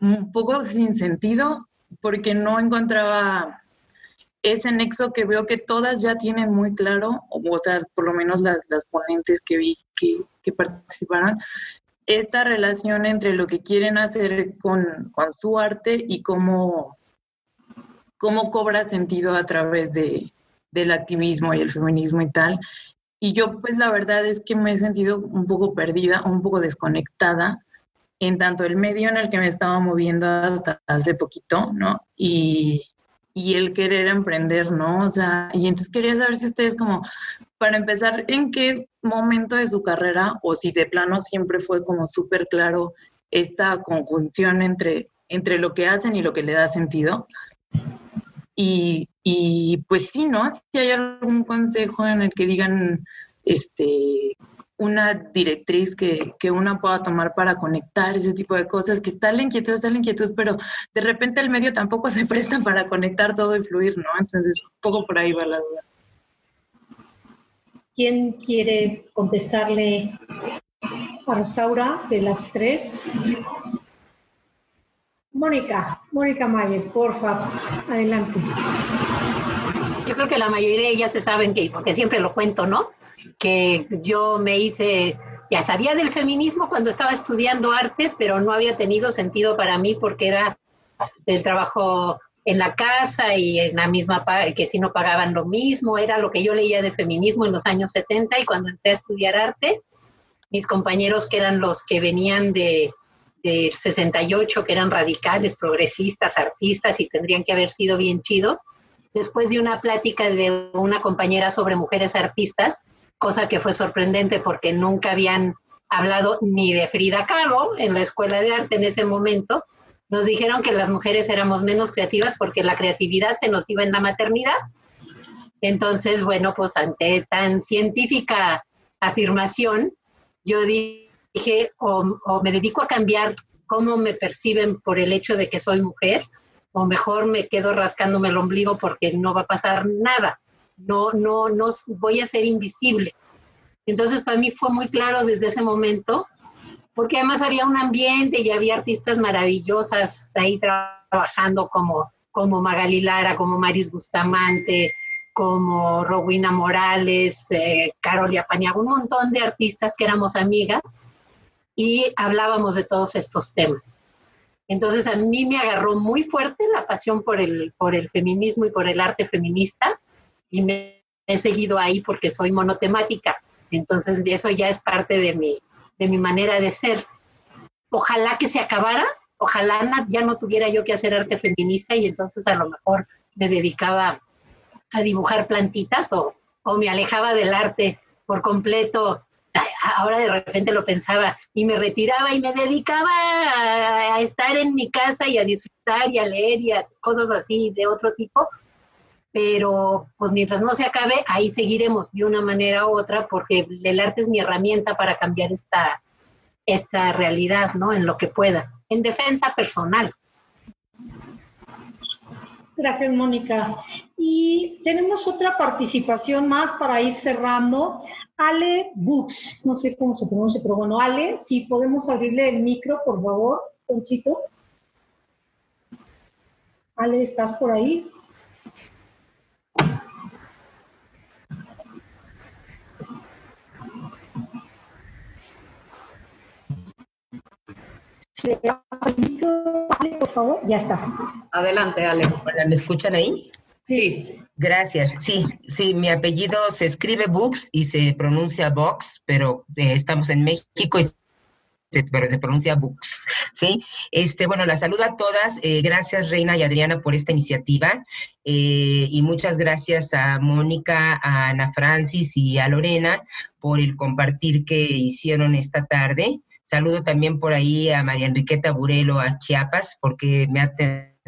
un poco sin sentido porque no encontraba ese nexo que veo que todas ya tienen muy claro, o sea, por lo menos las, las ponentes que vi que, que participaron, esta relación entre lo que quieren hacer con, con su arte y cómo, cómo cobra sentido a través de, del activismo y el feminismo y tal. Y yo pues la verdad es que me he sentido un poco perdida, un poco desconectada en tanto el medio en el que me estaba moviendo hasta hace poquito, ¿no? Y, y el querer emprender, ¿no? O sea, y entonces quería saber si ustedes como, para empezar, ¿en qué momento de su carrera o si de plano siempre fue como súper claro esta conjunción entre, entre lo que hacen y lo que le da sentido? Y, Y pues sí, ¿no? Si hay algún consejo en el que digan, este, una directriz que, que una pueda tomar para conectar ese tipo de cosas, que está la inquietud, está la inquietud, pero de repente el medio tampoco <laughs> se presta para conectar todo y fluir, ¿no? Entonces, un poco por ahí va la duda. ¿Quién quiere contestarle a Rosaura de las tres? Mónica, Mónica Mayer, por favor, adelante. Yo creo que la mayoría de ellas se saben que, porque siempre lo cuento, ¿no? Que yo me hice, ya sabía del feminismo cuando estaba estudiando arte, pero no había tenido sentido para mí porque era el trabajo en la casa y en la misma, que si no pagaban lo mismo, era lo que yo leía de feminismo en los años 70 y cuando entré a estudiar arte, mis compañeros que eran los que venían de, del 68, que eran radicales, progresistas, artistas y tendrían que haber sido bien chidos, después de una plática de una compañera sobre mujeres artistas, cosa que fue sorprendente porque nunca habían hablado ni de Frida Kahlo en la escuela de arte en ese momento, nos dijeron que las mujeres éramos menos creativas porque la creatividad se nos iba en la maternidad. Entonces, bueno, pues ante tan científica afirmación, yo dije, o, o me dedico a cambiar cómo me perciben por el hecho de que soy mujer, o mejor me quedo rascándome el ombligo porque no va a pasar nada, no, no, no voy a ser invisible. Entonces para mí fue muy claro desde ese momento, porque además había un ambiente y había artistas maravillosas ahí trabajando como, como Magali Lara, como Maris Bustamante, como Rowena Morales, eh, Carolia Paniago, un montón de artistas que éramos amigas y hablábamos de todos estos temas. Entonces a mí me agarró muy fuerte la pasión por el, por el feminismo y por el arte feminista y me he seguido ahí porque soy monotemática. Entonces eso ya es parte de mi, de mi manera de ser. Ojalá que se acabara, ojalá ya no tuviera yo que hacer arte feminista y entonces a lo mejor me dedicaba a dibujar plantitas o, o me alejaba del arte por completo ahora de repente lo pensaba y me retiraba y me dedicaba a, estar en mi casa y a disfrutar y a leer y a cosas así de otro tipo. Pero pues mientras no se acabe, ahí seguiremos de una manera u otra porque el arte es mi herramienta para cambiar esta, esta realidad, ¿no? En lo que pueda, en defensa personal. Gracias, Mónica. Y tenemos otra participación más para ir cerrando. Ale Books, no sé cómo se pronuncia, pero bueno, Ale, si podemos abrirle el micro, por favor, Conchito. Ale, ¿estás por ahí? Ale, por favor, ya está. Adelante, Ale. Hola, ¿me escuchan ahí? Sí. Gracias. Sí, sí, mi apellido se escribe Books y se pronuncia Box, pero eh, estamos en México y pero se pronuncia Books, ¿sí? Este, bueno, la saludo a todas. Eh, gracias, Reina y Adriana, por esta iniciativa. Eh, y muchas gracias a Mónica, a Ana Francis y a Lorena por el compartir que hicieron esta tarde. Saludo también por ahí a María Enriqueta Burelo, a Chiapas, porque me ha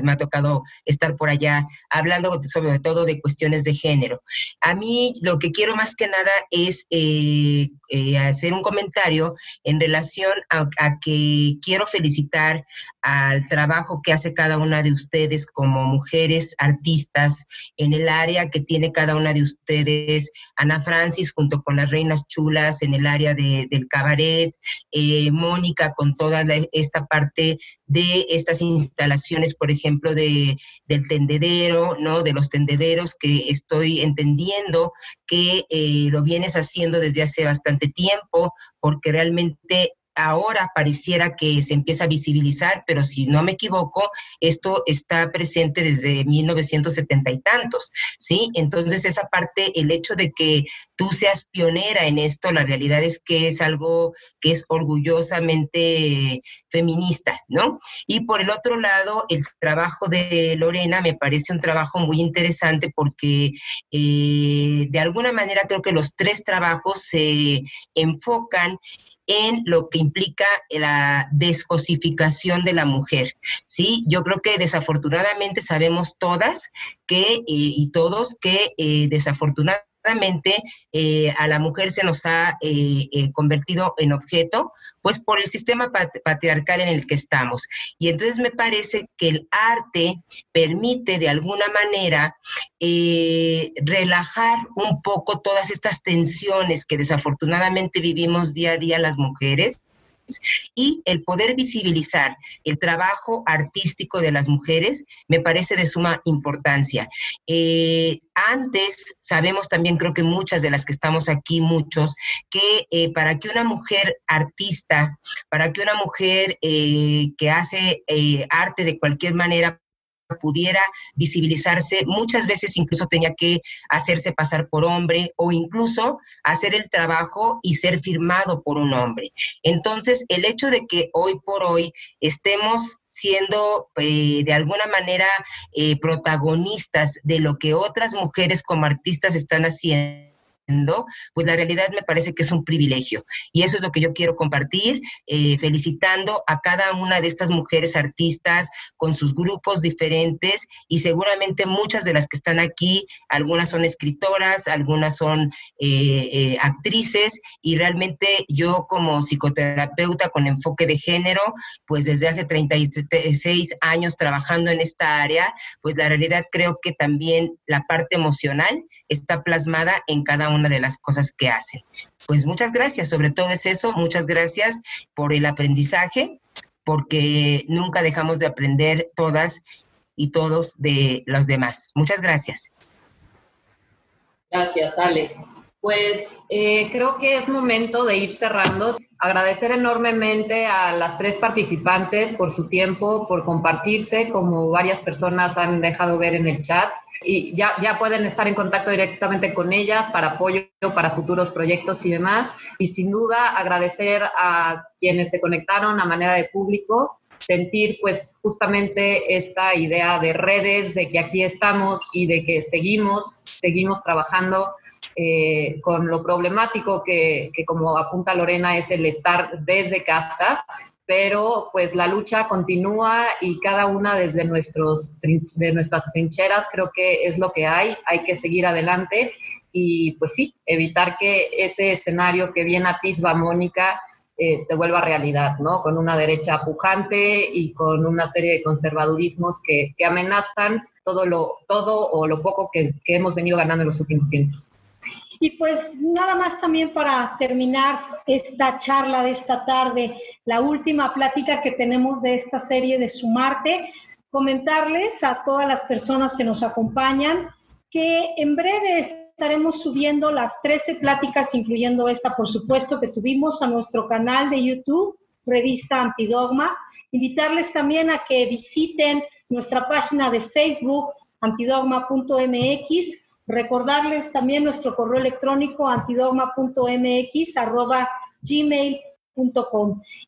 me ha tocado estar por allá hablando sobre todo de cuestiones de género. A mí lo que quiero más que nada es eh, eh, hacer un comentario en relación a, que quiero felicitar al trabajo que hace cada una de ustedes como mujeres artistas en el área que tiene cada una de ustedes, Ana Francis junto con las Reinas Chulas en el área del cabaret, eh, Mónica con toda esta parte de estas instalaciones, por ejemplo, de, del tendedero, ¿no? De los tendederos que estoy entendiendo que eh, lo vienes haciendo desde hace bastante tiempo, porque realmente ahora pareciera que se empieza a visibilizar, pero si no me equivoco, esto está presente desde 1970 y tantos, ¿sí? Entonces esa parte, el hecho de que tú seas pionera en esto, la realidad es que es algo que es orgullosamente feminista, ¿no? Y por el otro lado, el trabajo de Lorena me parece un trabajo muy interesante porque eh, de alguna manera creo que los tres trabajos se enfocan en lo que implica la descosificación de la mujer. Sí, yo creo que desafortunadamente sabemos todas que eh, y todos que eh, desafortunadamente eh, a la mujer se nos ha eh, eh, convertido en objeto, pues por el sistema patriarcal en el que estamos. Y entonces me parece que el arte permite de alguna manera relajar un poco todas estas tensiones que desafortunadamente vivimos día a día las mujeres y el poder visibilizar el trabajo artístico de las mujeres me parece de suma importancia. Eh, antes sabemos también, creo que muchas de las que estamos aquí, muchos, que eh, para que una mujer artista, para que una mujer eh, que hace arte de cualquier manera pudiera visibilizarse, muchas veces incluso tenía que hacerse pasar por hombre o incluso hacer el trabajo y ser firmado por un hombre. Entonces, el hecho de que hoy por hoy estemos siendo eh, de alguna manera eh, protagonistas de lo que otras mujeres como artistas están haciendo, pues la realidad me parece que es un privilegio. Y eso es lo que yo quiero compartir, eh, felicitando a cada una de estas mujeres artistas con sus grupos diferentes y seguramente muchas de las que están aquí, algunas son escritoras, algunas son eh, eh, actrices y realmente yo como psicoterapeuta con enfoque de género, pues desde hace 36 años trabajando en esta área, pues la realidad creo que también la parte emocional está plasmada en cada una de las cosas que hacen. Pues muchas gracias, sobre todo es eso, muchas gracias por el aprendizaje, porque nunca dejamos de aprender todas y todos de los demás. Muchas gracias. Gracias, Ale. Pues eh, creo que es momento de ir cerrando. Agradecer enormemente a las tres participantes por su tiempo, por compartirse, como varias personas han dejado ver en el chat. Y ya, ya pueden estar en contacto directamente con ellas para apoyo, para futuros proyectos y demás. Y sin duda agradecer a quienes se conectaron a manera de público sentir pues justamente esta idea de redes, de que aquí estamos y de que seguimos, seguimos trabajando eh, con lo problemático que, como apunta Lorena, es el estar desde casa, pero pues la lucha continúa y cada una desde nuestros, de nuestras trincheras creo que es lo que hay, hay que seguir adelante y pues sí, evitar que ese escenario que bien atisba Mónica eh, se vuelva realidad, ¿no? Con una derecha pujante y con una serie de conservadurismos que, amenazan todo, lo, todo o lo poco que, que hemos venido ganando en los últimos tiempos. Y pues nada más también para terminar esta charla de esta tarde, la última plática que tenemos de esta serie de Sumarte, comentarles a todas las personas que nos acompañan que en breve estaremos subiendo las 13 pláticas, incluyendo esta, por supuesto, que tuvimos a nuestro canal de YouTube, Revista Antidogma. Invitarles también a que visiten nuestra página de Facebook, antidogma.mx Recordarles también nuestro correo electrónico antidogma.mx.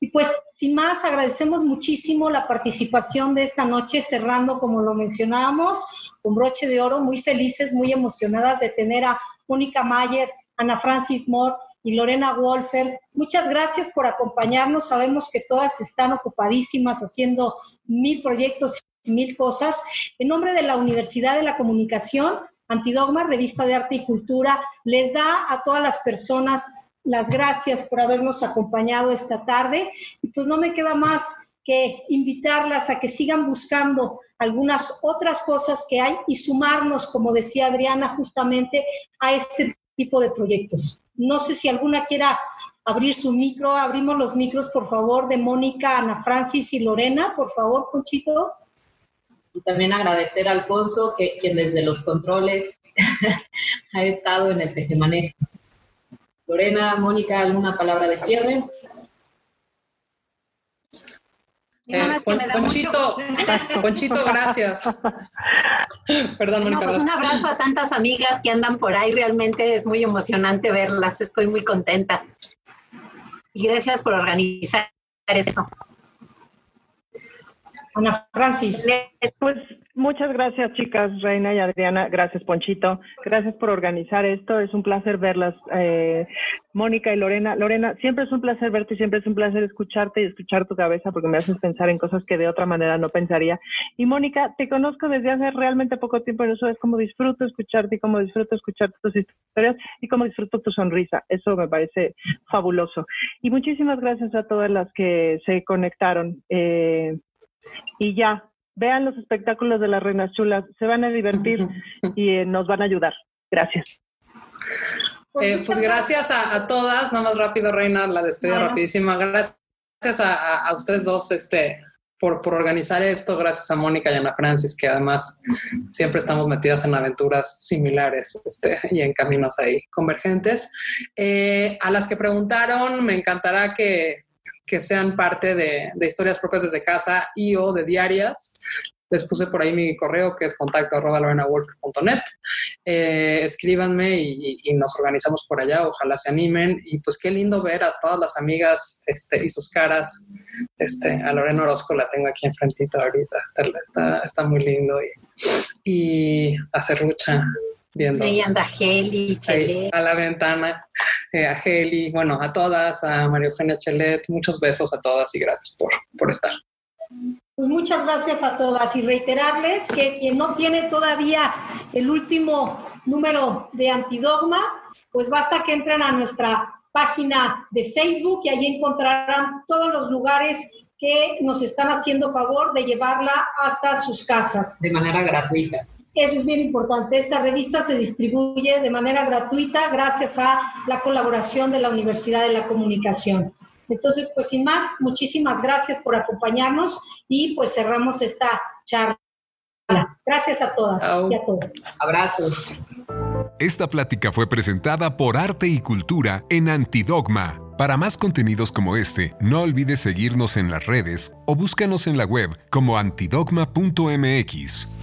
Y pues, sin más, agradecemos muchísimo la participación de esta noche, cerrando, como lo mencionábamos, con broche de oro, muy felices, muy emocionadas de tener a Mónica Mayer, Ana Francis Moore y Lorena Wolfer. Muchas gracias por acompañarnos. Sabemos que todas están ocupadísimas haciendo mil proyectos y mil cosas. En nombre de la Universidad de la Comunicación, Antidogma, Revista de Arte y Cultura, les da a todas las personas las gracias por habernos acompañado esta tarde. Y pues no me queda más que invitarlas a que sigan buscando algunas otras cosas que hay y sumarnos, como decía Adriana, justamente a este tipo de proyectos. No sé si alguna quiera abrir su micro. Abrimos los micros, por favor, de Mónica, Ana Francis y Lorena. Por favor, Conchito. Y también agradecer a Alfonso, que, quien desde los controles <laughs> ha estado en el tejemanejo. Lorena, Mónica, ¿alguna palabra de cierre? Eh, Conchito, Conchito, gracias. <laughs> Perdón, Mónica. pues un abrazo a tantas amigas que andan por ahí. Realmente es muy emocionante verlas. Estoy muy contenta. Y gracias por organizar eso. Ana Francis. Pues Muchas gracias, chicas, Reina y Adriana. Gracias, Ponchito. Gracias por organizar esto. Es un placer verlas, eh, Mónica y Lorena. Lorena, siempre es un placer verte siempre es un placer escucharte y escuchar tu cabeza porque me haces pensar en cosas que de otra manera no pensaría. Y Mónica, te conozco desde hace realmente poco tiempo y eso es como disfruto escucharte y como disfruto escuchar tus historias y como disfruto tu sonrisa. Eso me parece fabuloso. Y muchísimas gracias a todas las que se conectaron. Eh, y ya, vean los espectáculos de las Reinas Chulas, se van a divertir y eh, nos van a ayudar. Gracias. Eh, pues gracias a, todas, nada más rápido, Reina, la despedida rapidísima. Gracias a, ustedes dos este, por, por, organizar esto, gracias a Mónica y Ana Francis, que además siempre estamos metidas en aventuras similares este, y en caminos ahí convergentes. Eh, a las que preguntaron, me encantará que que sean parte de, historias propias desde casa y o de diarias. Les puse por ahí mi correo que es contacto arroba eh, escríbanme y, nos organizamos por allá, ojalá se animen. Y pues qué lindo ver a todas las amigas este, y sus caras. Este, a Lorena Orozco la tengo aquí enfrentito ahorita, está, está, muy lindo. Y, y a Cerrucha viendo. Ahí anda Heli, Chelet. a la ventana, eh, a Heli, bueno, a todas, a María Eugenia Chelet, muchos besos a todas y gracias por, por estar. Pues muchas gracias a todas y reiterarles que quien no tiene todavía el último número de Antidogma, pues basta que entren a nuestra página de Facebook y allí encontrarán todos los lugares que nos están haciendo favor de llevarla hasta sus casas. De manera gratuita. Eso es bien importante. Esta revista se distribuye de manera gratuita gracias a la colaboración de la Universidad de la Comunicación. Entonces, pues sin más, muchísimas gracias por acompañarnos y pues cerramos esta charla. Gracias a todas y a todos. Abrazos. Esta plática fue presentada por Arte y Cultura en Antidogma. Para más contenidos como este, no olvides seguirnos en las redes o búscanos en la web como antidogma.mx.